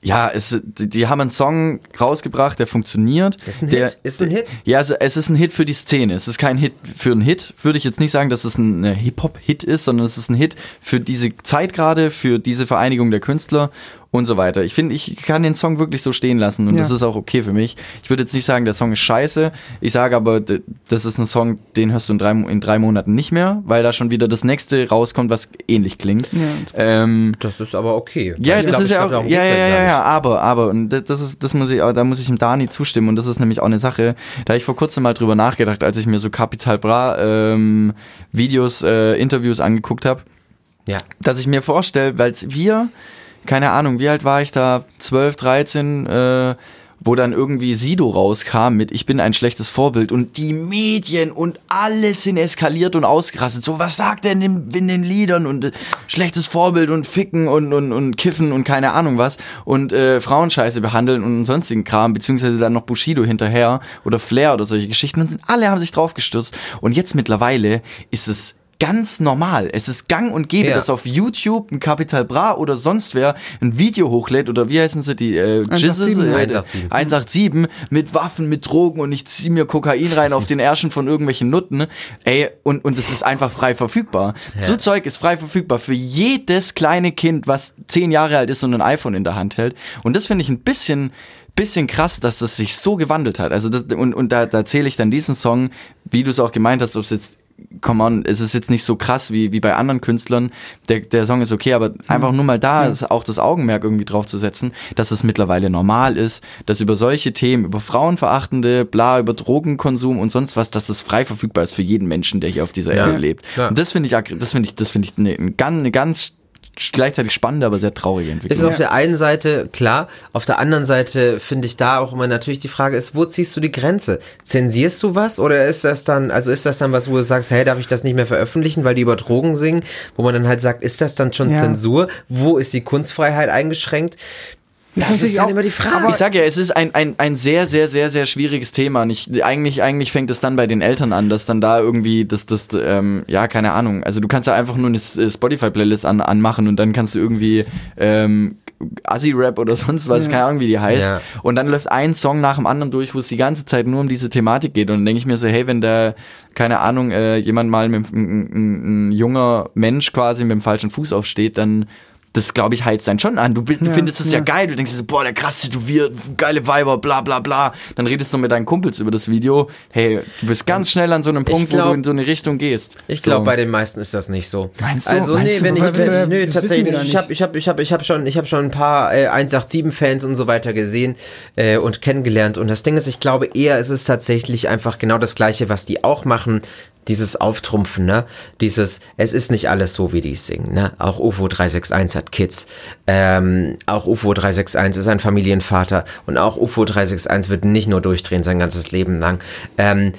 ja, es, die, die haben einen Song rausgebracht, der funktioniert.
Ist ein
der,
Hit? Ist ein Hit?
Ja, also es ist ein Hit für die Szene. Es ist kein Hit für einen Hit. Würde ich jetzt nicht sagen, dass es ein Hip-Hop-Hit ist, sondern es ist ein Hit für diese Zeit gerade, für diese Vereinigung der Künstler und so weiter. Ich finde, ich kann den Song wirklich so stehen lassen und
Ja.
das ist auch okay für mich. Ich würde jetzt nicht sagen, der Song ist scheiße. Ich sage aber, das ist ein Song, den hörst du in drei, in drei Monaten nicht mehr, weil da schon wieder das nächste rauskommt, was ähnlich klingt. ähm,
Das ist aber okay.
ja, das
glaub,
ist ja
glaub,
auch, ja, ja, ja, ja,
nicht.
aber, aber, und das- das ist, das muss ich, da muss ich dem Dani zustimmen und das ist nämlich auch eine Sache, da habe ich vor kurzem mal drüber nachgedacht, als ich mir so Capital Bra ähm, Videos, äh, Interviews angeguckt habe,
Ja.
dass ich mir vorstelle, weil wir, keine Ahnung, wie alt war ich da, 12, 13, äh, wo dann irgendwie Sido rauskam mit Ich bin ein schlechtes Vorbild und die Medien und alles sind eskaliert und ausgerastet. So, was sagt er in den, in den Liedern und äh, schlechtes Vorbild und Ficken und, und, und Kiffen und keine Ahnung was und äh, Frauenscheiße behandeln und sonstigen Kram, beziehungsweise dann noch Bushido hinterher oder Flair oder solche Geschichten und sind, alle haben sich drauf gestürzt und jetzt mittlerweile ist es ganz normal. Es ist gang und gäbe,
Ja.
dass auf YouTube ein Capital Bra oder sonst wer ein Video hochlädt oder wie heißen sie die äh, Jizzes?
187.
Äh,
187.
187 mit Waffen, mit Drogen und ich zieh mir Kokain rein auf den Ärschen von irgendwelchen Nutten. Ey, und, und es ist einfach frei verfügbar. So Zeug ist frei verfügbar für jedes kleine Kind, was zehn Jahre alt ist und ein iPhone in der Hand hält. Und das finde ich ein bisschen bisschen krass, dass das sich so gewandelt hat. Also das, und, und da, da zähle ich dann diesen Song, wie du es auch gemeint hast, ob es jetzt come on, es ist jetzt nicht so krass wie, wie bei anderen Künstlern. Der, der Song ist okay, aber einfach nur mal da ist auch das Augenmerk irgendwie drauf zu setzen, dass es mittlerweile normal ist, dass über solche Themen, über Frauenverachtende, bla, über Drogenkonsum und sonst was, dass es frei verfügbar ist für jeden Menschen, der hier auf dieser Erde lebt.
Ja.
Und das finde ich, das finde ich, das finde ich eine, eine ganz, eine ganz gleichzeitig spannende, aber sehr traurige
Ist
Entwicklung.
auf der einen Seite klar, auf der anderen Seite finde ich da auch immer natürlich die Frage ist, wo ziehst du die Grenze? Zensierst du was oder ist das dann, also ist das dann was, wo du sagst, hey, darf ich das nicht mehr veröffentlichen, weil die über Drogen singen, wo man dann halt sagt, ist das dann schon
Ja.
Zensur? Wo ist die Kunstfreiheit eingeschränkt? Das,
natürlich
ist dann
auch-
immer die Frage.
Ich sag ja, es ist ein, ein, ein sehr, sehr, sehr, sehr schwieriges Thema. Nicht, eigentlich, eigentlich fängt es dann bei den Eltern an, dass dann da irgendwie das, das, ähm, ja, keine Ahnung. Also du kannst ja einfach nur eine äh, Spotify-Playlist an, anmachen und dann kannst du irgendwie ähm, Assi-Rap oder sonst was, keine Ahnung, wie die heißt.
Ja.
Und dann läuft ein Song nach dem anderen durch, wo es die ganze Zeit nur um diese Thematik geht. Und dann denke ich mir so, hey, wenn da, keine Ahnung, äh, jemand mal mit ein, ein, ein junger Mensch quasi mit dem falschen Fuß aufsteht, dann das glaube ich heizt dann schon an. Du, du
Ja,
findest es ja.
ja.
geil. Du denkst so, boah, der krass tätowiert, geile Weiber, bla bla bla. Dann redest du mit deinen Kumpels über das Video. Hey, du bist ganz schnell an so einem Punkt, wo
glaub-
du in so eine Richtung gehst.
Ich glaube,
so.
bei den meisten ist das nicht so.
Meinst du?
Also
Meinst
nee,
du?
wenn ich, wenn,
weil-
nö, tatsächlich, ich habe ich hab, ich hab, ich hab schon, ich hab schon ein paar äh, 187-Fans und so weiter gesehen äh, und kennengelernt. Und das Ding ist, ich glaube eher, es ist tatsächlich einfach genau das Gleiche, was die auch machen. Dieses Auftrumpfen, ne? Dieses, es ist nicht alles so, wie die es singen, ne? Auch UFO 361 hat Kids. Ähm, auch UFO 361 ist ein Familienvater. Und auch UFO 361 wird nicht nur durchdrehen sein ganzes Leben lang. Ähm,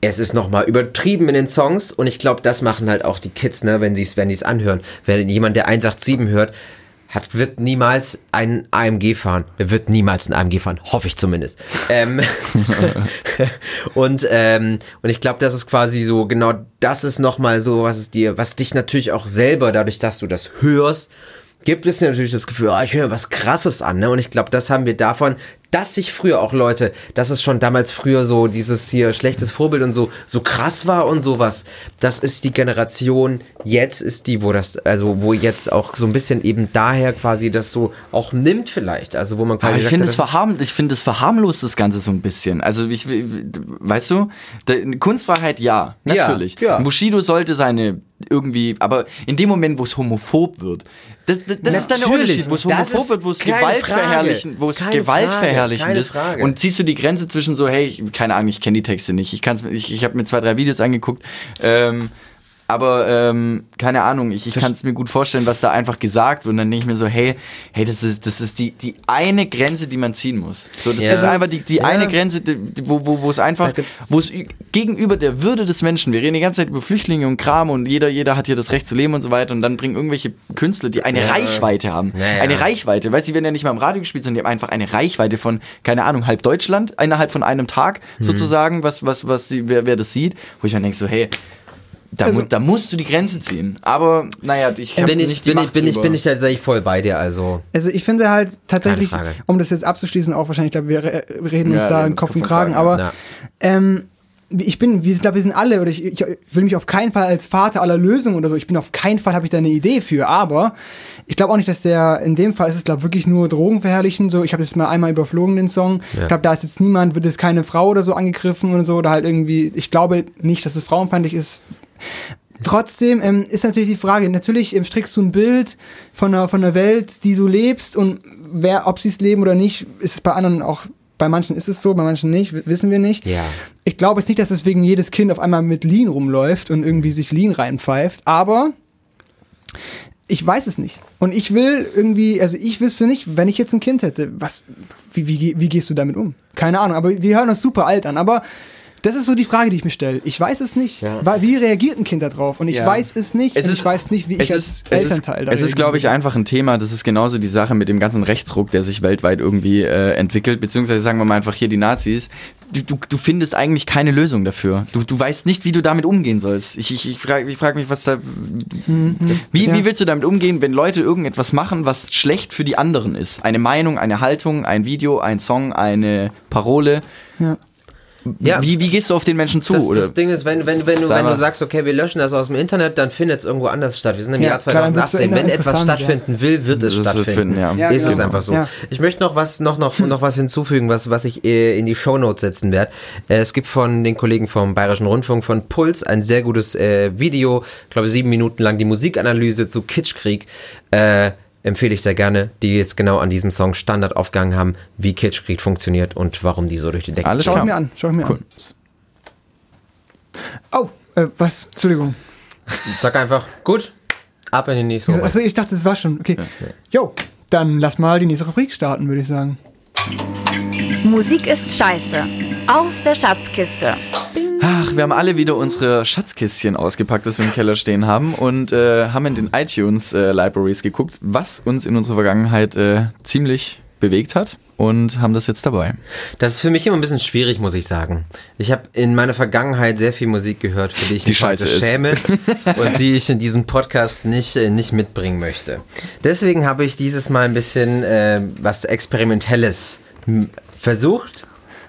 es ist nochmal übertrieben in den Songs und ich glaube, das machen halt auch die Kids, ne, wenn sie es wenn anhören. Wenn jemand, der 187 hört, hat, wird niemals ein AMG fahren. Er wird niemals ein AMG fahren, hoffe ich zumindest. ähm, und, ähm, und ich glaube, das ist quasi so, genau das ist nochmal so, was es dir, was dich natürlich auch selber, dadurch, dass du das hörst, gibt es dir natürlich das Gefühl, ah, ich höre was Krasses an, ne? Und ich glaube, das haben wir davon, dass sich früher auch Leute, dass es schon damals früher so dieses hier schlechtes Vorbild und so so krass war und sowas. Das ist die Generation jetzt ist die, wo das also wo jetzt auch so ein bisschen eben daher quasi das so auch nimmt vielleicht, also wo man quasi
Aber ich finde es
ist-
verharm, ich finde es verharmlost das Ganze so ein bisschen. Also ich, weißt du, Kunstfreiheit ja,
Ja,
natürlich.
ja.
Bushido sollte seine irgendwie, aber in dem Moment, wo es homophob wird, das, das, das ist dann der. Unterschied, wo es homophob wird, wo es Gewalt verherrlichen, wo es Gewalt
Frage,
verherrlichen
keine. Frage.
Und ziehst du die Grenze zwischen so, hey, ich- keine Ahnung, ich kenne die Texte nicht, ich kann's, ich, ich habe mir zwei, drei Videos angeguckt, ähm, aber ähm, keine Ahnung, ich, ich kann es mir gut vorstellen, was da einfach gesagt wird. Und dann denke ich mir so, hey, hey, das ist, das ist die, die eine Grenze, die man ziehen muss. So, das
Ja.
ist einfach die, die
Ja.
eine Grenze, die, wo, wo, wo es einfach, wo es gegenüber der Würde des Menschen, wir reden die ganze Zeit über Flüchtlinge und Kram und jeder, jeder hat hier das Recht zu leben und so weiter und dann bringen irgendwelche Künstler, die eine Reichweite haben.
Ja, ja.
Eine Reichweite, weißt du, die werden ja nicht mal im Radio gespielt, sondern die haben einfach eine Reichweite von, keine Ahnung, halb Deutschland, innerhalb von einem Tag
Mhm.
sozusagen, was, was, was, wer, wer das sieht, wo ich dann denke so, hey, da, mu da musst du die Grenze ziehen. Aber naja, ich hab
bin ich
nicht die
bin ich
Macht
bin ich bin ich tatsächlich voll bei dir, also
Also ich finde halt tatsächlich, um das jetzt abzuschließen, auch wahrscheinlich, ich glaube, wir re- reden uns
Ja,
da in Kopf und Kragen, aber
Ja.
ähm, ich bin, wir, ich glaube, wir sind alle, oder ich, ich will mich auf keinen Fall als Vater aller Lösungen oder so, ich bin auf keinen Fall, habe ich da eine Idee für, aber ich glaube auch nicht, dass der, in dem Fall ist es, glaube wirklich nur Drogen verherrlichen, so, ich habe das mal einmal überflogen, den Song, ich glaube, da ist jetzt niemand, wird jetzt keine Frau oder so angegriffen oder so, oder halt irgendwie, ich glaube nicht, dass es frauenfeindlich ist, Trotzdem ähm, ist natürlich die Frage, natürlich ähm, strickst du ein Bild von einer, von einer Welt, die du lebst und wer, ob sie es leben oder nicht, ist es bei anderen auch, bei manchen ist es so, bei manchen nicht, wissen wir nicht.
Ja.
Ich glaube jetzt nicht, dass deswegen jedes Kind auf einmal mit Lean rumläuft und irgendwie sich Lean reinpfeift, aber ich weiß es nicht. Und ich will irgendwie, also ich wüsste nicht, wenn ich jetzt ein Kind hätte, was, wie, wie, wie gehst du damit um? Keine Ahnung, aber wir hören uns super alt an, aber das ist so die Frage, die ich mir stelle. Ich weiß es nicht. Wa- Wie reagiert ein Kind darauf? Und ich
Ja.
weiß es nicht.
Es ist-
ich weiß nicht, wie ich als
ist,
Elternteil da
es ist, glaube ich, einfach ein Thema. Das ist genauso die Sache mit dem ganzen Rechtsruck, der sich weltweit irgendwie äh, entwickelt. Beziehungsweise sagen wir mal einfach hier die Nazis. Du, du, du findest eigentlich keine Lösung dafür. Du, du weißt nicht, wie du damit umgehen sollst. Ich, ich, ich frage ich frag mich, was da. Wie,
Ja.
wie willst du damit umgehen, wenn Leute irgendetwas machen, was schlecht für die anderen ist? Eine Meinung, eine Haltung, ein Video, ein Song, eine Parole.
Ja.
Ja.
wie, wie gehst du auf den Menschen zu?
Das,
oder?
das Ding ist, wenn, wenn, wenn, du, wenn du sagst, okay, wir löschen das aus dem Internet, dann findet es irgendwo anders statt. Wir sind im
Ja,
Jahr
klar, dann wird's
2018. Wenn etwas
interessant, ja.
stattfinden will, wird es
Das wird
stattfinden.
finden, ja.
Ja,
ist es
genau.
einfach so.
Ja.
Ich möchte noch was, noch, noch, noch was hinzufügen, was, was ich äh, in die Shownotes setzen werde. Äh, Es gibt von den Kollegen vom Bayerischen Rundfunk von Puls ein sehr gutes äh, Video, ich glaube sieben Minuten lang die Musikanalyse zu Kitschkrieg. Äh, empfehle ich sehr gerne, die es genau an diesem Song Standard aufgegangen haben, wie Kitschkrieg funktioniert und warum die so durch die Decke
Alles
Schau ich mir an, schau ich mir
Cool.
an. Oh, äh, was? Entschuldigung.
Sag einfach, gut, ab in die nächste Runde.
Achso, ich dachte, das war schon. Okay. Jo, dann lass mal die nächste Rubrik starten, würde ich sagen.
Musik ist scheiße. Aus der Schatzkiste.
Ach, wir haben alle wieder unsere Schatzkistchen ausgepackt, das wir im Keller stehen haben und äh, haben in den iTunes äh, Libraries geguckt, was uns in unserer Vergangenheit äh, ziemlich bewegt hat und haben das jetzt dabei.
Das ist für mich immer ein bisschen schwierig, muss ich sagen. Ich habe in meiner Vergangenheit sehr viel Musik gehört, für die ich
Die
mich heute schäme und die ich in diesem Podcast nicht, äh, nicht mitbringen möchte. Deswegen habe ich dieses Mal ein bisschen äh, was Experimentelles hm, versucht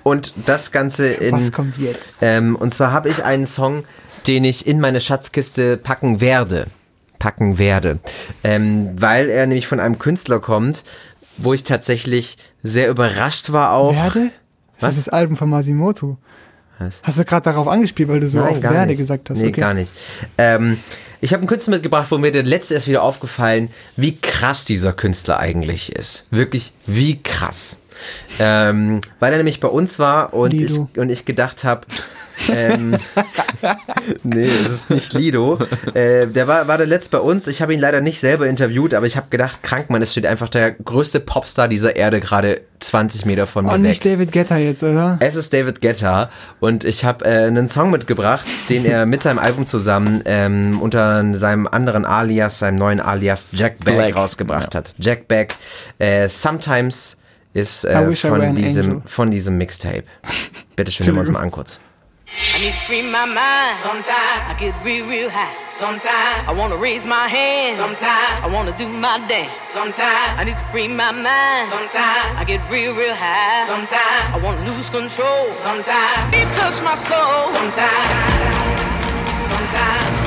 und das Ganze in...
Was kommt jetzt?
Ähm, und zwar habe ich einen Song, den ich in meine Schatzkiste packen werde. Packen werde. Ähm, weil er nämlich von einem Künstler kommt, wo ich tatsächlich sehr überrascht war auch.
Werde? Das
Was?
ist das Album von Masimoto.
Was?
Hast du gerade darauf angespielt, weil du so oft Werde gesagt hast?
Nee,
okay.
gar nicht. Ähm, ich habe einen Künstler mitgebracht, wo mir der letzte erst wieder aufgefallen, wie krass dieser Künstler eigentlich ist. Wirklich, wie krass. Ähm, weil er nämlich bei uns war und, ich, und ich gedacht habe, ähm, nee, es ist nicht Lido. Äh, der war, war der letzte bei uns. Ich habe ihn leider nicht selber interviewt, aber ich habe gedacht, Krankmann, es steht einfach der größte Popstar dieser Erde gerade 20 Meter von mir
Und
weg.
Oh, nicht David Guetta jetzt, oder?
Es ist David Guetta und ich habe äh, einen Song mitgebracht, den er mit seinem Album zusammen ähm, unter seinem anderen Alias, seinem neuen Alias Jack Beck rausgebracht hat. Jack Beck, äh, Sometimes ist äh, von, diesem, von diesem Mixtape. Bitte schön, hören wir uns mal an kurz.
I need to free my mind. Sometimes I get real, real high. Sometimes I wanna raise my hand. Sometimes I wanna do my dance. Sometimes I need to free my mind. Sometimes I get real, real high. Sometimes I wanna lose control. Sometimes it touch my soul. Sometimes, sometimes,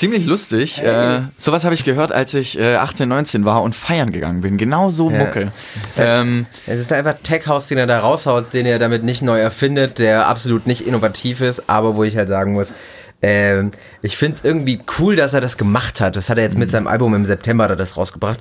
Ziemlich lustig. Äh, sowas habe ich gehört, als ich äh, 18, 19 war und feiern gegangen bin. Genau so Mucke. Ähm,
Es ist einfach Tech House, den er da raushaut, den er damit nicht neu erfindet, der absolut nicht innovativ ist, aber wo ich halt sagen muss, ähm, ich finde es irgendwie cool, dass er das gemacht hat. Das hat er jetzt mit seinem Album im September er das rausgebracht.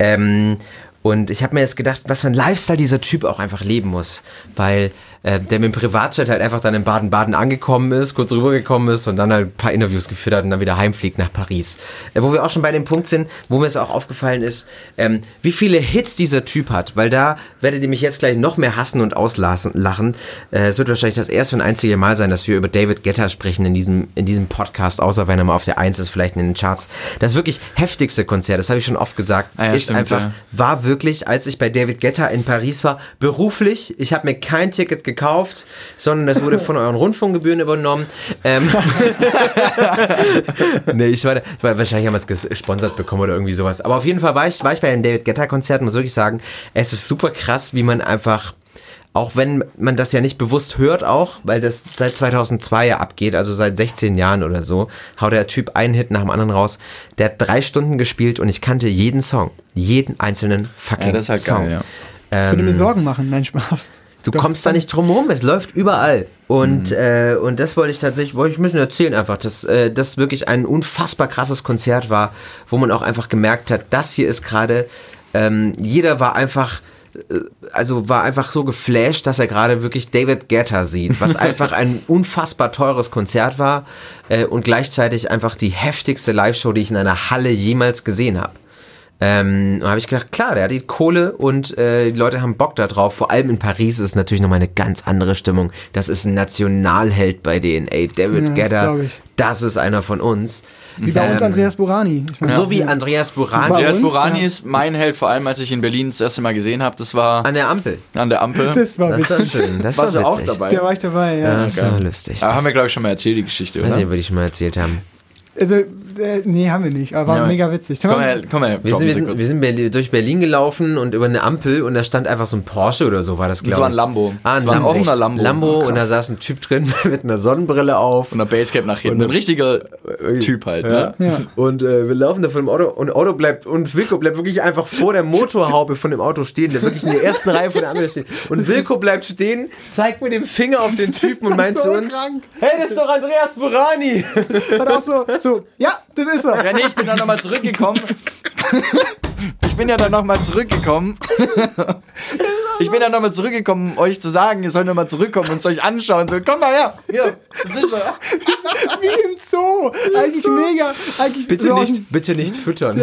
Ähm, und ich habe mir jetzt gedacht, was für ein Lifestyle dieser Typ auch einfach leben muss. Weil äh, der mit dem Privatjet halt einfach dann in Baden-Baden angekommen ist, kurz rübergekommen ist und dann halt ein paar Interviews geführt hat und dann wieder heimfliegt nach Paris. Äh, wo wir auch schon bei dem Punkt sind, wo mir es auch aufgefallen ist, ähm, wie viele Hits dieser Typ hat. Weil da werdet ihr mich jetzt gleich noch mehr hassen und auslachen. Lachen. Äh, es wird wahrscheinlich das erste und einzige Mal sein, dass wir über David Guetta sprechen in diesem, in diesem Podcast, außer wenn er mal auf der Eins ist, vielleicht in den Charts. Das wirklich heftigste Konzert, das habe ich schon oft gesagt,
Ah ja,
ist
stimmt,
einfach
ja.
war wirklich, als ich bei David Guetta in Paris war, beruflich. Ich habe mir kein Ticket gekauft, sondern es wurde von euren Rundfunkgebühren übernommen. Ähm, nee, ich war, da- ich war wahrscheinlich haben wir es gesponsert bekommen oder irgendwie sowas. Aber auf jeden Fall war ich, war ich bei den David Guetta Konzerten, muss wirklich sagen, es ist super krass, wie man einfach auch wenn man das ja nicht bewusst hört auch, weil das seit 2002 ja abgeht, also seit 16 Jahren oder so, haut der Typ einen Hit nach dem anderen raus. Der hat drei Stunden gespielt und ich kannte jeden Song. Jeden einzelnen fucking
Ja, das ist halt
Song.
geil, ja.
Das würde mir
Ähm,
Sorgen machen. Nein, Spaß.
Du
Doch,
kommst da nicht drum rum, es läuft überall. Und,
Mhm.
äh, und das wollte ich tatsächlich, wollte ich bisschen erzählen einfach, dass äh, das wirklich ein unfassbar krasses Konzert war, wo man auch einfach gemerkt hat, das hier ist gerade, ähm, jeder war einfach, äh, also war einfach so geflasht, dass er gerade wirklich David Guetta sieht, was einfach ein unfassbar teures Konzert war äh, und gleichzeitig einfach die heftigste Live-Show, die ich in einer Halle jemals gesehen habe. Ähm, da habe ich gedacht, klar, der hat die Kohle und äh, die Leute haben Bock da drauf. Vor allem in Paris ist es natürlich nochmal eine ganz andere Stimmung. Das ist ein Nationalheld bei denen. Ey, David
Ja, das ich.
das ist einer von uns.
Wie bei uns
Ähm,
Andreas Borani. Ich meine,
So wie Andreas Burani
Bei
Andreas
uns,
Burani
ja.
ist mein Held, vor allem als ich in Berlin das erste Mal gesehen habe. Das war
an der Ampel.
an der Ampel.
Das war
Das war
witzig.
schön. Das
Warst
war
du auch
witzig.
dabei?
Da war ich dabei, ja.
Ja, das
geil.
war lustig.
Aber haben wir, glaube ich, schon mal erzählt, die Geschichte,
Weiß
oder?
nicht, ob wir die schon mal erzählt haben.
Also, äh, nee, haben wir nicht, aber war
Ja.
mega witzig.
Komm her, komm her.
Wir sind, wir, sind, wir sind Berlin, durch Berlin gelaufen und über eine Ampel und da stand einfach so ein Porsche oder so war das, glaube ich.
war ein Lambo.
Ah, ein
Das war ein
Lambo.
offener Lambo.
Lambo
Oh,
und da saß ein Typ drin mit einer Sonnenbrille auf.
Und der Basecap nach hinten.
Und-
Ein richtiger Typ halt, ne?
Ja.
Und äh, wir laufen da von dem Auto und Auto bleibt und Wilko bleibt wirklich einfach vor der Motorhaube von dem Auto stehen, der wirklich in der ersten Reihe von der Ampel steht. Und Wilko bleibt stehen, zeigt mit dem Finger auf den Typen und meint
so
zu uns:
krank.
Hey, das ist doch Andreas Burani!
Hat auch so, so, ja, das ist er.
Ja, nee, ich bin dann nochmal zurückgekommen. Ich bin ja dann nochmal zurückgekommen. Ich bin dann nochmal zurückgekommen, um euch zu sagen, ihr sollt nochmal zurückkommen und es euch anschauen. So, komm mal her. Hier, das ist schon.
Wie im Zoo. Eigentlich mega. Eigentlich
Bitte
so
nicht, bitte nicht füttern.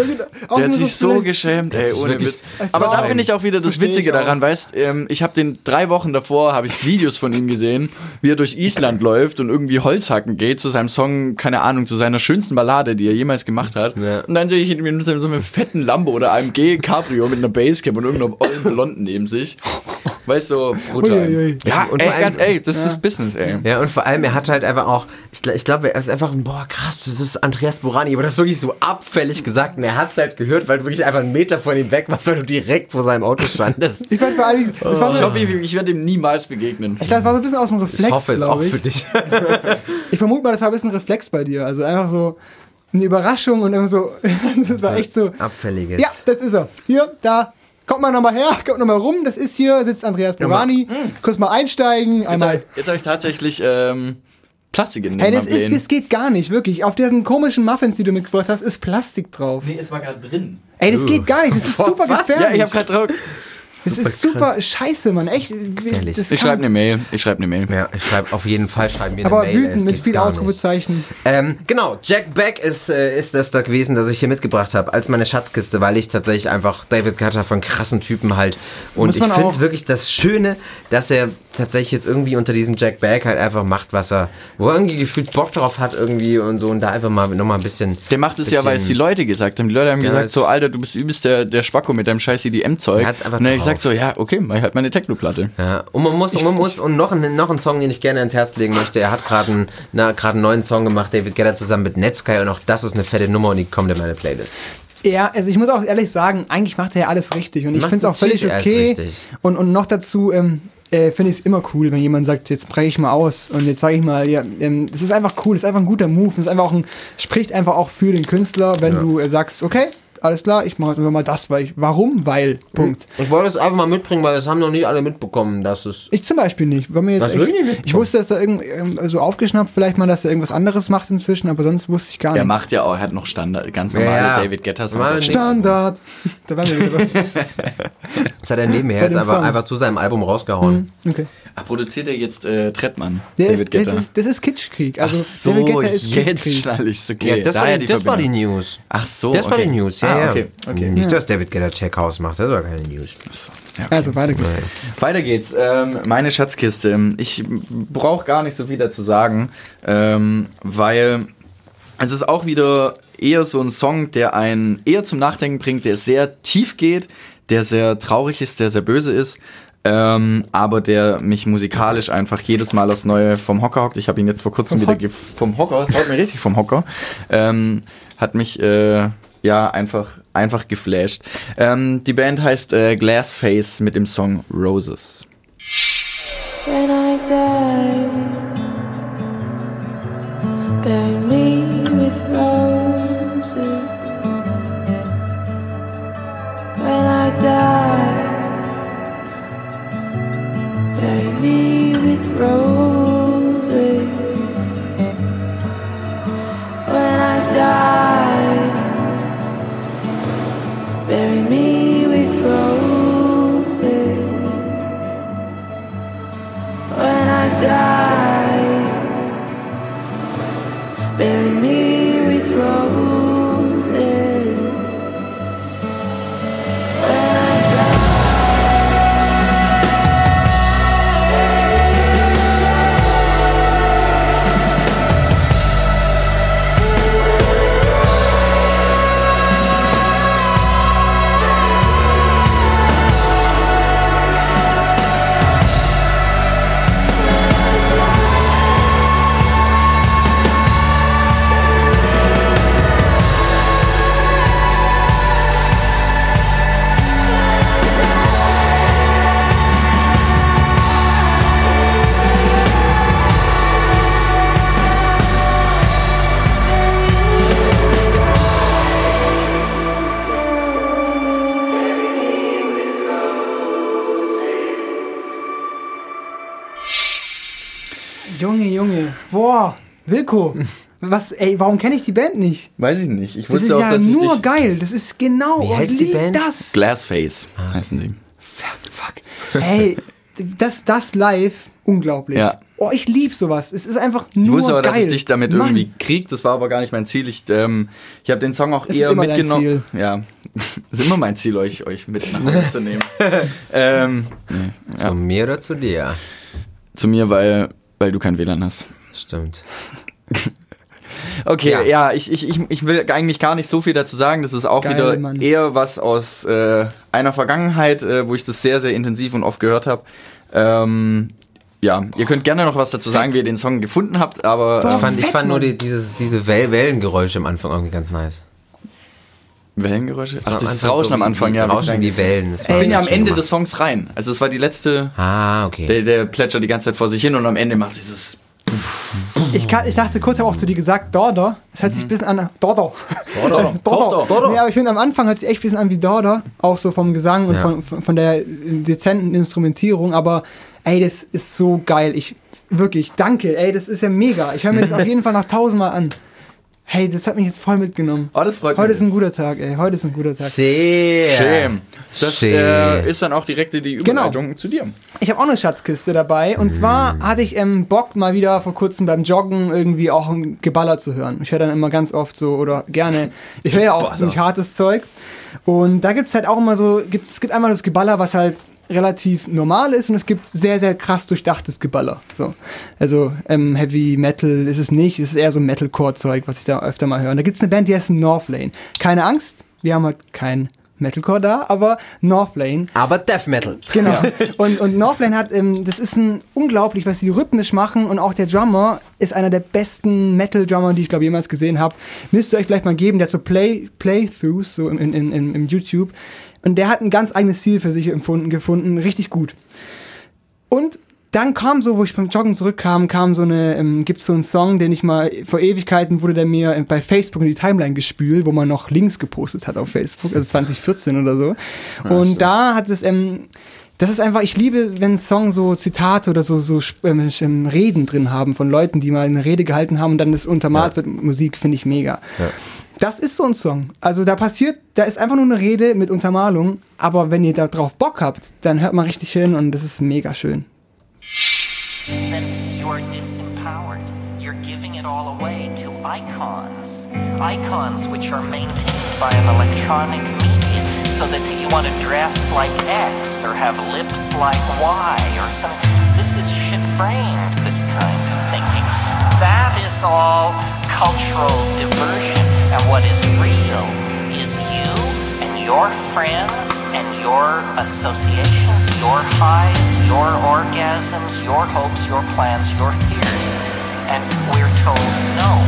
aus
Der hat sich so geschämt, ey, ohne Witz. Aber da finde ich auch wieder das Witzige daran, weißt, ähm, ich habe den drei Wochen davor, habe ich Videos von ihm gesehen, wie er durch Island läuft und irgendwie Holzhacken geht zu seinem Song, keine Ahnung, zu seiner schönsten Ballade, die er jemals gemacht hat.
Ja.
Und dann sehe ich ihn mit so einem fetten Lambo oder AMG Cabrio mit einer Basecap und irgendeinem ollen Blonden neben sich. Weißt du, so brutal. Ja,
Und
ey,
vor allem-
ganz, ey, das ist Business, ey.
Ja, und vor allem, er hat halt einfach auch, ich, ich glaube, er ist einfach, ein, boah, krass, das ist Andreas Burani, aber das ist wirklich so abfällig gesagt und er hat es halt gehört, weil du wirklich einfach einen Meter von ihm weg warst, weil du direkt vor seinem Auto standest.
Ich fand vor allem, das war
Ich
so,
hoffe, ich, ich werde ihm niemals begegnen.
ich glaube, das war so ein bisschen aus dem Reflex,
Ich hoffe es auch
ich.
für dich.
Ich vermute mal, das war ein bisschen Reflex bei dir. Also einfach so eine Überraschung und irgendwie so, das war echt so,
Abfälliges.
ja, das ist er. Hier, da, kommt mal nochmal her, kommt nochmal rum, das ist hier, sitzt Andreas Borani. Kurz mal einsteigen,
Jetzt
einmal.
habe jetzt hab ich tatsächlich ähm, Plastik in den
Hey, das, ist, das geht gar nicht, wirklich. Auf diesen komischen Muffins, die du mitgebracht hast, ist Plastik drauf.
Nee, es war gerade drin.
Ey, das geht gar nicht, das ist super
was?
gefährlich.
Ja, ich habe gerade drauf.
Das ist super scheiße, Mann, echt.
Ich schreibe eine Mail. Ich schreibe eine Mail.
Ja, ich schreibe auf jeden Fall schreiben wir eine
Aber
Mail.
wütend
es
mit viel. Ausrufezeichen.
Ähm, genau, Jack Beck ist, äh, ist das da gewesen, das ich hier mitgebracht habe, als meine Schatzkiste, weil ich tatsächlich einfach David Guetta von krassen Typen halt. Und ich finde wirklich das Schöne, dass er tatsächlich jetzt irgendwie unter diesem Jack Beck halt einfach macht, was er, wo er irgendwie gefühlt Bock drauf hat irgendwie und so und da einfach mal nochmal ein bisschen.
Der macht es ja, weil es die Leute gesagt haben. Die Leute haben
Ja,
gesagt,
es-
so, Alter, du bist übelst der, der Spacko mit deinem scheiß EDM-Zeug.
Er hat's einfach
Und dann hab ich gesagt so, ja, okay, mach ich halt meine Techno-Platte.
Ja, und man muss, und man muss, und noch ein, noch ein Song, den ich gerne ans Herz legen möchte. Er hat gerade einen, na, gerade einen neuen Song gemacht, David Guetta zusammen mit Netsky und auch das ist eine fette Nummer und die kommt in meine Playlist.
Ja, also ich muss auch ehrlich sagen, eigentlich macht er ja alles richtig. Und ich finde es auch völlig okay.
richtig.
Und, und noch dazu ähm, äh, finde ich es immer cool, wenn jemand sagt, jetzt breche ich mal aus und jetzt sage ich mal, ja, ähm, es ist einfach cool, es ist einfach ein guter Move, es ist einfach auch ein, spricht einfach auch für den Künstler, wenn du äh, sagst, okay, alles klar, ich mache jetzt einfach mal das, weil ich, warum? Weil, Punkt.
Ich wollte es einfach mal mitbringen, weil das haben noch nicht alle mitbekommen, dass es.
Ich zum Beispiel nicht. War mir jetzt
Was,
echt,
wirklich nicht?
ich wusste, dass er irgend, ähm, so aufgeschnappt, vielleicht mal, dass er irgendwas anderes macht inzwischen, aber sonst wusste ich gar
Er
nicht.
macht ja auch, er hat noch Standard, ganz normale
Ja, ja.
David auf
nicht.
Standard. da waren wir wieder.
Das hat er nebenher jetzt einfach, einfach zu seinem Album rausgehauen.
Okay.
Ach, produziert er jetzt äh, Trettmann?
Der
David
ist, das, ist, das ist Kitschkrieg. Also,
Ach so,
David ist
jetzt schnall ich's, okay.
Ja, das, war die, das war die. News.
Ach so,
Das war
okay.
die News, ja,
Ah, okay, okay.
Nicht, dass David Guetta Tech House macht, das war keine News.
Ja, okay.
Also, weiter geht's.
Weiter geht's. Ähm, meine Schatzkiste. Ich brauche gar nicht so viel dazu sagen, ähm, weil es ist auch wieder eher so ein Song, der einen eher zum Nachdenken bringt, der sehr tief geht, der sehr traurig ist, der sehr böse ist. Ähm, aber der mich musikalisch einfach jedes Mal aufs Neue vom Hocker hockt. Ich habe ihn jetzt vor kurzem wieder ge- vom Hocker, das haut mir richtig vom Hocker. Ähm, hat mich äh, ja einfach einfach geflasht. Ähm, die Band heißt äh, Glassface mit dem Song Roses.
When I die, bury me with roses. Die, bury me with roses. When I die, bury me with roses. When I die,
Wilko. Was, ey, warum kenne ich die Band nicht?
Weiß ich nicht. Ich
Das ist
wusste auch,
ja
dass ich
nur
dich...
geil. Das ist genau
Wie heißt
ich
die Band?
das.
Glassface heißen sie.
Fuck. Hey, das, das live, unglaublich.
Ja.
Oh, ich lieb sowas. Es ist einfach
Ich
nur
wusste aber,
geil.
dass ich dich damit
Mann.
irgendwie krieg. Das war aber gar nicht mein Ziel. Ich, ähm, ich habe den Song auch
Das ist
eher mitgenommen. Ja, das ist immer mein Ziel, euch, euch mit nach Hause zu nehmen. ähm, nee,
Zu
ja.
mir oder zu dir?
Zu mir, weil, weil du kein WLAN hast.
Stimmt.
Okay,
Ja.
ja, ich, ich, ich, ich will eigentlich gar nicht so viel dazu sagen. Das ist auch
Geil,
wieder
Mann.
eher was aus äh, einer Vergangenheit, äh, wo ich das sehr, sehr intensiv und oft gehört habe. Ähm, ja, ihr könnt gerne noch was dazu sagen, wie ihr den Song gefunden habt, aber
Ich
ähm,
fand, ich
fett,
fand nur die, dieses, diese Well Wellengeräusche am Anfang irgendwie ganz nice.
Wellengeräusche? Ach, das ist
Anfang
Rauschen
so
am Anfang, ja.
Rauschen
wie
Wellen. Das
Ich bin ja am Ende
schön
des Songs rein. Also es war die letzte,
gemacht. Ah, okay.
der, der plätschert die ganze Zeit vor sich hin und am Ende macht dieses
Ich, kann, ich dachte kurz, habe auch zu dir gesagt, Dorder. Es hört sich ein bisschen an. Dorder.
Dorder.
Dorder.
Dorder.
Nee, aber ich finde, am Anfang hört sich echt ein bisschen an wie Dorder. Auch so vom Gesang und
Ja.
von, von, von der dezenten Instrumentierung. Aber ey, das ist so geil. Ich wirklich, danke. Ey, das ist ja mega. Ich höre mir das auf jeden Fall noch tausendmal an. Hey, das hat mich jetzt voll mitgenommen.
Oh, das freut mich.
Heute ist ein guter Tag, ey. Heute ist ein guter Tag.
Schön.
Schön. Das
Schön.
äh, ist dann auch direkt die Überleitung zu dir.
Ich habe auch eine Schatzkiste dabei. Und zwar hatte ich ähm, Bock, mal wieder vor kurzem beim Joggen irgendwie auch ein Geballer zu hören. Ich höre dann immer ganz oft so oder gerne. Ich höre ja auch ziemlich hartes Zeug. Und da gibt es halt auch immer so, gibt, es gibt einmal das Geballer, was halt relativ normal ist und es gibt sehr, sehr krass durchdachtes Geballer. So. Also ähm, Heavy Metal ist es nicht, es ist eher so Metalcore-Zeug, was ich da öfter mal höre. Und da gibt es eine Band, die heißt Northlane. Keine Angst, wir haben halt kein Metalcore da, aber Northlane
Aber Death Metal.
Genau. Und, und Northlane hat, ähm, das ist ein unglaublich, was sie rhythmisch machen und auch der Drummer ist einer der besten Metal-Drummer, die ich glaube jemals gesehen habe. Müsst ihr euch vielleicht mal geben, der hat so Play, Playthroughs so in, in, in, im YouTube und der hat ein ganz eigenes Stil für sich empfunden, gefunden, richtig gut. Und dann kam so, wo ich beim Joggen zurückkam, kam so eine, ähm, gibt's so einen Song, den ich mal, vor Ewigkeiten wurde der mir bei Facebook in die Timeline gespült, wo man noch Links gepostet hat auf Facebook, also 2014 oder so. Und da hat es, ähm, das ist einfach, ich liebe, wenn Song so Zitate oder so, so ähm, ähm, Reden drin haben von Leuten, die mal eine Rede gehalten haben und dann das untermalt wird mit Musik, finde ich mega. Das ist so ein Song. Also da passiert, da ist einfach nur eine Rede mit Untermalung, aber wenn ihr da drauf Bock habt, dann hört man richtig hin und das ist mega schön.
icons. Which are maintained by an electronic media so that you want to dress like X or have lips like Y or something. This is shit brained, this kind of thinking. That is all cultural diversion. And what is real is you and your friends and your associations, your highs, your orgasms, your hopes, your plans, your fears. And we're told, no,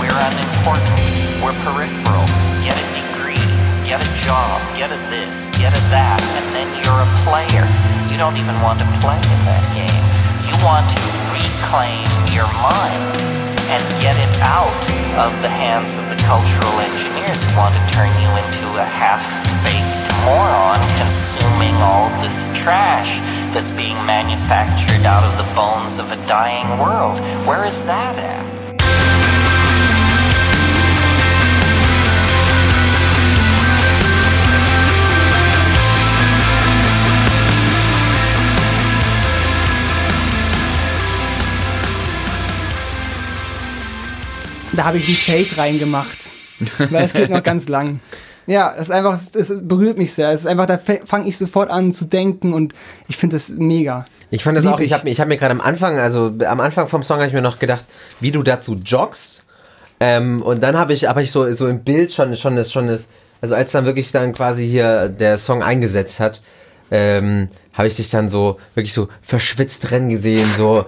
we're unimportant, we're peripheral. Get a degree, get a job, get a this, get a that, and then you're a player. You don't even want to play in that game. You want to reclaim your mind and get it out of the hands of cultural engineers want to turn you into a half-baked moron consuming all this trash that's being manufactured out of the bones of a dying world. Where is that at?
Da habe ich ein Fade reingemacht. Weil es geht noch ganz lang. Ja, es ist einfach, es, es berührt mich sehr. Es ist einfach, da fange ich sofort an zu denken und ich finde das mega.
Ich fand das
Lieb
auch, ich habe ich hab mir gerade am Anfang, also am Anfang vom Song habe ich mir noch gedacht, wie du dazu joggst. Ähm, und dann habe ich, hab ich so, so im Bild schon, schon das, schon das, also als dann wirklich dann quasi hier der Song eingesetzt hat, ähm, habe ich dich dann so wirklich so verschwitzt rennen gesehen, so,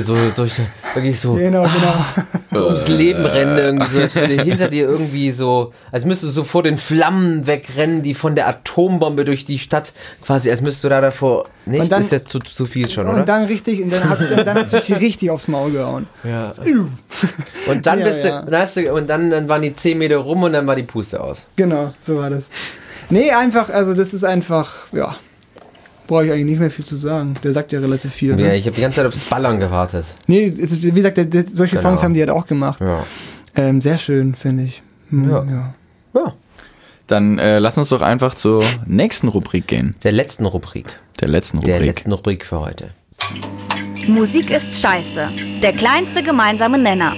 so durch, wirklich so,
Genau, genau.
so ums Leben rennen, irgendwie so, als würde hinter dir irgendwie so, als müsstest du so vor den Flammen wegrennen, die von der Atombombe durch die Stadt, quasi, als müsstest du da davor, nicht,
Und dann-
ist jetzt zu, zu viel schon, oder?
Und dann richtig, und dann hat, dann hat sich richtig aufs Maul gehauen.
Ja. Und dann
Ja,
bist
ja.
du, dann hast du, und dann, dann waren die 10 Meter rum und dann war die Puste aus.
Genau, so war das. Nee, einfach, also das ist einfach, ja. Brauche ich eigentlich nicht mehr viel zu sagen. Der sagt ja relativ viel.
Ja,
Ne?
ich habe die ganze Zeit aufs Ballern gewartet.
Nee, wie gesagt, der, der, solche
Genau.
Songs haben die halt auch gemacht.
Ja.
Ähm, sehr schön, finde ich. Hm,
Ja.
ja.
ja.
Dann äh, lass uns doch einfach zur nächsten Rubrik gehen.
Der letzten Rubrik.
Der letzten
Der
Rubrik.
letzten Rubrik für heute.
Musik ist scheiße. Der kleinste gemeinsame Nenner.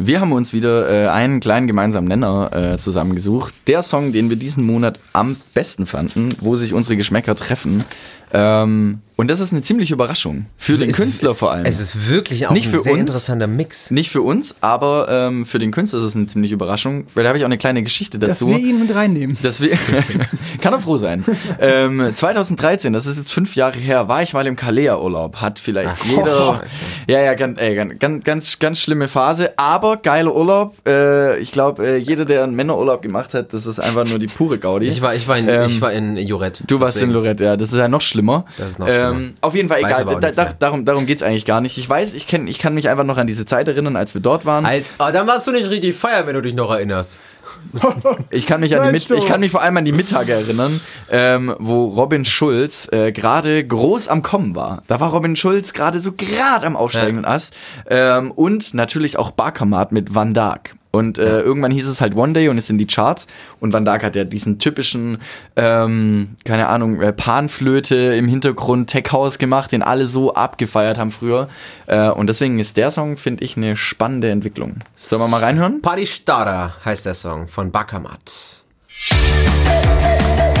Wir haben uns wieder äh, einen kleinen gemeinsamen Nenner äh, zusammengesucht. Der Song, den wir diesen Monat am besten fanden, wo sich unsere Geschmäcker treffen. Ähm, und das ist eine ziemliche Überraschung. Für den
Es-
Künstler vor allem.
Es ist wirklich auch
Nicht
ein
für
sehr
uns.
interessanter Mix.
Nicht für uns, aber ähm, für den Künstler ist es eine ziemliche Überraschung, weil da habe ich auch eine kleine Geschichte
Dass
dazu.
wir ihn mit reinnehmen.
Dass wir, kann er froh sein. ähm, 2013, das ist jetzt fünf Jahre her, war ich mal im Kalea-Urlaub. Hat vielleicht jeder. ja, ja, ganz, ey, ganz, ganz, ganz, schlimme Phase, aber geiler Urlaub. Äh, ich glaube, äh, jeder, der einen Männerurlaub gemacht hat, das ist einfach nur die pure Gaudi.
Ich war, ich war in,
Ähm,
ich war in Jurette.
Du warst in
deswegen.
Lorette, ja, das ist ja noch schlimmer.
Das ist noch schlimmer.
Ähm, auf jeden Fall egal, da, da, darum, darum geht's eigentlich gar nicht. Ich weiß, ich, kenn, ich kann mich einfach noch an diese Zeit erinnern, als wir dort waren.
Als, oh, dann warst du nicht richtig feiern, wenn du dich noch erinnerst.
Ich kann mich an die Mit ich kann mich vor allem an die Mittage erinnern, ähm, wo Robin Schulz äh, gerade groß am Kommen war. Da war Robin Schulz gerade so gerade am aufsteigenden Ast ähm, und natürlich auch Barkamat mit Van Dark. Und äh, irgendwann hieß es halt One Day und ist in die Charts. Und Van Dark hat ja diesen typischen, ähm, keine Ahnung, äh, Panflöte im Hintergrund Tech House gemacht, den alle so abgefeiert haben früher. Äh, und deswegen ist der Song, finde ich, eine spannende Entwicklung. Sollen wir mal reinhören?
Party Starter heißt der Song von Bakamat.
I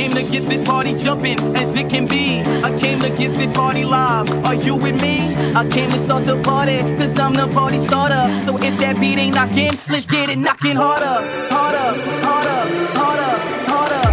came to get this party jumping as it can be. I came to get this party live. Are you with me? I came to start the party, cause I'm the party starter. So if that beat ain't knocking, let's get it knocking harder, harder, harder, harder, harder,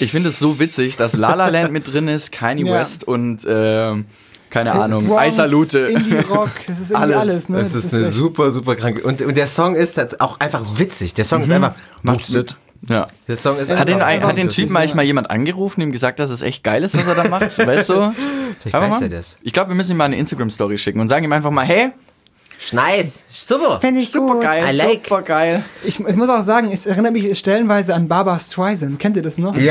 Ich finde es so witzig, dass La La Land mit drin ist, Kanye
Ja.
West und ähm, keine
Das ist
Ahnung,
Bronx,
Eisalute.
Indie-Rock, das ist irgendwie
Alles.
alles, ne?
Das ist eine
echt-
super, super kranke. Und, und der Song ist jetzt auch einfach witzig. Der Song ist einfach.
Macht mit. Ja.
Der Song ist
Hat den,
einfach.
hat den Typen eigentlich mal jemand angerufen, ihm gesagt, dass es echt geil ist, was er da macht? Weißt du?
Vielleicht
Einfach
weiß er das.
Ich glaube, wir müssen ihm mal eine Instagram-Story schicken und sagen ihm einfach mal, hey,
Nice. Super.
Fände ich
super
gut.
geil,
I like.
super geil.
Ich, ich muss auch sagen, es erinnert mich stellenweise an Barbara Streisand. Kennt ihr das noch?
Ja.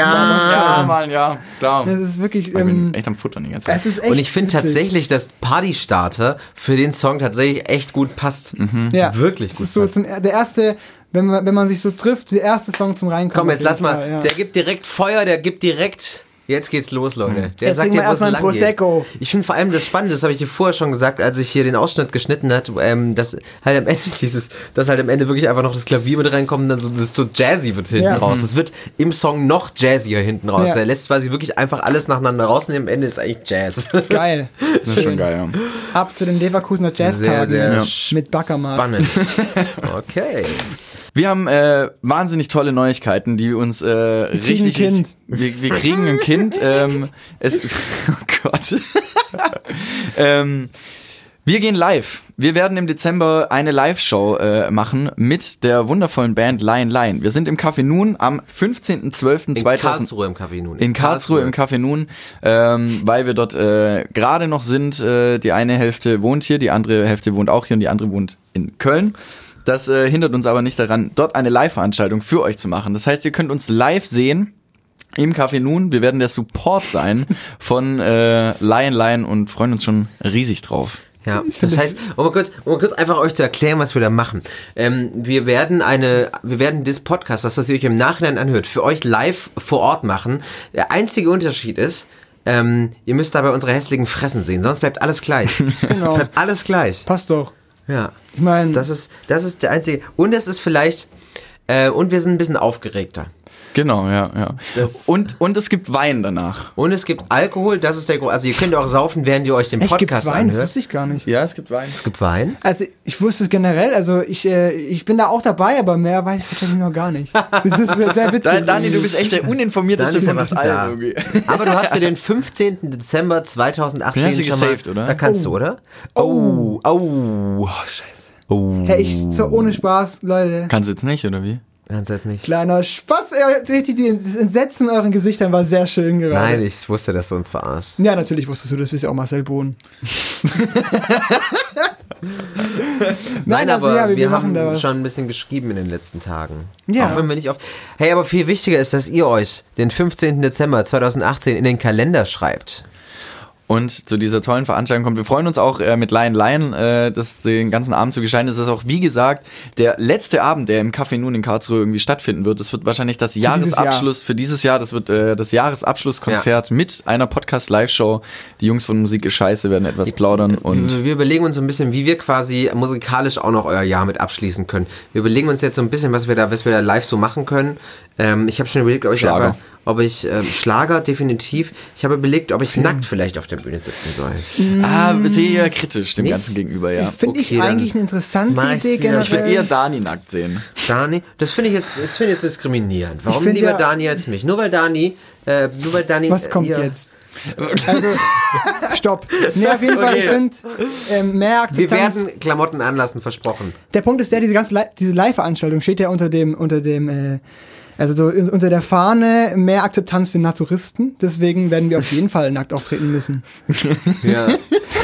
Ja. Mann, ja, klar.
Das ist wirklich.
ich bin
Ähm,
echt am Futtern die ganze Zeit.
es ist echt
Und ich finde tatsächlich, dass Party Starter für den Song tatsächlich echt gut passt.
ja,
Wirklich gut
ist so
passt.
zum, der erste, wenn man, wenn man sich so trifft, der erste Song zum Reinkommen.
Komm, jetzt lass mal.
Ja.
Der gibt direkt Feuer, der gibt direkt. Jetzt geht's los, Leute. Der
Jetzt
sagt es
erstmal
lang
ein Prosecco.
geht. Ich finde vor allem das Spannende, das habe ich dir vorher schon gesagt, als ich hier den Ausschnitt geschnitten hat, ähm, dass halt am Ende dieses, dass halt am Ende wirklich einfach noch das Klavier mit reinkommt und dann so, das so jazzy wird hinten
Ja.
raus. Es wird im Song noch jazzier hinten raus.
Ja.
Er lässt quasi wirklich einfach alles nacheinander rausnehmen. Am Ende ist eigentlich Jazz.
Geil.
Das ist schon geil, ja.
Ab zu den Leverkusener Jazztagen
sehr
mit Backermat.
Spannend. Okay.
Wir haben äh, wahnsinnig tolle Neuigkeiten, die uns äh, richtig.
ein Kind.
Wir, wir kriegen ein Kind. Ähm, es, oh Gott. ähm, wir gehen live. Wir werden im Dezember eine Live-Show äh, machen mit der wundervollen Band Lion Lion. Wir sind im Café Nun am
In
15.12.2000.
Karlsruhe im Café nun.
In Karlsruhe im Café Nun, ähm, weil wir dort äh, gerade noch sind. Äh, die eine Hälfte wohnt hier, die andere Hälfte wohnt auch hier und die andere wohnt in Köln. Das äh, hindert uns aber nicht daran, dort eine Live-Veranstaltung für euch zu machen. Das heißt, ihr könnt uns live sehen im Café Nun. Wir werden der Support sein von äh, Lion Lion und freuen uns schon riesig drauf.
Ja, das heißt, um mal, kurz, um mal kurz einfach euch zu erklären, was wir da machen. Ähm, wir werden eine, wir werden das Podcast, das, was ihr euch im Nachhinein anhört, für euch live vor Ort machen. Der einzige Unterschied ist, ähm, ihr müsst dabei unsere hässlichen Fressen sehen, sonst bleibt alles gleich.
Genau.
Bleibt alles gleich.
Passt doch.
Ja.
Ich meine,
Das ist, das ist der einzige. Und es ist vielleicht, äh, und wir sind ein bisschen aufgeregter.
Genau, ja, ja.
Das-
Und, und es gibt Wein danach.
Und es gibt Alkohol, das ist der Grund. Also ihr könnt auch saufen, während ihr euch den
echt gibt's
Podcast
Wein? Das
anhört.
wusste ich gar nicht.
Ja, es gibt Wein.
Es gibt Wein.
Also ich wusste es generell, also ich, äh, ich bin da auch dabei, aber mehr weiß ich tatsächlich noch gar nicht. Das ist sehr, sehr witzig.
Da, Dani, du bist echt der uninformierteste von uns allen.
Aber du hast dir den 15. Dezember 2018
Den hast du
schon mal,
gesaved, oder?
Da kannst du, oder? Oh, oh, scheiße. Oh.
Hey, ich, so ohne Spaß, Leute.
Kannst du jetzt nicht, oder wie?
Kannst jetzt nicht.
Kleiner Spaß, das Entsetzen in euren Gesichtern war sehr schön gerade.
Nein, ich wusste, dass du uns verarschst.
Ja, natürlich wusstest du, das bist ja auch Marcel Bohn.
Nein,
also
aber
ja, wir,
wir, haben
da was.
schon ein bisschen geschrieben in den letzten Tagen.
Ja.
Auch wenn wir nicht oft. Hey, aber viel wichtiger ist, dass ihr euch den 15. Dezember 2018 in den Kalender schreibt.
Und zu dieser tollen Veranstaltung kommt. Wir freuen uns auch äh, mit Lion Lion, äh, das den ganzen Abend zu gestalten. Das ist auch, wie gesagt, der letzte Abend, der im Café Nun in Karlsruhe irgendwie stattfinden wird. Das wird wahrscheinlich das
dieses Jahr.
Jahresabschluss für dieses Jahr. Das wird äh, das Jahresabschlusskonzert mit einer Podcast-Live-Show. Die Jungs von Musik ist Scheiße werden etwas plaudern und
wir, wir überlegen uns so ein bisschen, wie wir quasi musikalisch auch noch euer Jahr mit abschließen können. Wir überlegen uns jetzt so ein bisschen, was wir da, was wir da live so machen können. Ähm, ich habe schon überlegt, ob ich
Schlager.
aber, ob ich ähm, Schlager definitiv. Ich habe überlegt, ob ich nackt vielleicht auf der Bühne sitzen soll.
ah, sehr kritisch dem
Nicht?
Ganzen gegenüber, ja.
Finde
okay,
ich eigentlich eine interessante Idee generell.
Ich will eher Dani nackt sehen.
Dani, das finde ich jetzt, das finde ich jetzt diskriminierend. Warum
Ich
lieber
ja-
Dani als mich? Nur weil Dani, äh, nur weil Dani.
Was kommt
äh, ihr-
jetzt? Also, stopp. Nee, auf jeden Fall, ich
Okay.
finde, ähm, mehr
Wir
Akzeptanz.
werden Klamotten anlassen, versprochen.
Der Punkt ist der, diese ganze Li diese Live-Veranstaltung steht ja unter dem, unter dem, äh, also so in- unter der Fahne mehr Akzeptanz für Naturisten. Deswegen werden wir auf jeden Fall nackt auftreten müssen.
Ja.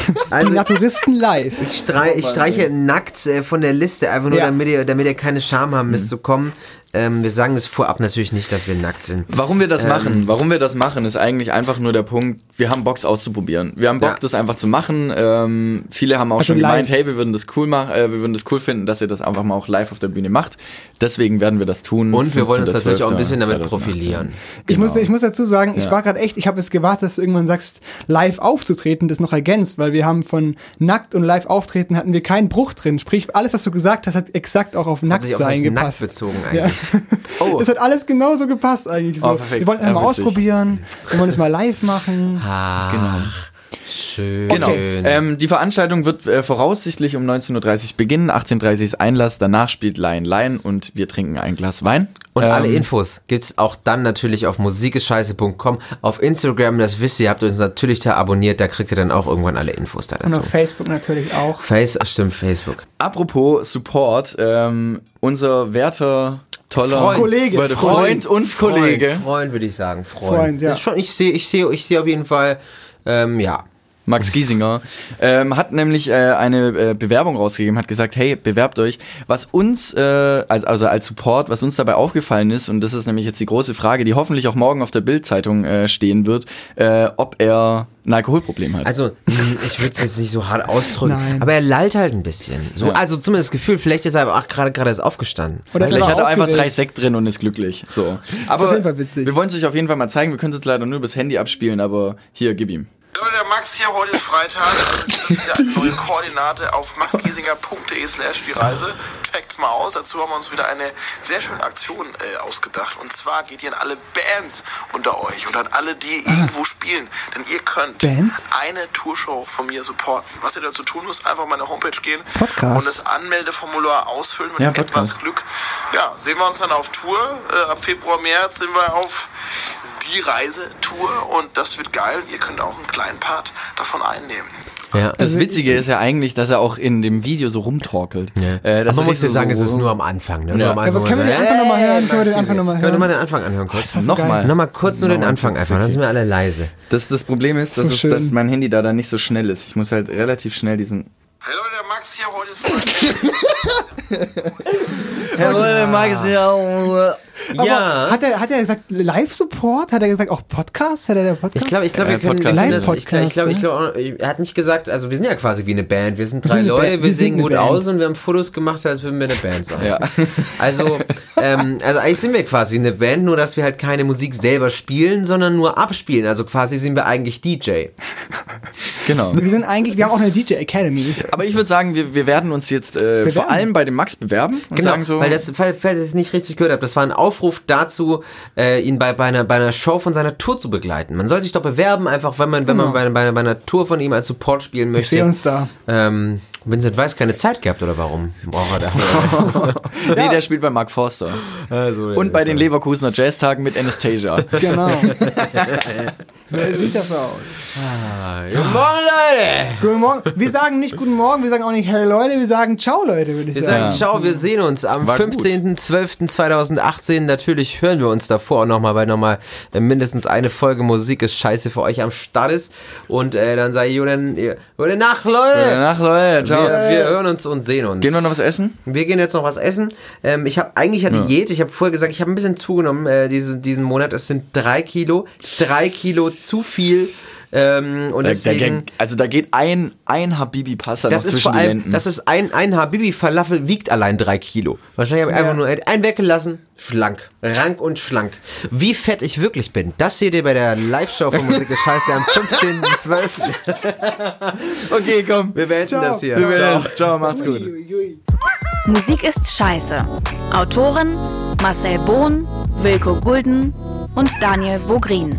Die
Also
Naturisten live.
ich, strei ich streiche nackt äh, von der Liste, einfach nur
Ja.
damit, ihr, damit ihr keine Scham haben müsst zu kommen. Ähm, wir sagen das vorab natürlich nicht, dass wir nackt sind.
Warum wir das
Ähm.
machen, warum wir das machen, ist eigentlich einfach nur der Punkt, wir haben Bock auszuprobieren. Wir haben Bock,
Ja.
das einfach zu machen. Ähm, viele haben auch
Also
schon gemeint,
live.
hey, wir würden das cool machen, äh, wir würden das cool finden, dass ihr das einfach mal auch live auf der Bühne macht. Deswegen werden wir das tun.
Und wir wollen uns
15.12.
natürlich auch ein bisschen damit
2018.
profilieren.
Ich,
Genau.
muss, ich muss dazu sagen, ich
Ja.
war gerade echt, ich habe es gewartet, dass du irgendwann sagst, live aufzutreten, das noch ergänzt, weil wir haben von nackt und live auftreten hatten wir keinen Bruch drin. Sprich, alles, was du gesagt hast, hat exakt auch auf
Hat sich auf das
Nacktsein
Nackt
gepasst.
bezogen
Ja.
Oh.
Es hat alles genauso gepasst eigentlich. So.
Oh.
Wir wollten
Ja,
mal
witzig.
ausprobieren, wir wollen es mal live machen.
Ah,
Genau.
Schön.
Genau. Ähm, die Veranstaltung wird äh, voraussichtlich um 19.30 Uhr beginnen, 18.30 Uhr ist Einlass, danach spielt Lion Lion und wir trinken ein Glas Wein.
Und
Ähm,
alle Infos gibt's auch dann natürlich auf musikisscheiße.com, auf Instagram, das wisst ihr, habt uns natürlich da abonniert, da kriegt ihr dann auch irgendwann alle Infos da
Und
dazu.
auf Facebook natürlich auch.
Face, stimmt, Facebook.
Apropos Support, ähm, unser werter, toller
Freund.
Kollege,
Freund, Freund und Kollege.
Freund, Freund würde ich sagen, Freund.
Freund, ja.
Schon, ich sehe, ich sehe, ich sehe auf jeden Fall, ähm, ja.
Max Giesinger, ähm, hat nämlich äh, eine äh, Bewerbung rausgegeben, hat gesagt, hey, bewerbt euch. Was uns, äh, als, also als Support, was uns dabei aufgefallen ist, und das ist nämlich jetzt die große Frage, die hoffentlich auch morgen auf der Bildzeitung äh, stehen wird, äh, ob er ein Alkoholproblem hat.
Also, mh, ich würde es jetzt nicht so hart ausdrücken,
Nein.
aber er lallt halt ein bisschen. So,
Ja.
Also zumindest das Gefühl, vielleicht ist er auch gerade gerade erst aufgestanden.
Oder
Vielleicht hat er einfach drei Sekt drin und ist glücklich. So. Aber
auf jeden Fall witzig.
wir wollen es euch auf jeden Fall mal zeigen. Wir können es jetzt leider nur übers Handy abspielen, aber hier, gib ihm.
Leute, der Max hier, heute ist Freitag. Also gibt es wieder eine neue Koordinate auf maxgiesinger.de slash die Reise. Checkt's mal aus. Dazu haben wir uns wieder eine sehr schöne Aktion äh, ausgedacht. Und zwar geht ihr an alle Bands unter euch und an alle, die irgendwo spielen. Denn ihr könnt
Bands?
eine Tourshow von mir supporten. Was ihr dazu tun müsst, einfach auf meine Homepage gehen
Podcast.
und das Anmeldeformular ausfüllen mit
Ja,
etwas. Glück. Ja, sehen wir uns dann auf Tour. Äh, ab Februar, März sind wir auf die Reisetour und das wird geil. Ihr könnt auch einen kleinen Part davon einnehmen.
Ja.
Das Witzige ist ja eigentlich, dass er auch in dem Video so rumtorkelt.
Ja.
Äh,
aber man muss ja
so-
sagen, es ist nur am Anfang. Ne?
Ja.
Nur am Anfang
aber können wir den
so,
Anfang noch mal
hey,
hören? Können wir den Anfang noch mal
Können wir
hören?
mal den Anfang anhören kurz?
so
Nochmal.
Nochmal kurz nur den Anfang einfach, dann sind wir alle leise.
Das, das Problem ist, dass,
So
es, dass mein Handy da dann nicht so schnell ist. Ich muss halt relativ schnell diesen.
Hey Leute, der Max Max hier heute Freitag.
Herr Leute, mag es ja.
Hat er, hat er gesagt Live-Support? Hat er gesagt auch Podcast? Hat er der Podcast?
Ich glaube, ich glaube, wir
Äh,
können
Podcast.
wir das, ich glaube, ich glaube, ich glaube, er hat nicht gesagt, also wir sind ja quasi wie eine Band. Wir sind
Wir
drei
sind eine
Leute, wir
Wir sind
singen gut
Band.
aus und wir haben Fotos gemacht, als würden wir eine Band sein.
Ja.
Also, ähm, also eigentlich sind wir quasi eine Band, nur dass wir halt keine Musik selber spielen, sondern nur abspielen. Also quasi sind wir eigentlich DJ.
Genau.
Wir sind eigentlich, wir haben auch eine DJ Academy.
Aber ich würde sagen, wir, wir werden uns jetzt äh, vor allem bei dem Max bewerben und
Genau,
sagen so.
weil das, falls ihr es nicht richtig gehört habt, das war ein Aufruf dazu, äh, ihn bei, bei, einer, bei einer Show von seiner Tour zu begleiten. Man soll sich doch bewerben, einfach wenn man, wenn man
Genau.
bei, einer- bei, einer- bei einer Tour von ihm als Support spielen möchte.
Ich sehe uns da.
Ähm, Vincent Weiss keine Zeit gehabt oder warum? Boah, der
nee, der spielt bei Mark Forster.
also,
Und bei den Leverkusener Jazztagen mit Anastasia.
Genau. so sieht das aus.
Guten Morgen, Leute!
Guten Morgen. Wir sagen nicht Guten Morgen, wir sagen auch nicht Hey Leute, wir sagen Ciao Leute, würde ich
Wir
sagen.
sagen ciao, wir sehen uns am
War gut.
15.12.2018. Natürlich hören wir uns davor auch nochmal, weil nochmal äh, mindestens eine Folge Musik ist scheiße für euch am Start ist. Und äh, dann sage ich, gute, gute Nacht, Leute!
Gute Nacht, Leute. Ciao.
Wir, wir hören uns und sehen uns.
Gehen wir noch was essen?
Wir gehen jetzt noch was essen. Ähm, ich habe eigentlich ja Diät. Ich habe vorher gesagt, ich habe ein bisschen zugenommen äh, diese, diesen Monat. Es sind drei Kilo. Drei Kilo zu viel. Ähm, und
Da, da,
deswegen.
geht- also da geht ein, ein Habibi-Pasta noch
Das ist
zwischen
vor
die
allem,
Lenden.
das ist ein, ein Habibi-Falafel wiegt allein drei Kilo. Wahrscheinlich habe ich
Ja.
einfach nur einen weggelassen. Schlank. Rank und schlank. Wie fett ich wirklich bin, das seht ihr bei der Live-Show von Musik ist Scheiße am 15.12.
okay, komm.
Wir beenden das hier.
Wir
Ciao.
werden es. Ciao, macht's gut.
Musik ist scheiße. Autoren Marcel Bohn, Wilko Gulden und Daniel Vogrin.